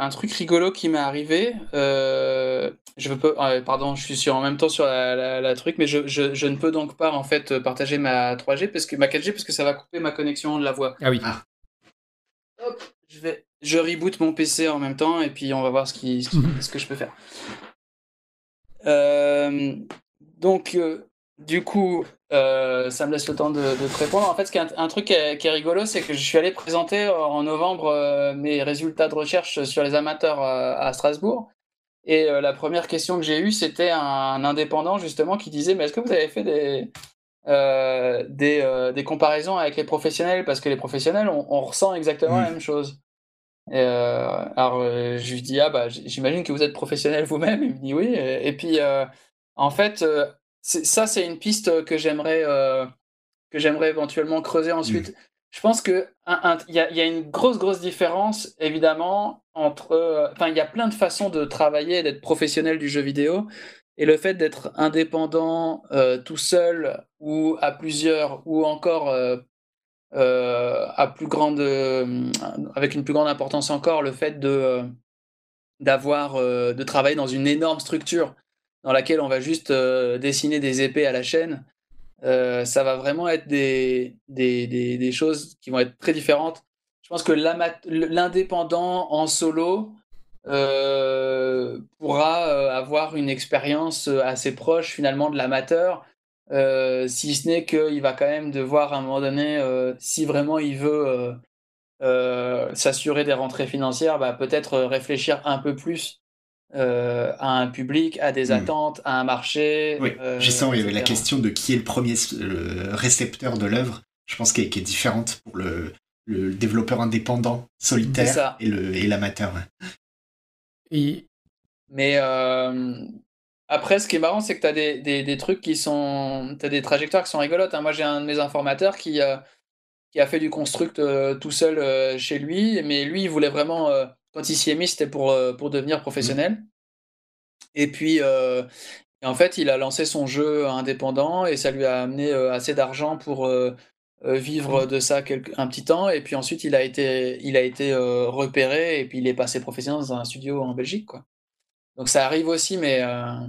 un, truc rigolo qui m'est arrivé. Euh, je veux pas, ah, pardon, je suis sur, en même temps sur la, truc, mais je, je, ne peux donc pas en fait partager ma 3G parce que ma 4G parce que ça va couper ma connexion de la voix. Ah oui. Ah. Hop, je vais, je reboot mon PC en même temps et puis on va voir ce, qui, ce, que je peux faire. Euh, donc, du coup, euh, ça me laisse le temps de, te répondre. En fait, ce un, truc qui est, rigolo, c'est que je suis allé présenter euh, en novembre euh, mes résultats de recherche sur les amateurs à Strasbourg. Et la première question que j'ai eue, c'était un, indépendant justement qui disait Mais est-ce que vous avez fait des, des, des, comparaisons avec les professionnels? Parce que les professionnels, on, ressent exactement la même chose. Et alors, je lui dis Ah, bah, j'imagine que vous êtes professionnel vous-même. Il me dit Oui. Et, et puis, en fait, ça, c'est une piste que j'aimerais euh, que j'aimerais éventuellement creuser ensuite. je pense que il y, a une grosse grosse différence évidemment entre, euh, enfin il y a plein de façons de travailler, d'être professionnel du jeu vidéo, et le fait d'être indépendant euh, tout seul ou à plusieurs ou encore euh, à plus grande, avec une plus grande importance encore, le fait de d'avoir de travailler dans une énorme structure dans laquelle on va juste dessiner des épées à la chaîne euh, ça va vraiment être des, des, des, choses qui vont être très différentes. Je pense que l'indépendant en solo euh, pourra euh, avoir une expérience assez proche finalement de l'amateur, si ce n'est qu'il va quand même devoir à un moment donné, si vraiment il veut s'assurer des rentrées financières, bah, peut-être réfléchir un peu plus euh, à un public, à des hmm. attentes, à un marché. Oui, euh, j'ai sens la question de qui est le premier récepteur de l'œuvre, je pense qu'elle est différente pour le, le développeur indépendant, solitaire et l'amateur. Et... Mais euh, après, ce qui est marrant, c'est que tu as des, des, des, trucs qui sont. Tu as des trajectoires qui sont rigolotes. Hein. Moi, j'ai un de mes informateurs qui, qui a fait du construct tout seul chez lui, mais lui, il voulait vraiment quand il s'y est mis, c'était pour, euh, pour devenir professionnel. Et puis, euh, en fait, il a lancé son jeu indépendant et ça lui a amené euh, assez d'argent pour vivre de ça un petit temps. Et puis ensuite, il a été, il a été repéré et puis il est passé professionnel dans un studio en Belgique. Quoi. Donc ça arrive aussi, mais euh,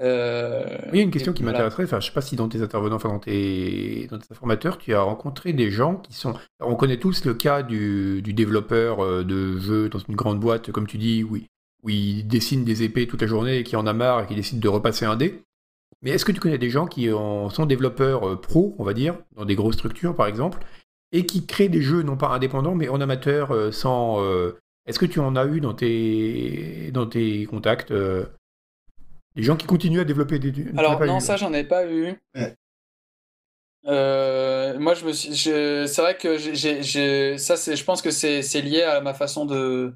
il y a une question qui m'intéresserait. Enfin, je sais pas si dans tes intervenants, enfin dans tes, dans tes informateurs, tu as rencontré des gens qui sont. on connaît tous le cas du, du développeur euh, de jeux dans une grande boîte, comme tu dis, oui, où il dessine des épées toute la journée et qui en a marre et qui décide de repasser un dé. Mais est-ce que tu connais des gens qui sont développeurs euh, pro, on va dire, dans des grosses structures par exemple, et qui créent des jeux non pas indépendants mais en amateur sans. Est-ce que tu en as eu dans tes, dans tes contacts les gens qui continuent à développer des. Alors, non, ça, j'en ai pas eu. Euh, moi, je me suis. C'est vrai que j'ai, ça, c'est, je pense que c'est, lié à ma façon de,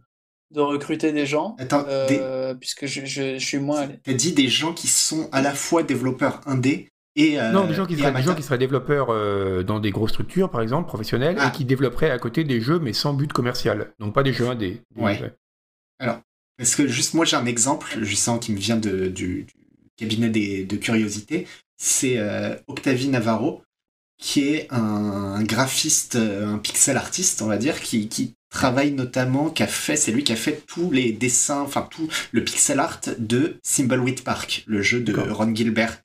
de recruter des gens. Attends, euh, puisque je, je, suis moins. Tu as dit des gens qui sont à la fois développeurs indé et. Euh, non, des gens qui, seraient, des gens qui seraient développeurs dans des grosses structures, par exemple, professionnelles, et ah. qui développeraient à côté des jeux, mais sans but commercial. Donc pas des jeux indés. Ouais. Alors, parce que juste moi j'ai un exemple, je sens qui me vient de, du, cabinet des, de curiosité, c'est euh, Octavie Navarro, qui est un, graphiste, euh, un pixel artiste, on va dire, qui, qui travaille notamment, qui a fait, c'est lui qui a fait tous les dessins, enfin tout le pixel art de Thimbleweed Park, le jeu de Ron Gilbert.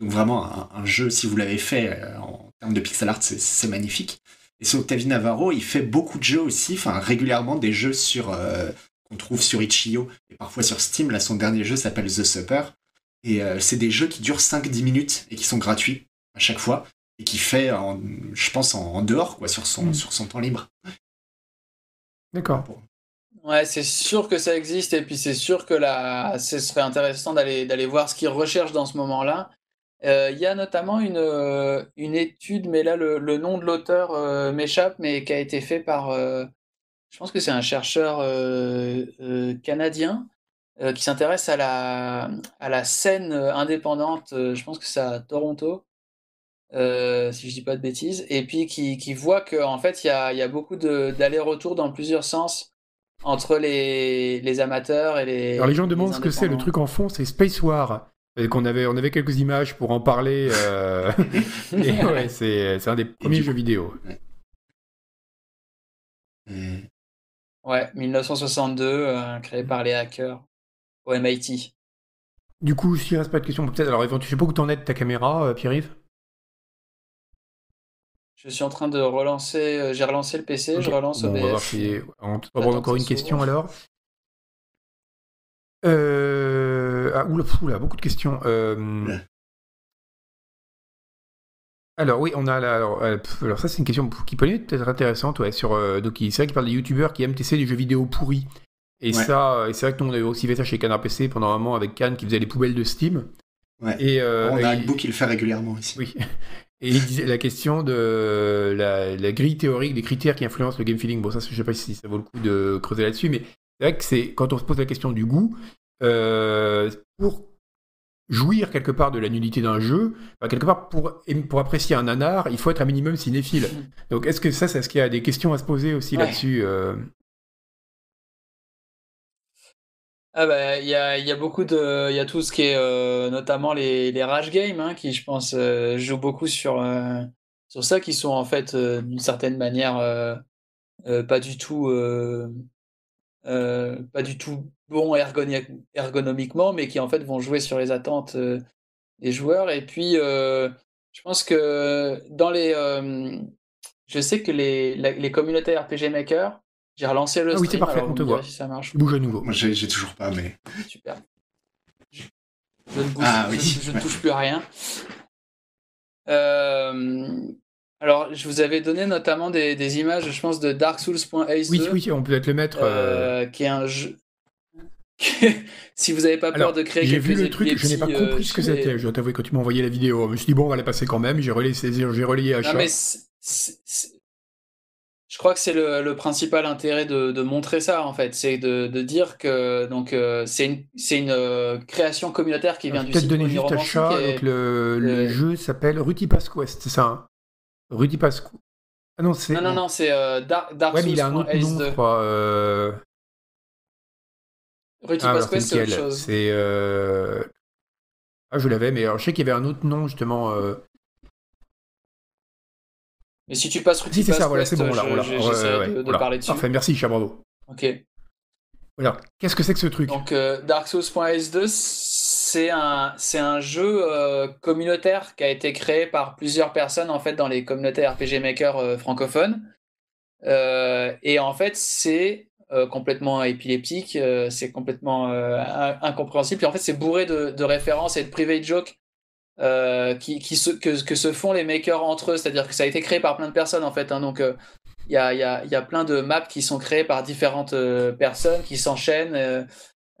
Donc vraiment un, jeu, si vous l'avez fait euh, en termes de pixel art, c'est magnifique. Et c'est Octavie Navarro, il fait beaucoup de jeux aussi, enfin régulièrement des jeux sur qu'on trouve sur Itch.io et parfois sur Steam. Là, son dernier jeu s'appelle The Supper. Et euh, c'est des jeux qui durent 5-10 minutes et qui sont gratuits à chaque fois et qui fait, en, je pense, en, dehors, quoi, sur son, hmm. sur son temps libre. D'accord. Ouais, c'est sûr que ça existe et puis c'est sûr que là, ce serait intéressant d'aller d'aller voir ce qu'ils recherchent dans ce moment-là. Euh, il y a notamment une, euh, une étude, mais là le, le nom de l'auteur m'échappe, mais qui a été fait par je pense que c'est un chercheur euh, euh, canadien euh, qui s'intéresse à la, à la scène indépendante, je pense que c'est à Toronto, si je dis pas de bêtises, et puis qui, qui voit qu'en en fait, il y a, y a, beaucoup d'allers-retours dans plusieurs sens entre les, les, amateurs et les. Alors les gens demandent ce que c'est, le truc en fond, c'est Space War. Et qu'on avait, on avait quelques images pour en parler. ouais, c'est un des premiers jeux vidéo. Ouais, 1962, euh, créé par les hackers au MIT. Du coup, s'il reste pas de questions, peut-être. Alors, je sais pas où t'en es de ta caméra, euh, Pierre-Yves? Je suis en train de relancer. Euh, j'ai relancé le PC, je relance bon. On va voir si. On peut avoir encore une question alors. Euh... Ah, oula, oula, beaucoup de questions. Euh... Alors oui, on a euh, alors, ça c'est une question qui peut être intéressante ouais sur euh, donc c'est vrai qu'il parle des youtubeurs qui aiment tester des jeux vidéo pourris et ça c'est vrai que nous on avait aussi fait ça chez Canard PC pendant un moment avec Cannes qui faisait les poubelles de Steam. Ouais. Et euh, on a un bout qui le fait régulièrement ici. Oui. Et il disait la question de la, grille théorique des critères qui influencent le game feeling. Bon ça je sais pas si ça vaut le coup de creuser là-dessus, mais c'est vrai que c'est quand on se pose la question du goût pour jouir quelque part de la nullité d'un jeu, quelque part pour, pour apprécier un nanar, il faut être un minimum cinéphile. Donc est-ce que ça, c'est ce qu'il y a des questions à se poser aussi là-dessus euh? Ah bah il y a, y a, beaucoup de il y a tout ce qui est euh, notamment les, les rage games hein, qui je pense euh, jouent beaucoup sur sur ça qui sont en fait d'une certaine manière pas du tout pas du tout bons ergonomiquement, mais qui en fait vont jouer sur les attentes euh, des joueurs. Et puis, euh, je pense que dans les. Euh, je sais que les, les communautés RPG Maker, j'ai relancé le ah, oui, c'est parfait, on te voit. Si ça marche. Bouge à nouveau. Moi, j'ai toujours pas, mais. Super. Je, ne bouge, ah, oui. je, ne touche plus à rien. Alors, je vous avais donné notamment des, des images, je pense, de Dark Souls.ace. Oui, oui, on peut peut-être le mettre. Qui est un jeu, si vous n'avez pas peur de créer J'ai vu le truc, je n'ai pas compris euh, ce que c'était. Je dois t'avouer, quand tu m'as envoyé la vidéo, je me suis dit, bon, on va la passer quand même. J'ai relayé, j'ai relayé à mais je crois que c'est le, principal intérêt de, montrer ça, en fait. C'est de, dire que donc euh, c'est une, une euh, création communautaire qui vient du site Peut-être donner juste à chat. Le, jeu s'appelle Ruti Quest, c'est ça hein? Ruti Pasquest. Ah non, c'est. Non, non, non, c'est Dark, Dark ouais, mais il a un autre nom, je crois. Ruti ah, c'est autre chose. C'est. Euh... Ah, je l'avais, mais alors, je sais qu'il y avait un autre nom, justement. Euh... Mais si tu passes Ruti si, c'est ça, voilà, c'est bon, là. Voilà, ouais, de, de parler dessus. Parfait, merci, cher. Ok. Alors, qu'est-ce que c'est que ce truc? Donc, euh, Dark Souls.s2, c'est un, c'est un jeu euh, communautaire qui a été créé par plusieurs personnes, en fait, dans les communautés RPG Maker euh, francophones. Euh, et en fait, c'est complètement épileptique, c'est complètement incompréhensible. Puis en fait, c'est bourré de, références et de private jokes qui, qui se, que, que, se font les makers entre eux. C'est-à-dire que ça a été créé par plein de personnes en fait. Hein. donc il y a, y, a, y, a, plein de maps qui sont créées par différentes personnes qui s'enchaînent.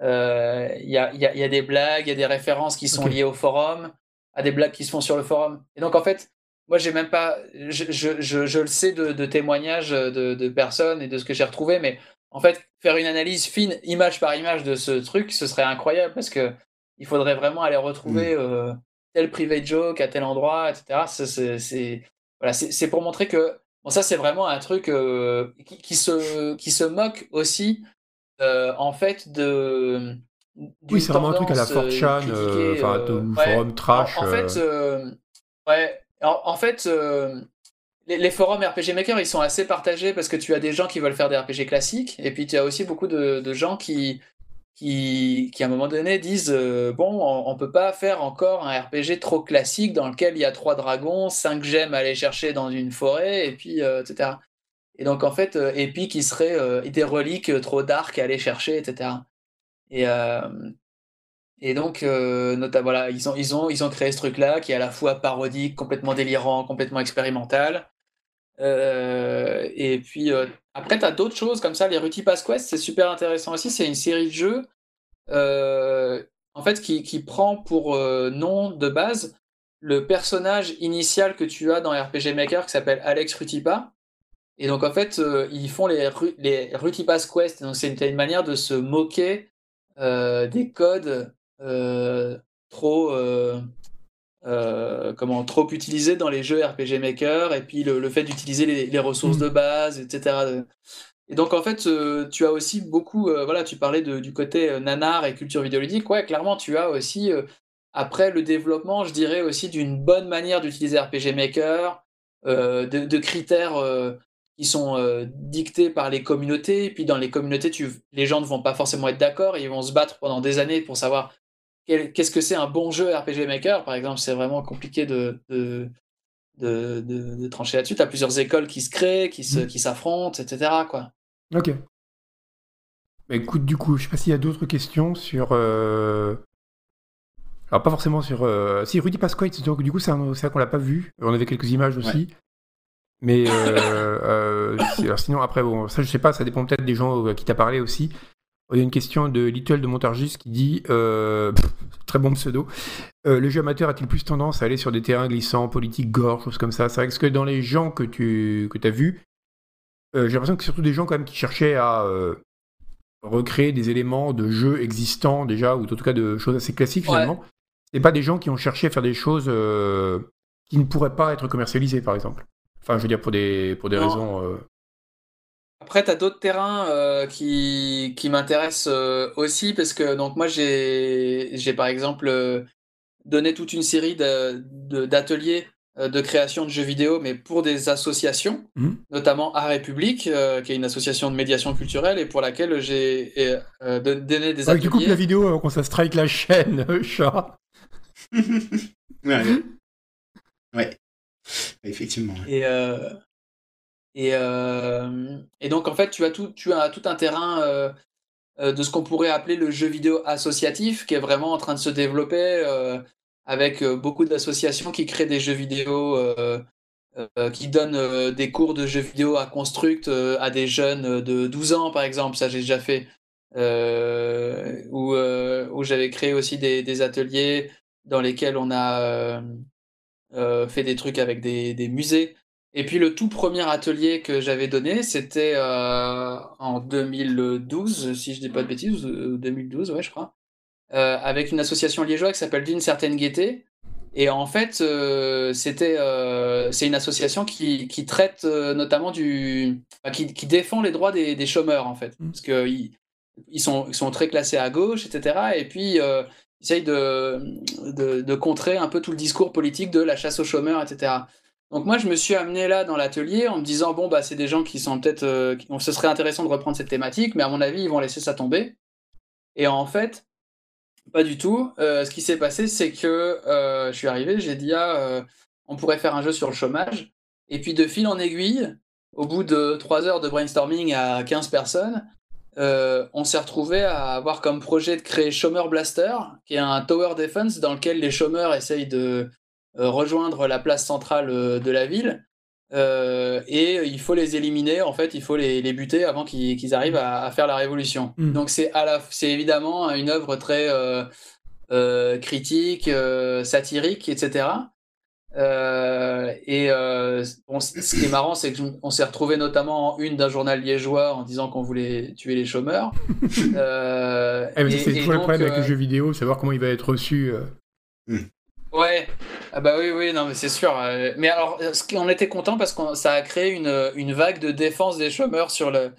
Il y, a, y, a, y, a, des blagues, il y a des références qui sont liées au forum, à des blagues qui se font sur le forum. Et donc en fait, moi j'ai même pas, je, je, je, je, le sais de, de témoignages de, de, personnes et de ce que j'ai retrouvé, mais en fait, faire une analyse fine, image par image de ce truc, ce serait incroyable parce que il faudrait vraiment aller retrouver mm. euh, tel private joke à tel endroit, etc. C'est voilà, pour montrer que bon, ça c'est vraiment un truc euh, qui, se qui se moque aussi euh, en fait de oui, c'est vraiment un truc à la 4chan, enfin, forum trash. En, fait, ouais, en fait, les, forums RPG Maker, ils sont assez partagés parce que tu as des gens qui veulent faire des RPG classiques, et puis tu as aussi beaucoup de, gens qui, qui, qui, à un moment donné, disent euh, Bon, on, ne peut pas faire encore un RPG trop classique dans lequel il y a trois dragons, cinq gemmes à aller chercher dans une forêt, et puis, euh, etc. Et donc, en fait, euh, et puis qui serait des reliques trop dark à aller chercher, etc. Et, donc, notamment, ils ont, ils, ont, ils ont créé ce truc-là qui est à la fois parodique, complètement délirant, complètement expérimental. Euh, et puis euh, après, tu as d'autres choses comme ça. Les Ruti Pass Quest, c'est super intéressant aussi. C'est une série de jeux euh, en fait qui, qui, prend pour nom de base le personnage initial que tu as dans RPG Maker qui s'appelle Alex Rutipa. Et donc en fait, ils font les, les Ruti Pass Quest. Donc c'est une, manière de se moquer des codes trop euh, comment trop utilisé dans les jeux RPG Maker et puis le, fait d'utiliser les, ressources mm. de base, etc. Et donc en fait, euh, tu as aussi beaucoup, euh, voilà, tu parlais du côté nanar et culture vidéoludique. Ouais, clairement, tu as aussi après le développement, je dirais aussi d'une bonne manière d'utiliser RPG Maker, de, critères qui sont dictés par les communautés. Et puis dans les communautés, tu, les gens ne vont pas forcément être d'accord, ils vont se battre pendant des années pour savoir qu'est-ce que c'est un bon jeu RPG Maker, par exemple, c'est vraiment compliqué de, de, de, trancher là-dessus. Tu as plusieurs écoles qui se créent, qui, mm. qui s'affrontent, etc. Quoi. Ok. Bah, écoute, du coup, je sais pas s'il y a d'autres questions sur. Euh, alors, pas forcément sur. Euh, si, Rudy Pasquale, donc du coup, c'est ça qu'on l'a pas vu. On avait quelques images aussi. Mais euh, alors sinon, après, bon, ça, je sais pas, ça dépend peut-être des gens qui t'a parlé aussi. Il y a une question de Little de Montargis qui dit euh, très bon pseudo. Euh, le jeu amateur a-t-il plus tendance à aller sur des terrains glissants, politiques, gore, choses comme ça? C'est vrai que dans les gens que tu que as vus, euh, j'ai l'impression que c'est surtout des gens quand même qui cherchaient à recréer des éléments de jeux existants déjà, ou en tout cas de choses assez classiques finalement. c'est pas des gens qui ont cherché à faire des choses euh, qui ne pourraient pas être commercialisées, par exemple. Enfin, je veux dire pour des pour des raisons. Euh, Après, tu as d'autres terrains qui, qui m'intéressent aussi parce que donc moi j'ai j'ai par exemple donné toute une série d'ateliers euh, de création de jeux vidéo, mais pour des associations, mhm. notamment Art République, euh, qui est une association de médiation culturelle et pour laquelle j'ai euh, donné des ateliers. tu coupes la vidéo avant qu'on ça strike la chaîne, chat. ouais. ouais. Effectivement. Et, et, et, donc, en fait, tu as tout, tu as tout un terrain de ce qu'on pourrait appeler le jeu vidéo associatif, qui est vraiment en train de se développer avec euh, beaucoup d'associations qui créent des jeux vidéo, euh, euh, qui donnent des cours de jeux vidéo à Construct à des jeunes de 12 ans, par exemple. Ça, j'ai déjà fait. où, où j'avais créé aussi des, ateliers dans lesquels on a fait des trucs avec des, des, musées. Et puis le tout premier atelier que j'avais donné, c'était en 2012, si je dis pas de bêtises, 2012, ouais, je crois. Euh, avec une association liégeoise qui s'appelle D'une certaine gaieté. Et en fait, euh, c'était, euh, c'est une association qui, qui traite notamment du, qui, qui, défend les droits des, des chômeurs en fait, mmh. parce qu'ils ils sont, ils sont très classés à gauche, etc. Et puis ils essayent de, contrer un peu tout le discours politique de la chasse aux chômeurs, etc. Donc moi, je me suis amené là dans l'atelier en me disant bon bah c'est des gens qui sont peut-être, euh, ce serait intéressant de reprendre cette thématique, mais à mon avis ils vont laisser ça tomber. Et en fait, pas du tout. Euh, ce qui s'est passé, c'est que euh, je suis arrivé, j'ai dit ah, on pourrait faire un jeu sur le chômage. Et puis de fil en aiguille, au bout de trois heures de brainstorming à 15 personnes, on s'est retrouvé à avoir comme projet de créer Chômeur Blaster, qui est un tower defense dans lequel les chômeurs essayent de rejoindre la place centrale de la ville euh, et il faut les éliminer, en fait, il faut les, les buter avant qu'ils arrivent à, à, faire la révolution. Mm. Donc c'est évidemment une œuvre très euh, euh, critique, euh, satirique, etc. Euh, et bon, ce qui est marrant, c'est qu'on s'est retrouvé notamment en une d'un journal liégeois en disant qu'on voulait tuer les chômeurs. Eh, c'est toujours le problème avec le jeu vidéo, savoir comment il va être reçu. Mm. Ouais, ah bah oui, oui, non, mais c'est sûr. Euh, mais alors, on était content parce que ça a créé une, une, vague de défense des chômeurs sur, le,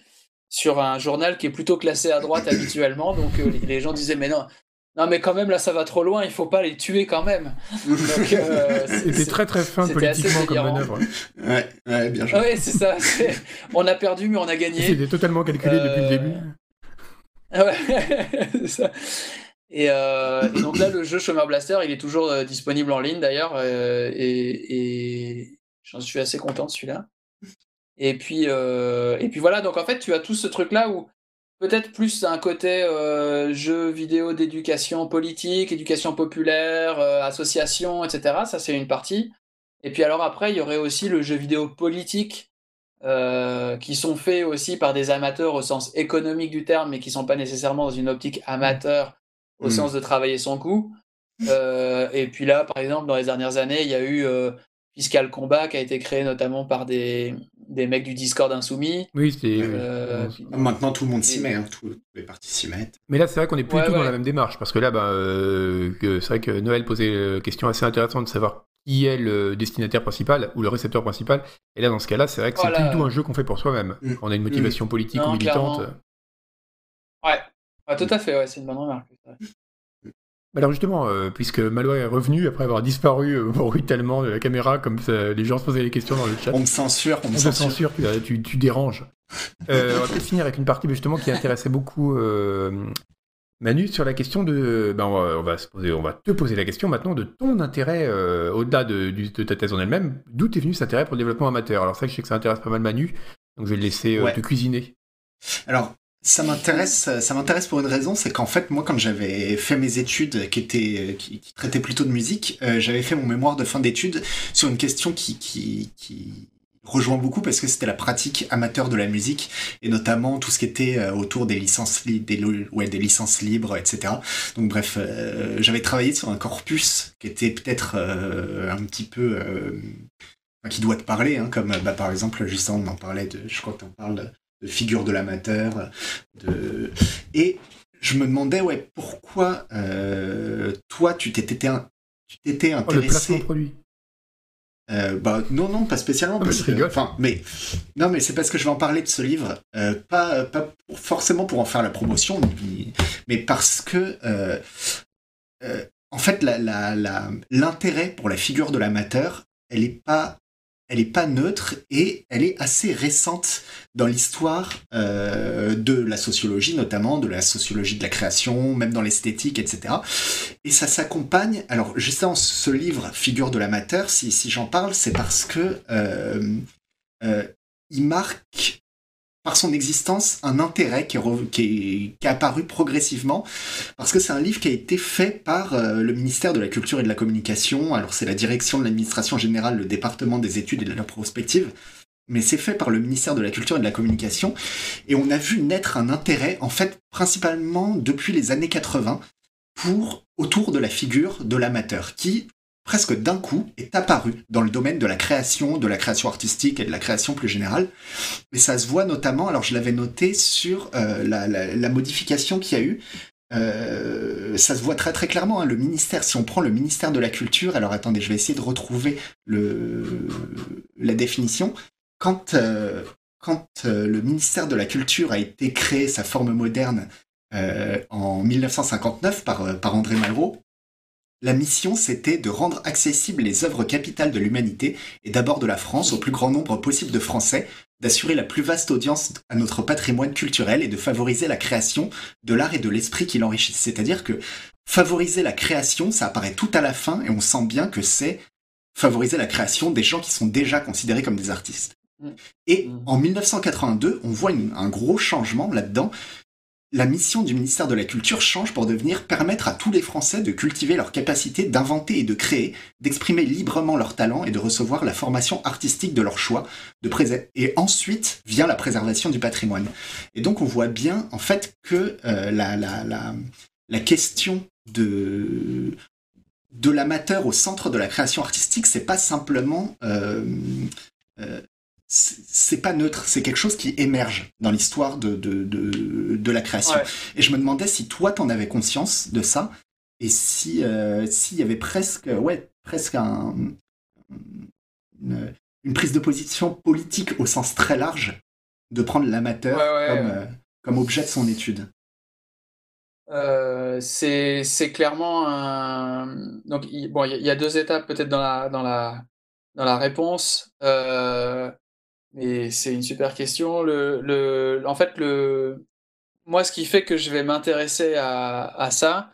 sur un journal qui est plutôt classé à droite habituellement. Donc euh, les, gens disaient, mais non, non, mais quand même, là, ça va trop loin, il faut pas les tuer quand même. Euh, C'était très très fin politiquement comme manœuvre. Ouais, ouais bien joué. Ouais, c'est ça. On a perdu, mais on a gagné. C'était totalement calculé depuis le début. Ouais, c'est ça. Euh, et, donc là, le jeu Chômeur Blaster, il est toujours euh, disponible en ligne d'ailleurs, euh, et, j'en suis assez content de celui-là. Et puis, et puis voilà, donc en fait, tu as tout ce truc-là où peut-être plus un côté jeu vidéo d'éducation politique, éducation populaire, association, etc. Ça, c'est une partie. Et puis alors après, il y aurait aussi le jeu vidéo politique, qui sont faits aussi par des amateurs au sens économique du terme, mais qui sont pas nécessairement dans une optique amateur au hmm. sens de travailler son coup. Euh, et puis là, par exemple, dans les dernières années, il y a eu euh, Fiscal Combat qui a été créé notamment par des, des mecs du Discord Insoumis. Oui, c'est. Euh, maintenant, tout le monde s'y met, hein, tous les parties s'y mettent. Mais là, c'est vrai qu'on est plus du tout dans la même démarche, parce que là, bah, c'est vrai que Noël posait une question assez intéressante de savoir qui est le destinataire principal ou le récepteur principal. Et là, dans ce cas-là, c'est vrai que c'est plus du tout un jeu qu'on fait pour soi-même. Hmm. On a une motivation hmm. politique ou militante. Ouais, ah, tout à fait, ouais, c'est une bonne remarque. Alors justement, euh, puisque Malois est revenu après avoir disparu euh, brutalement de la caméra, comme les gens se posaient des questions dans le chat. On me censure, on me censure. tu, tu, déranges. Euh, on va peut-être finir avec une partie justement qui intéressait beaucoup Manu sur la question de. Ben, on, va, se poser, on va te poser la question maintenant de ton intérêt au-delà de, de, ta thèse en elle-même. D'où est venu cet intérêt pour le développement amateur? Alors ça, je sais que ça intéresse pas mal Manu, donc je vais le laisser te cuisiner. Alors, ça m'intéresse, ça m'intéresse pour une raison, c'est qu'en fait, moi, quand j'avais fait mes études qui étaient, qui, traitaient plutôt de musique, euh, j'avais fait mon mémoire de fin d'études sur une question qui, rejoint beaucoup parce que c'était la pratique amateur de la musique et notamment tout ce qui était euh, autour des licences libres, des, licences libres, etc. Donc bref, euh, j'avais travaillé sur un corpus qui était peut-être un petit peu qui doit te parler, hein, comme bah, par exemple, justement, on en parlait de, je crois que en parles de figure de l'amateur. De... Et je me demandais, ouais, pourquoi toi, tu t'étais, tu t'étais intéressé. Oh, le placement produit. Euh, bah non non pas spécialement ah, parce que enfin mais non mais c'est parce que je vais en parler de ce livre euh, pas pas forcément pour en faire la promotion mais parce que euh, en fait la l'intérêt la, pour la figure de l'amateur elle est pas elle est pas neutre et elle est assez récente dans l'histoire euh, de la sociologie notamment, de la sociologie de la création, même dans l'esthétique, etc. Et ça s'accompagne. Alors justement, ce livre, Figure de l'amateur, si, j'en parle, c'est parce que euh, euh, il marque par son existence un intérêt qui est, apparu progressivement, parce que c'est un livre qui a été fait par euh, le ministère de la Culture et de la Communication, alors c'est la direction de l'administration générale, le département des études et de la prospective, mais c'est fait par le ministère de la Culture et de la Communication, et on a vu naître un intérêt, en fait, principalement depuis les années 80, pour autour de la figure de l'amateur, qui, presque d'un coup, est apparu dans le domaine de la création, de la création artistique et de la création plus générale. Et ça se voit notamment, alors je l'avais noté sur euh, la, modification qu'il y a eu. Euh, ça se voit très très clairement. Hein. le ministère, si on prend le ministère de la Culture, alors attendez, je vais essayer de retrouver la définition. Quand, euh, quand le ministère de la Culture a été créé, sa forme moderne, en 1959 par, par André Malraux, la mission, c'était de rendre accessibles les œuvres capitales de l'humanité, et d'abord de la France, au plus grand nombre possible de Français, d'assurer la plus vaste audience à notre patrimoine culturel et de favoriser la création de l'art et de l'esprit qui l'enrichissent. C'est-à-dire que favoriser la création, ça apparaît tout à la fin, et on sent bien que c'est favoriser la création des gens qui sont déjà considérés comme des artistes. Mm. Et mm. en 1982, on voit un gros changement là-dedans, la mission du ministère de la Culture change pour devenir permettre à tous les Français de cultiver leur capacité d'inventer et de créer, d'exprimer librement leurs talents et de recevoir la formation artistique de leur choix, et ensuite vient la préservation du patrimoine. Et donc on voit bien en fait que euh, la, question de de l'amateur au centre de la création artistique, c'est pas simplement euh, euh, c'est pas neutre, c'est quelque chose qui émerge dans l'histoire de, de, de, la création. Et je me demandais si toi, t'en avais conscience de ça, et si euh, s'il y avait presque, ouais, presque un, une, prise de position politique au sens très large de prendre l'amateur comme, euh, comme objet de son étude. Euh, c'est clairement un. Donc, il, bon, il y, a deux étapes peut-être dans la, dans, la, dans la réponse. Euh, mais c'est une super question. En fait, le, moi, ce qui fait que je vais m'intéresser à, ça,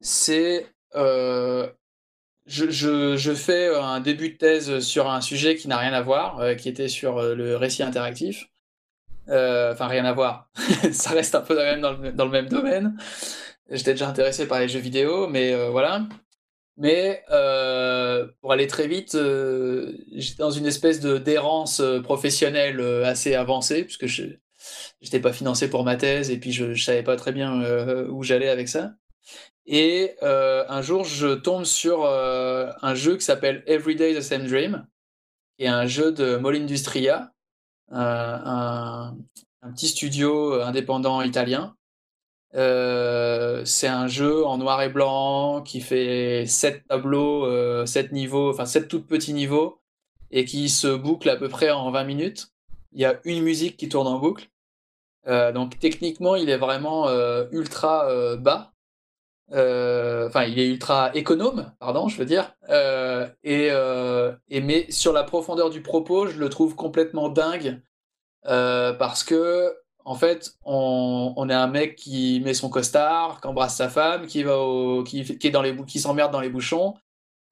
c'est euh, je, fais un début de thèse sur un sujet qui n'a rien à voir, euh, qui était sur euh, le récit interactif. Enfin, rien à voir. ça reste un peu dans le même domaine. J'étais déjà intéressé par les jeux vidéo, mais voilà. Mais euh, pour aller très vite, euh, j'étais dans une espèce de d'errance euh, professionnelle assez avancée, puisque je n'étais pas financé pour ma thèse et puis je ne savais pas très bien où j'allais avec ça. Et un jour, je tombe sur un jeu qui s'appelle Everyday the Same Dream, qui est un jeu de Molindustria, un, un petit studio indépendant italien euh, c'est un jeu en noir et blanc qui fait 7 tableaux, euh, 7 niveaux, enfin 7 tout petits niveaux, et qui se boucle à peu près en 20 minutes. Il y a une musique qui tourne en boucle. Euh, donc techniquement, il est vraiment euh, ultra bas. Enfin, il est ultra économe, pardon, je veux dire. Et, mais sur la profondeur du propos, je le trouve complètement dingue parce que en fait, on, est un mec qui met son costard, qui embrasse sa femme, qui va qui, s'emmerde dans les bouchons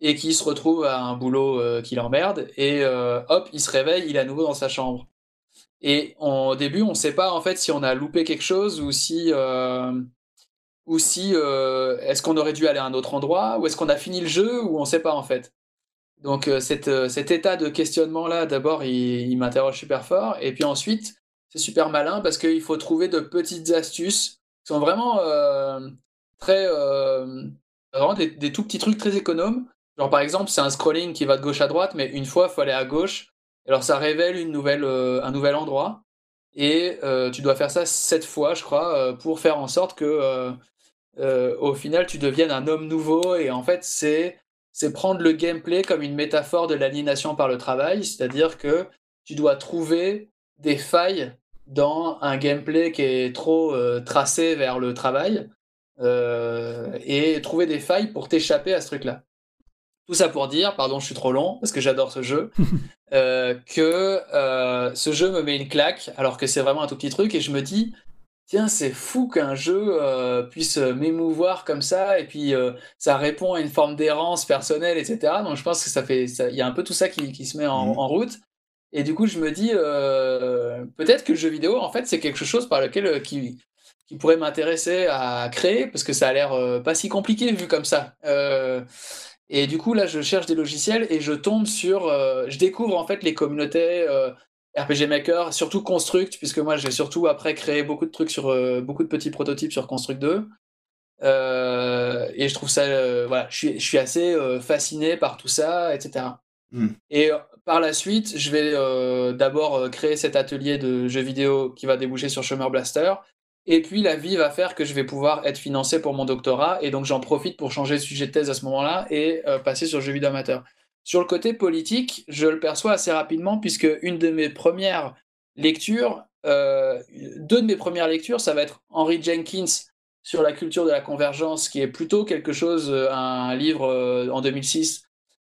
et qui se retrouve à un boulot euh, qui l'emmerde et euh, hop, il se réveille, il est à nouveau dans sa chambre. Et au début, on ne sait pas en fait si on a loupé quelque chose ou si euh, est-ce qu'on aurait dû aller à un autre endroit ou est-ce qu'on a fini le jeu ou on ne sait pas en fait. Donc cet état de questionnement là, d'abord, il, il m'interroge super fort et puis ensuite c'est super malin parce qu'il faut trouver de petites astuces qui sont vraiment euh, très. Euh, vraiment des, tout petits trucs très économes. Genre, par exemple, c'est un scrolling qui va de gauche à droite, mais une fois, il faut aller à gauche. Alors, ça révèle une nouvelle, euh, un nouvel endroit. et tu dois faire ça sept fois, je crois, pour faire en sorte que au final tu deviennes un homme nouveau. Et en fait, c'est c'est prendre le gameplay comme une métaphore de l'aliénation par le travail, c'est-à-dire que tu dois trouver des failles dans un gameplay qui est trop tracé vers le travail et trouver des failles pour t'échapper à ce truc-là. Tout ça pour dire, pardon, je suis trop long parce que j'adore ce jeu, euh, que euh, ce jeu me met une claque alors que c'est vraiment un tout petit truc et je me dis, tiens, c'est fou qu'un jeu euh, puisse m'émouvoir comme ça et puis ça répond à une forme d'errance personnelle, etc. Donc je pense que ça fait, il y a un peu tout ça qui, se met en, mmh. route. Et du coup, je me dis, peut-être que le jeu vidéo, en fait, c'est quelque chose par lequel qui, qui pourrait m'intéresser à créer parce que ça a l'air pas si compliqué vu comme ça. Et du coup, là, je cherche des logiciels et je tombe sur. Euh, je découvre en fait les communautés euh, RPG Maker, surtout Construct, puisque moi, j'ai surtout après créé beaucoup de trucs sur. Euh, beaucoup de petits prototypes sur Construct 2. et je trouve ça. voilà, je suis, je suis assez fasciné par tout ça, etc. Et par la suite, je vais d'abord créer cet atelier de jeux vidéo qui va déboucher sur Chemer Blaster. Et puis la vie va faire que je vais pouvoir être financé pour mon doctorat, et donc j'en profite pour changer de sujet de thèse à ce moment-là et euh, passer sur le jeu vidéo amateur. Sur le côté politique, je le perçois assez rapidement puisque une de mes premières lectures, euh, deux de mes premières lectures, ça va être Henry Jenkins sur la culture de la convergence, qui est plutôt quelque chose, euh, un livre en 2006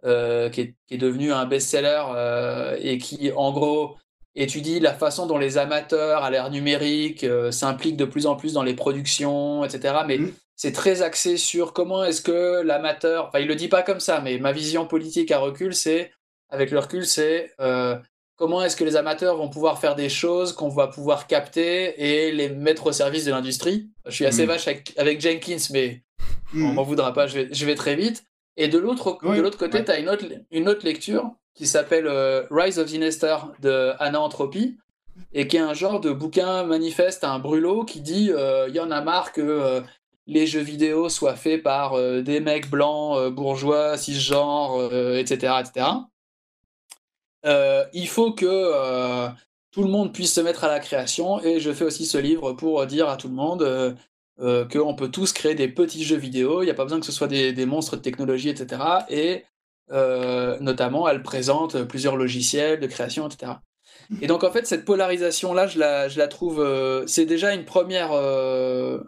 qui est, qui, est, devenu un best-seller et qui, en gros, étudie la façon dont les amateurs à l'ère numérique euh, s'impliquent de plus en plus dans les productions, etc. Mais mmh. c'est très axé sur comment est-ce que l'amateur, enfin il le dit pas comme ça, mais ma vision politique à recul, c'est, avec le recul, c'est euh, comment est-ce que les amateurs vont pouvoir faire des choses qu'on va pouvoir capter et les mettre au service de l'industrie. Je suis assez mmh. vache avec, Jenkins, mais mmh. on m'en voudra pas, je vais, je vais, très vite. Et de l'autre côté, tu as une autre, une autre lecture qui s'appelle euh, Rise of the Nestor de Anna Entropy et qui est un genre de bouquin manifeste à un brûlot qui dit euh, il y en a marre que euh, les jeux vidéo soient faits par des mecs blancs, bourgeois, cisgenres, etc. etc. il faut que tout le monde puisse se mettre à la création et je fais aussi ce livre pour dire à tout le monde qu'on peut tous créer des petits jeux vidéo, il n'y a pas besoin que ce soit des, monstres de technologie, etc. Et euh, notamment, elle présente plusieurs logiciels de création, etc. Et donc, en fait, cette polarisation-là, je la, trouve. Euh, c'est déjà une première, euh,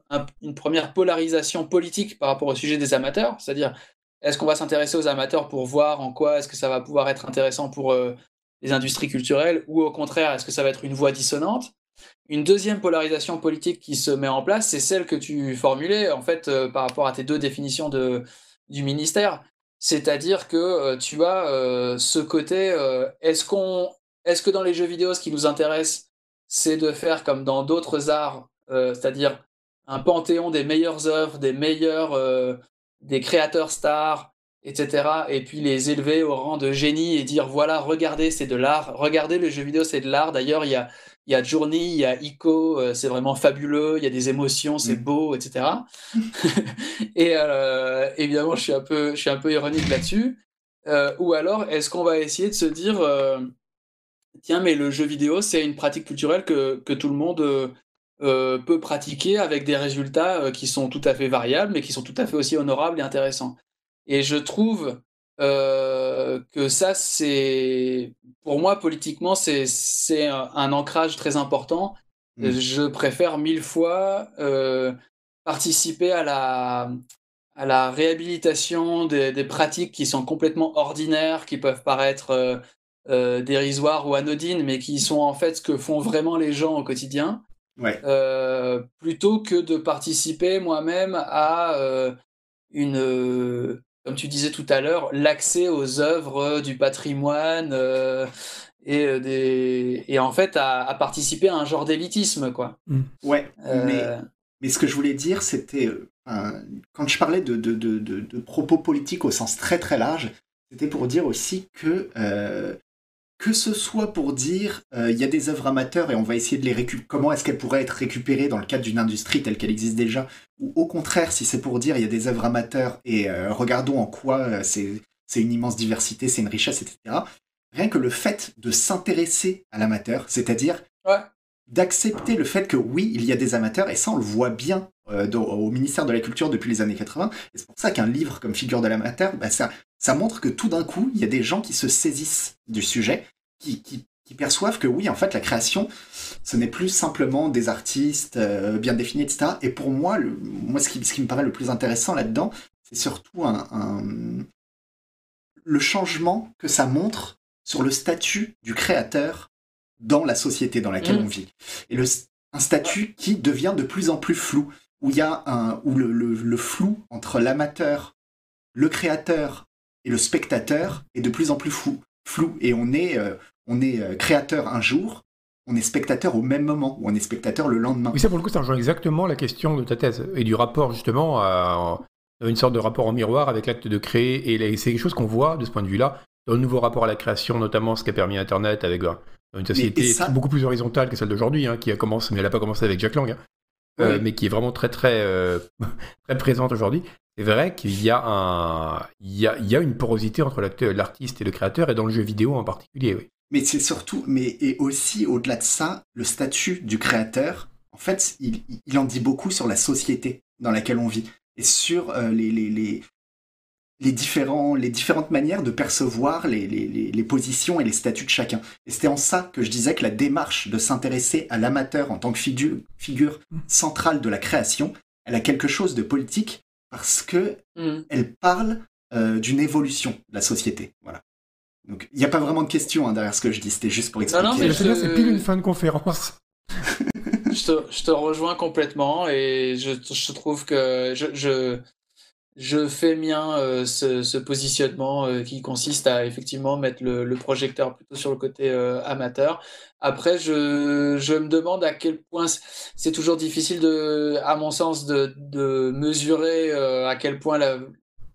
une première polarisation politique par rapport au sujet des amateurs. C'est-à-dire, est-ce qu'on va s'intéresser aux amateurs pour voir en quoi est-ce que ça va pouvoir être intéressant pour les industries culturelles ou au contraire, est-ce que ça va être une voie dissonante? Une deuxième polarisation politique qui se met en place, c'est celle que tu formulais, en fait, par rapport à tes deux définitions de, du ministère. C'est-à-dire que euh, tu as euh, ce côté, euh, est-ce est-ce que dans les jeux vidéo, ce qui nous intéresse, c'est de faire comme dans d'autres arts, c'est-à-dire un panthéon des meilleures œuvres, des meilleurs, des créateurs stars, etc. Et puis les élever au rang de génie et dire voilà, regardez, c'est de l'art. Regardez, le jeu vidéo, c'est de l'art. D'ailleurs, il y a, il y a Journey, il y a Ico, euh, c'est vraiment fabuleux, il y a des émotions, c'est mm. beau, etc. et euh, évidemment, je suis un peu, je suis un peu ironique là-dessus. Euh, ou alors, est-ce qu'on va essayer de se dire, tiens, mais le jeu vidéo, c'est une pratique culturelle que, que tout le monde peut pratiquer avec des résultats qui sont tout à fait variables, mais qui sont tout à fait aussi honorables et intéressants. Et je trouve euh, que ça, c'est pour moi politiquement, c'est un, ancrage très important. Mmh. Je préfère mille fois euh, participer à la, à la réhabilitation des, des, pratiques qui sont complètement ordinaires, qui peuvent paraître euh, dérisoires ou anodines, mais qui sont en fait ce que font vraiment les gens au quotidien. Ouais. plutôt que de participer moi-même à une, comme tu disais tout à l'heure, l'accès aux œuvres du patrimoine euh, et, euh, des, et en fait à, participer à un genre d'élitisme. quoi. Mm. Ouais, euh, mais, mais, ce que je voulais dire, c'était, quand je parlais de, de, de, de, propos politiques au sens très très large, c'était pour dire aussi que que ce soit pour dire il y a des œuvres amateurs et on va essayer de les récupérer, comment est-ce qu'elles pourraient être récupérées dans le cadre d'une industrie telle qu'elle existe déjà, ou au contraire, si c'est pour dire il y a des œuvres amateurs et euh, regardons en quoi euh, c'est, une immense diversité, c'est une richesse, etc. Rien que le fait de s'intéresser à l'amateur, c'est-à-dire d'accepter le fait que oui, il y a des amateurs, et ça on le voit bien euh, au ministère de la Culture depuis les années 80. Et c'est pour ça qu'un livre comme Figure de l'amateur, bah, ça, ça montre que tout d'un coup, il y a des gens qui se saisissent du sujet, qui, qui, qui perçoivent que oui, en fait, la création, ce n'est plus simplement des artistes euh, bien définis, etc. Et pour moi, le, moi ce, qui, ce qui me paraît le plus intéressant là-dedans, c'est surtout un, un, le changement que ça montre sur le statut du créateur dans la société dans laquelle Mm. on vit. Et le, un statut qui devient de plus en plus flou, où il y a un, où le, le, le flou entre l'amateur, le créateur et le spectateur est de plus en plus flou. flou. Et on est, euh, on est euh, créateur un jour, on est spectateur au même moment, ou on est spectateur le lendemain. Oui, ça pour le coup, ça rejoint exactement la question de ta thèse et du rapport justement à une sorte de rapport en miroir avec l'acte de créer. Et c'est quelque chose qu'on voit de ce point de vue-là dans le nouveau rapport à la création, notamment ce qu'a permis Internet avec euh, une société ça- beaucoup plus horizontale que celle d'aujourd'hui, hein, qui a commencé, mais elle n'a pas commencé avec Jack Lang, hein, euh, mais qui est vraiment très très euh, très présente aujourd'hui. C'est vrai qu'il y a une porosité entre l'artiste et le créateur, et dans le jeu vidéo en particulier. Mais c'est surtout, mais et aussi au-delà de ça, le statut du créateur, en fait, il, en dit beaucoup sur la société dans laquelle on vit et sur euh, les, différentes manières de percevoir les, positions et les statuts de chacun. Et c'était en ça que je disais que la démarche de s'intéresser à l'amateur en tant que figure centrale de la création, elle a quelque chose de politique parce que Mm. elle parle euh, d'une évolution de la société. Voilà. Donc, il n'y a pas vraiment de question hein, derrière ce que je dis, c'était juste pour expliquer. non, Et mais je- c'est pile une fin de conférence. je, te, je te rejoins complètement et je, je trouve que je, je, fais mien euh, ce, positionnement euh, qui consiste à effectivement mettre le, projecteur plutôt sur le côté euh, amateur. Après, je, me demande à quel point c'est toujours difficile, de, à mon sens, de, mesurer euh, à quel point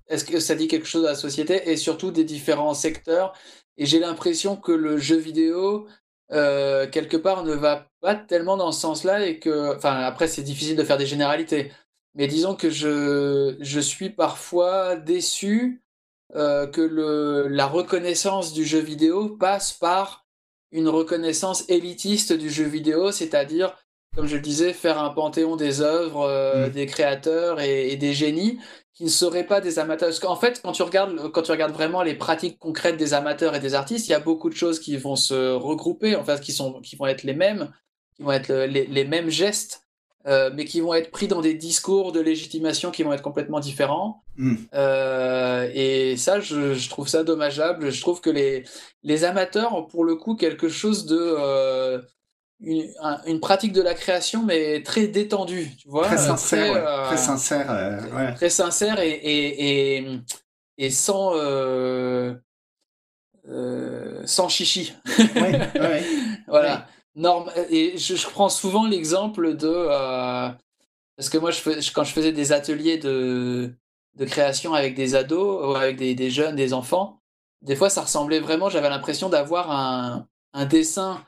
est-ce que ça dit quelque chose à la société et surtout des différents secteurs. Et j'ai l'impression que le jeu vidéo, quelque part, ne va pas tellement dans ce sens-là et que, enfin, après, c'est difficile de faire des généralités. Mais disons que je, je suis parfois déçu euh, que le, la reconnaissance du jeu vidéo passe par une reconnaissance élitiste du jeu vidéo, c'est-à-dire, comme je le disais, faire un panthéon des œuvres, euh, Mm. des créateurs et, et des génies qui ne seraient pas des amateurs. Parce qu'en fait, quand tu, regardes, quand tu regardes vraiment les pratiques concrètes des amateurs et des artistes, il y a beaucoup de choses qui vont se regrouper, en fait, qui, sont, qui vont être les mêmes, qui vont être le- les, les mêmes gestes, euh, mais qui vont être pris dans des discours de légitimation qui vont être complètement différents. Mm. Euh, et ça, je, je trouve ça dommageable. Je trouve que les, les amateurs ont pour le coup quelque chose de... euh, une, un- une pratique de la création, mais très détendue, tu vois. Très sincère, ouais. très sincère. ouais. très sincère et, et, et, et sans, sans chichi. Ouais. Voilà. Norme, et je, je prends souvent l'exemple de. euh, parce que moi, je fais, je- quand je faisais des ateliers de, de création avec des ados, ou avec des, des jeunes, des enfants, des fois, ça ressemblait vraiment. J'avais l'impression d'avoir un, un dessin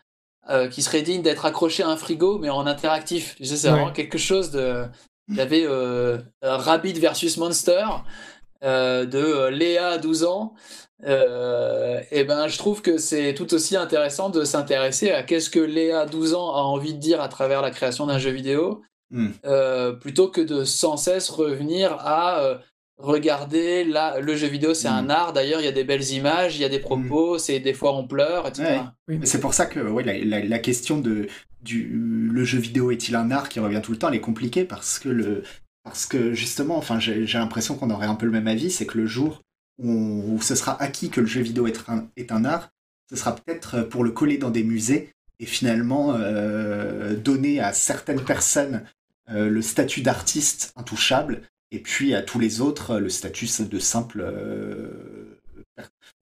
euh, qui serait digne d'être accroché à un frigo, mais en interactif. Tu sais, c'est Ouais. vraiment quelque chose de. J'avais euh, Rabbit versus Monster euh, de euh, Léa, 12 ans. Euh, et ben, je trouve que c'est tout aussi intéressant de s'intéresser à qu'est-ce que Léa, 12 ans, a envie de dire à travers la création d'un jeu vidéo, Mm. euh, plutôt que de sans cesse revenir à euh, regarder la, le jeu vidéo, c'est un art. D'ailleurs, il y a des belles images, il y a des propos, c'est des fois on pleure, etc. Ouais. Oui. Mais C'est pour ça que ouais, la, la, la question de du le jeu vidéo est-il un art qui revient tout le temps, elle est compliquée parce que le parce que justement, enfin, j'ai l'impression qu'on aurait un peu le même avis, c'est que le jour où, ce sera acquis que le jeu vidéo est un, art, ce sera peut-être pour le coller dans des musées et finalement euh, donner à certaines personnes euh, le statut d'artiste intouchable et puis à tous les autres le statut de simple euh,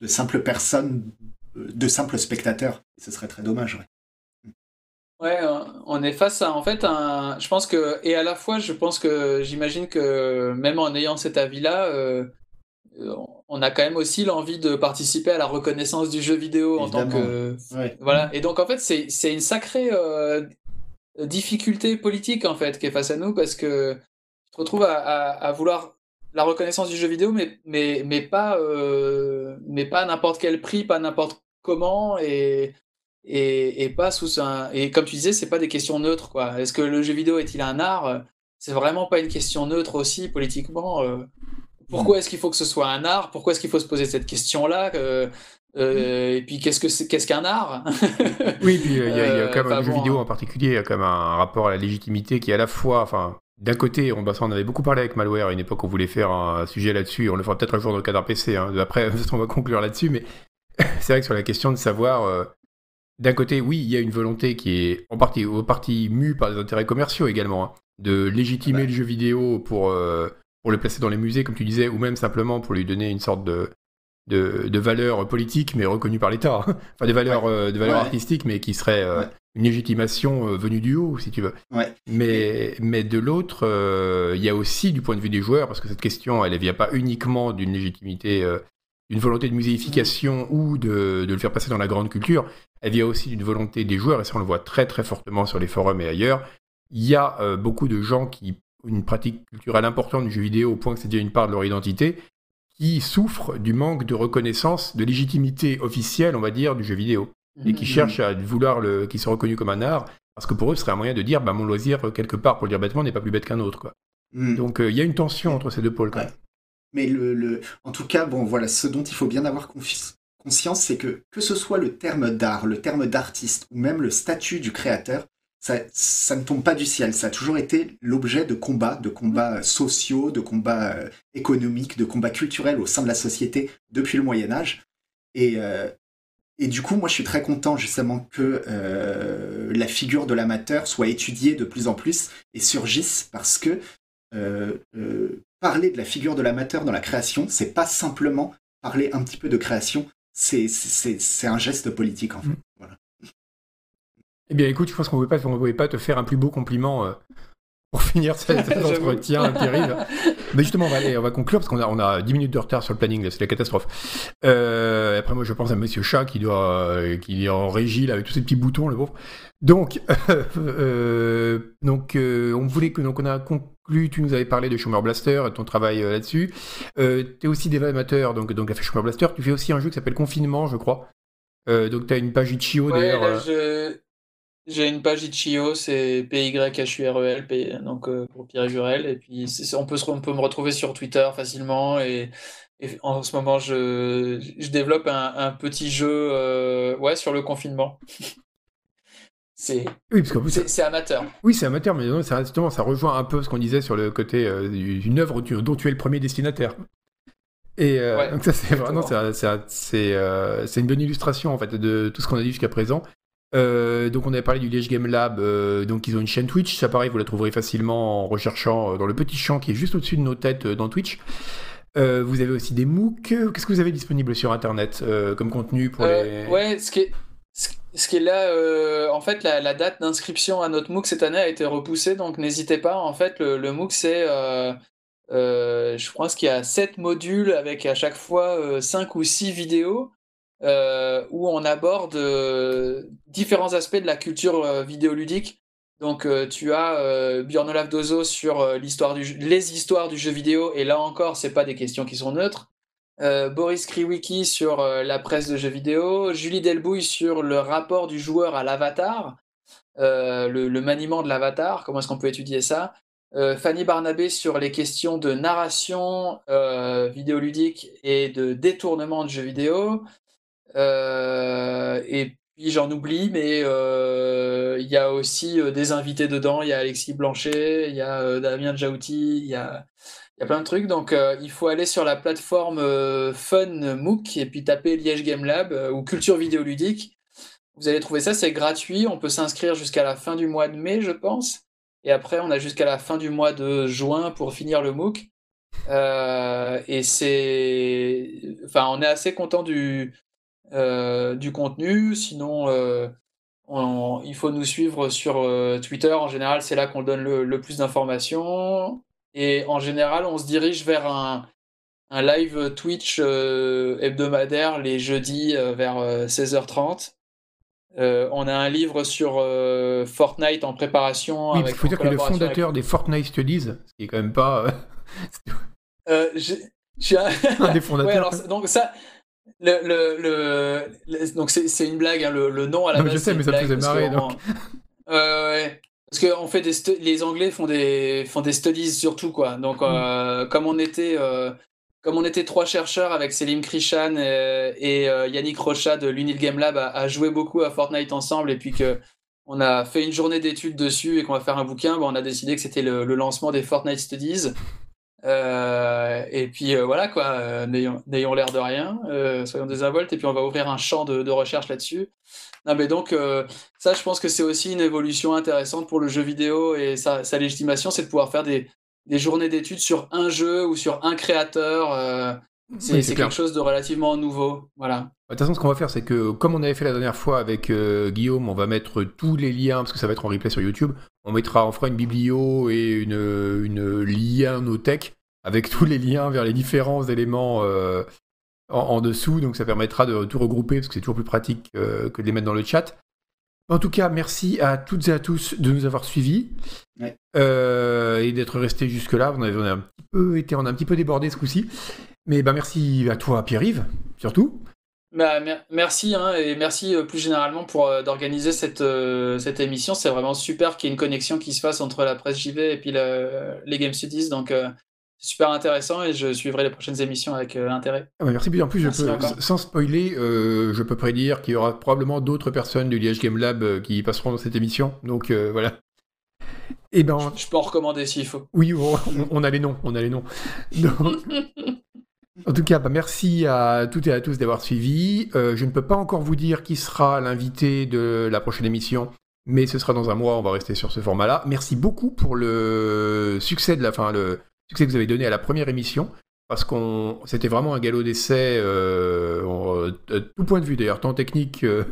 de simple personne de simple spectateur. Ce serait très dommage. Ouais, euh, on est face à en fait un. Je pense que et à la fois, je pense que j'imagine que même en ayant cet avis-là, euh, euh, on a quand même aussi l'envie de participer à la reconnaissance du jeu vidéo en tant que Ouais. voilà. Et donc en fait, c'est c'est une sacrée euh, difficulté politique en fait qui est face à nous parce que tu te retrouves à, à, à vouloir la reconnaissance du jeu vidéo, mais mais mais pas euh, mais pas à n'importe quel prix, pas n'importe comment et et, pas sous un. Et comme tu disais, c'est pas des questions neutres, quoi. Est-ce que le jeu vidéo est-il un art? C'est vraiment pas une question neutre aussi politiquement. pourquoi est-ce qu'il faut que ce soit un art? Pourquoi est-ce qu'il faut se poser cette question-là et puis qu'est-ce que c'est qu'est-ce qu'un art? Oui, puis il y, a, quand même le jeu vidéo en particulier, il y a quand même un rapport à la légitimité qui est à la fois, enfin, d'un côté, on, bah, on avait beaucoup parlé avec Malware à une époque, on voulait faire un sujet là-dessus, on le fera peut-être un jour dans le cadre PC, hein. après on va conclure là-dessus, mais c'est vrai que sur la question de savoir, euh, d'un côté, oui, il y a une volonté qui est en partie, au partie mue par des intérêts commerciaux également, hein, de légitimer le jeu vidéo pour, euh, pour le placer dans les musées, comme tu disais, ou même simplement pour lui donner une sorte de, de, de valeurs politiques, mais reconnues par l'État, hein. enfin des valeurs, euh, de valeurs artistiques, mais qui seraient une légitimation euh, venue du haut, si tu veux. Mais, mais de l'autre, euh, il y a aussi du point de vue des joueurs, parce que cette question, elle ne vient pas uniquement d'une légitimité, euh, d'une volonté de muséification ou de, de, le faire passer dans la grande culture, elle vient aussi d'une volonté des joueurs, et ça on le voit très très fortement sur les forums et ailleurs. Il y a beaucoup de gens qui ont une pratique culturelle importante du jeu vidéo au point que c'est déjà une part de leur identité, qui souffrent du manque de reconnaissance, de légitimité officielle, on va dire, du jeu vidéo et qui mhm. cherchent à vouloir le, qui sont reconnus comme un art, parce que pour eux, ce serait un moyen de dire, bah, mon loisir, quelque part, pour le dire bêtement, n'est pas plus bête qu'un autre, quoi. Mhm. Donc, euh, il y a une tension entre ces deux pôles, quand Mais le, le, en tout cas, bon, voilà, ce dont il faut bien avoir conscience, c'est que que ce soit le terme d'art, le terme d'artiste, ou même le statut du créateur, ça, ne tombe pas du ciel. Ça a toujours été l'objet de combats, de combats sociaux, de combats euh, économiques, de combats culturels au sein de la société depuis le Moyen Âge. Et, euh, et du coup, moi, je suis très content justement que euh, la figure de l'amateur soit étudiée de plus en plus et surgisse parce que euh, euh, parler de la figure de l'amateur dans la création, c'est pas simplement parler un petit peu de création, c'est c'est un geste politique en fait. Mm. Voilà. Eh bien, écoute, je pense qu'on ne pouvait pas te faire un plus beau compliment pour finir cet, entretien terrible. Mais justement, on va, aller, on va conclure parce qu'on a, on a 10 minutes de retard sur le planning, c'est la catastrophe. Euh, après, moi, je pense à Monsieur Chat qui doit, euh, qui est en régie là, avec tous ces petits boutons, le pauvre. Donc, euh, donc on voulait que, donc, on a conclu. Tu nous avais parlé de Schumer Blaster, ton travail là-dessus. tu es aussi des amateurs, donc, donc, à fait Schumer Blaster. Tu fais aussi un jeu qui s'appelle Confinement, je crois. donc, tu as une page Itch.io ouais, d'ailleurs. Je... J'ai une page Itch.io, c'est PYHUREL, donc euh, pour Pierre Jurel. Et puis on peut, on peut me retrouver sur Twitter facilement. Et, en ce moment, je, je développe un, petit jeu euh, ouais, sur le confinement. c'est oui, c'est amateur. Oui, c'est amateur, mais non, ça, justement, ça rejoint un peu ce qu'on disait sur le côté euh, d'une œuvre dont tu es le premier destinataire. Et donc ça, c'est vraiment, c'est une bonne illustration en fait de tout ce qu'on a dit jusqu'à présent. Euh, donc on avait parlé du Liège Game Lab, euh, donc ils ont une chaîne Twitch, ça pareil vous la trouverez facilement en recherchant euh, dans le petit champ qui est juste au-dessus de nos têtes dans Twitch. vous avez aussi des MOOC, qu'est-ce que vous avez disponible sur Internet comme contenu pour les... Ouais, ce qui est, ce qui est là, en fait la, date d'inscription à notre MOOC cette année a été repoussée, donc n'hésitez pas, en fait le, MOOC c'est... je pense qu'il y a 7 modules avec à chaque fois 5 ou 6 vidéos. Euh, où on aborde euh, différents aspects de la culture euh, vidéoludique. Donc tu as Björn Olaf Dozo sur l'histoire du les histoires du jeu vidéo, et là encore, c'est pas des questions qui sont neutres. Boris Kriwicki sur la presse de jeux vidéo, Julie Delbouille sur le rapport du joueur à l'avatar, le, le, maniement de l'avatar, comment est-ce qu'on peut étudier ça. Fanny Barnabé sur les questions de narration vidéoludique et de détournement de jeux vidéo. Euh, et puis j'en oublie, mais euh, il y a aussi euh, des invités dedans. Il y a Alexis Blanchet, il y a Damien Djaouti, il y a, y a plein de trucs. Donc il faut aller sur la plateforme Fun MOOC et puis taper Liège Game Lab ou Culture Vidéoludique. Vous allez trouver ça, c'est gratuit. On peut s'inscrire jusqu'à la fin du mois de mai, je pense. Et après, on a jusqu'à la fin du mois de juin pour finir le MOOC. et c'est. Enfin, on est assez content du, euh, du contenu. Sinon, euh, il faut nous suivre sur euh, Twitter. En général, c'est là qu'on donne le, plus d'informations. Et en général, on se dirige vers un, live Twitch hebdomadaire les jeudis vers 16h30. on a un livre sur Fortnite en préparation. Oui, il faut dire que le fondateur des Fortnite Studies, ce qui est quand même pas. j'ai un... des fondateurs. donc ça, le, le, donc c'est une blague, hein, le, nom à la base. Je sais, mais ça te faisait marrer. Donc. ouais. Parce que on fait des les Anglais font des font des studies surtout quoi. Donc mm. comme on était comme on était trois chercheurs avec Selim Krishan et, Yannick Rocha de l'Unil Game Lab à, jouer beaucoup à Fortnite ensemble et puis que on a fait une journée d'études dessus et qu'on va faire un bouquin, bah, on a décidé que c'était le, lancement des Fortnite Studies. Euh, et puis euh, voilà quoi, euh, n'ayons l'air de rien, soyons désinvoltes et puis on va ouvrir un champ de, recherche là-dessus. Non mais donc ça, je pense que c'est aussi une évolution intéressante pour le jeu vidéo et sa, légitimation, c'est de pouvoir faire des, des journées d'études sur un jeu ou sur un créateur. c'est quelque chose de relativement nouveau, voilà. De toute façon, ce qu'on va faire, c'est que comme on avait fait la dernière fois avec euh, Guillaume, on va mettre tous les liens, parce que ça va être en replay sur YouTube. On mettra, on fera une biblio et une, une lien tech avec tous les liens vers les différents éléments euh, en, dessous. Donc ça permettra de tout regrouper, parce que c'est toujours plus pratique euh, que de les mettre dans le chat. En tout cas, merci à toutes et à tous de nous avoir suivis et d'être restés jusque-là. On, avait, un petit peu été, on a un petit peu débordé ce coup-ci. Mais bah, merci à toi, Pierre-Yves, surtout. Bah, merci hein, et merci euh, plus généralement pour euh, d'organiser cette, euh, cette émission. C'est vraiment super qu'il y ait une connexion qui se fasse entre la presse JV et puis les Game Studies. Donc c'est super intéressant et je suivrai les prochaines émissions avec intérêt. Ah bah, merci bien. En plus, je peux, sans spoiler, je peux prédire qu'il y aura probablement d'autres personnes du Liège Game Lab qui passeront dans cette émission. Donc voilà. Et eh ben, je, peux en recommander s'il faut. Oui, on, on, a les noms, on a les noms. Donc... En tout cas, bah, merci à toutes et à tous d'avoir suivi. Euh, je ne peux pas encore vous dire qui sera l'invité de la prochaine émission, mais ce sera dans un mois. On va rester sur ce format-là. Merci beaucoup pour le succès de la fin, le succès que vous avez donné à la première émission, parce qu'on c'était vraiment un galop d'essai, euh, tout point de vue d'ailleurs, tant technique euh,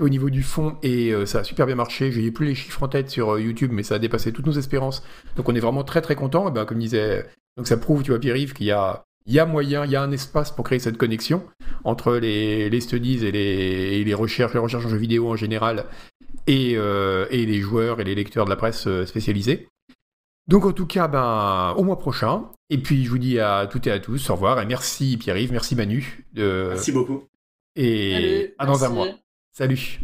au niveau du fond, et ça a super bien marché. Je n'ai plus les chiffres en tête sur YouTube, mais ça a dépassé toutes nos espérances. Donc on est vraiment très très content. Et ben, comme disait, donc ça prouve, tu vois, Pierre-Yves, qu'il y a il y a moyen, il y a un espace pour créer cette connexion entre les, les studies et les, les, recherches, les recherches en jeux vidéo en général, et, euh, et, les joueurs et les lecteurs de la presse euh, spécialisée. Donc en tout cas, ben, au mois prochain. Et puis je vous dis à toutes et à tous, au revoir, et merci Pierre-Yves, merci Manu. merci beaucoup. Et à dans un mois. Salut.